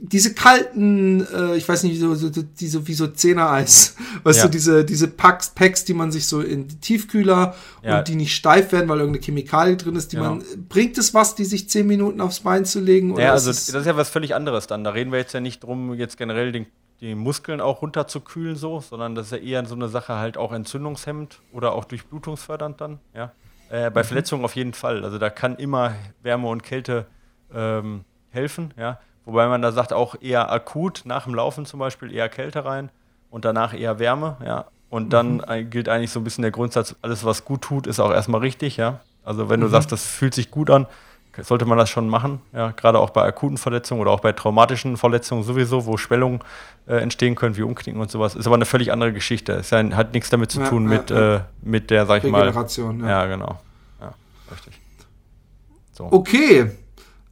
diese kalten, äh, ich weiß nicht, so, so, diese, wie so Zehner-Eis, weißt ja. du, diese, diese Packs, Packs, die man sich so in die Tiefkühler ja. und die nicht steif werden, weil irgendeine Chemikalie drin ist, die genau. man, bringt es was, die sich zehn Minuten aufs Bein zu legen? Oder ja, also das ist ja was völlig anderes dann. Da reden wir jetzt ja nicht drum, jetzt generell den, die Muskeln auch runterzukühlen so, sondern das ist ja eher so eine Sache halt auch entzündungshemmend oder auch durchblutungsfördernd dann, ja. Äh, bei mhm. Verletzungen auf jeden Fall. Also da kann immer Wärme und Kälte ähm, helfen, ja. Wobei man da sagt, auch eher akut, nach dem Laufen zum Beispiel eher Kälte rein und danach eher Wärme, ja. Und dann mhm. gilt eigentlich so ein bisschen der Grundsatz, alles was gut tut, ist auch erstmal richtig, ja. Also wenn du mhm. sagst, das fühlt sich gut an, sollte man das schon machen, ja. Gerade auch bei akuten Verletzungen oder auch bei traumatischen Verletzungen sowieso, wo Schwellungen äh, entstehen können, wie Umknicken und sowas. Ist aber eine völlig andere Geschichte. Es hat nichts damit zu tun ja, mit, ja. Äh, mit der, sag ich mal. Ja. ja, genau. Ja, richtig. So. Okay.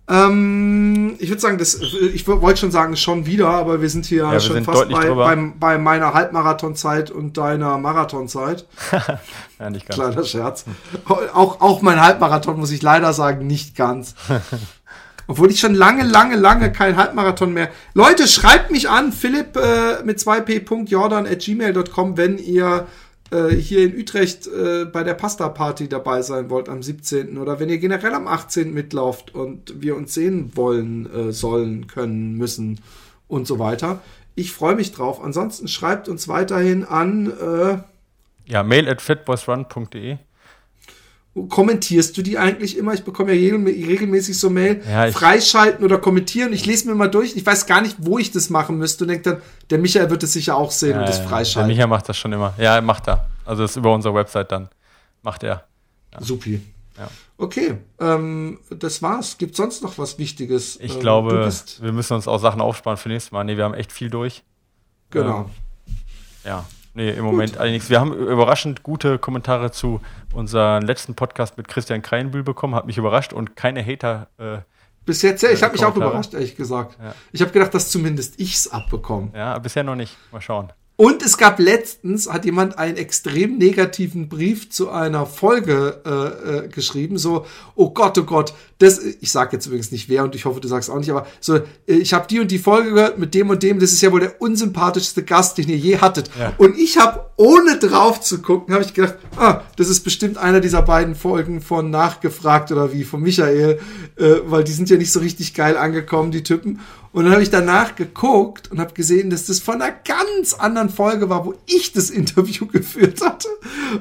Ähm, ich würde sagen, das, ich wollte schon sagen, schon wieder, aber wir sind hier ja, schon sind fast bei, bei, bei, meiner Halbmarathonzeit und deiner Marathonzeit. ja, nicht ganz. Kleiner Scherz. Auch, auch mein Halbmarathon, muss ich leider sagen, nicht ganz. Obwohl ich schon lange, lange, lange kein Halbmarathon mehr. Leute, schreibt mich an, philipp äh, mit 2p.jordan at gmail.com, wenn ihr äh, hier in Utrecht äh, bei der Pasta-Party dabei sein wollt am 17. oder wenn ihr generell am 18. mitlauft und wir uns sehen wollen, äh, sollen, können, müssen und so weiter. Ich freue mich drauf. Ansonsten schreibt uns weiterhin an. Äh, ja, mail at fitboysrun.de kommentierst du die eigentlich immer? Ich bekomme ja regelmäßig so Mail, ja, freischalten oder kommentieren. Ich lese mir mal durch. Ich weiß gar nicht, wo ich das machen müsste und denke dann, der Michael wird es sicher auch sehen ja, und das freischalten. Der Michael macht das schon immer. Ja, macht er. Also das ist über unsere Website dann. Macht er. Ja. Supi. Ja. Okay, ähm, das war's. Gibt sonst noch was Wichtiges? Ich ähm, glaube, wir müssen uns auch Sachen aufsparen für nächstes Mal. Nee, wir haben echt viel durch. Genau. Ähm, ja. Nee, im Moment Gut. nichts. Wir haben überraschend gute Kommentare zu unserem letzten Podcast mit Christian Kreinbühl bekommen. Hat mich überrascht und keine Hater. Äh, Bis jetzt, ja, ich habe mich auch überrascht, ehrlich gesagt. Ja. Ich habe gedacht, dass zumindest ich's abbekomme. Ja, bisher noch nicht. Mal schauen. Und es gab letztens, hat jemand einen extrem negativen Brief zu einer Folge äh, äh, geschrieben, so, oh Gott, oh Gott, das, ich sag jetzt übrigens nicht wer und ich hoffe, du sagst auch nicht, aber so, äh, ich habe die und die Folge gehört mit dem und dem, das ist ja wohl der unsympathischste Gast, den ihr je hattet. Ja. Und ich habe, ohne drauf zu gucken, habe ich gedacht, ah, das ist bestimmt einer dieser beiden Folgen von Nachgefragt oder wie, von Michael, äh, weil die sind ja nicht so richtig geil angekommen, die Typen. Und dann habe ich danach geguckt und habe gesehen, dass das von einer ganz anderen Folge war, wo ich das Interview geführt hatte.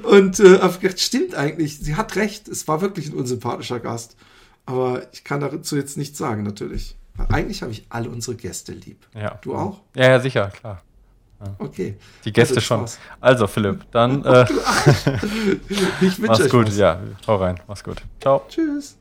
Und äh, habe gedacht, stimmt eigentlich, sie hat recht, es war wirklich ein unsympathischer Gast. Aber ich kann dazu jetzt nichts sagen, natürlich. Weil eigentlich habe ich alle unsere Gäste lieb. Ja. Du auch? Ja, ja, sicher, klar. Ja. Okay. Die Gäste also, schon. Spaß. Also, Philipp, dann. Äh, ich wünsche Mach's gut, was. ja. Hau rein. Mach's gut. Ciao. Tschüss.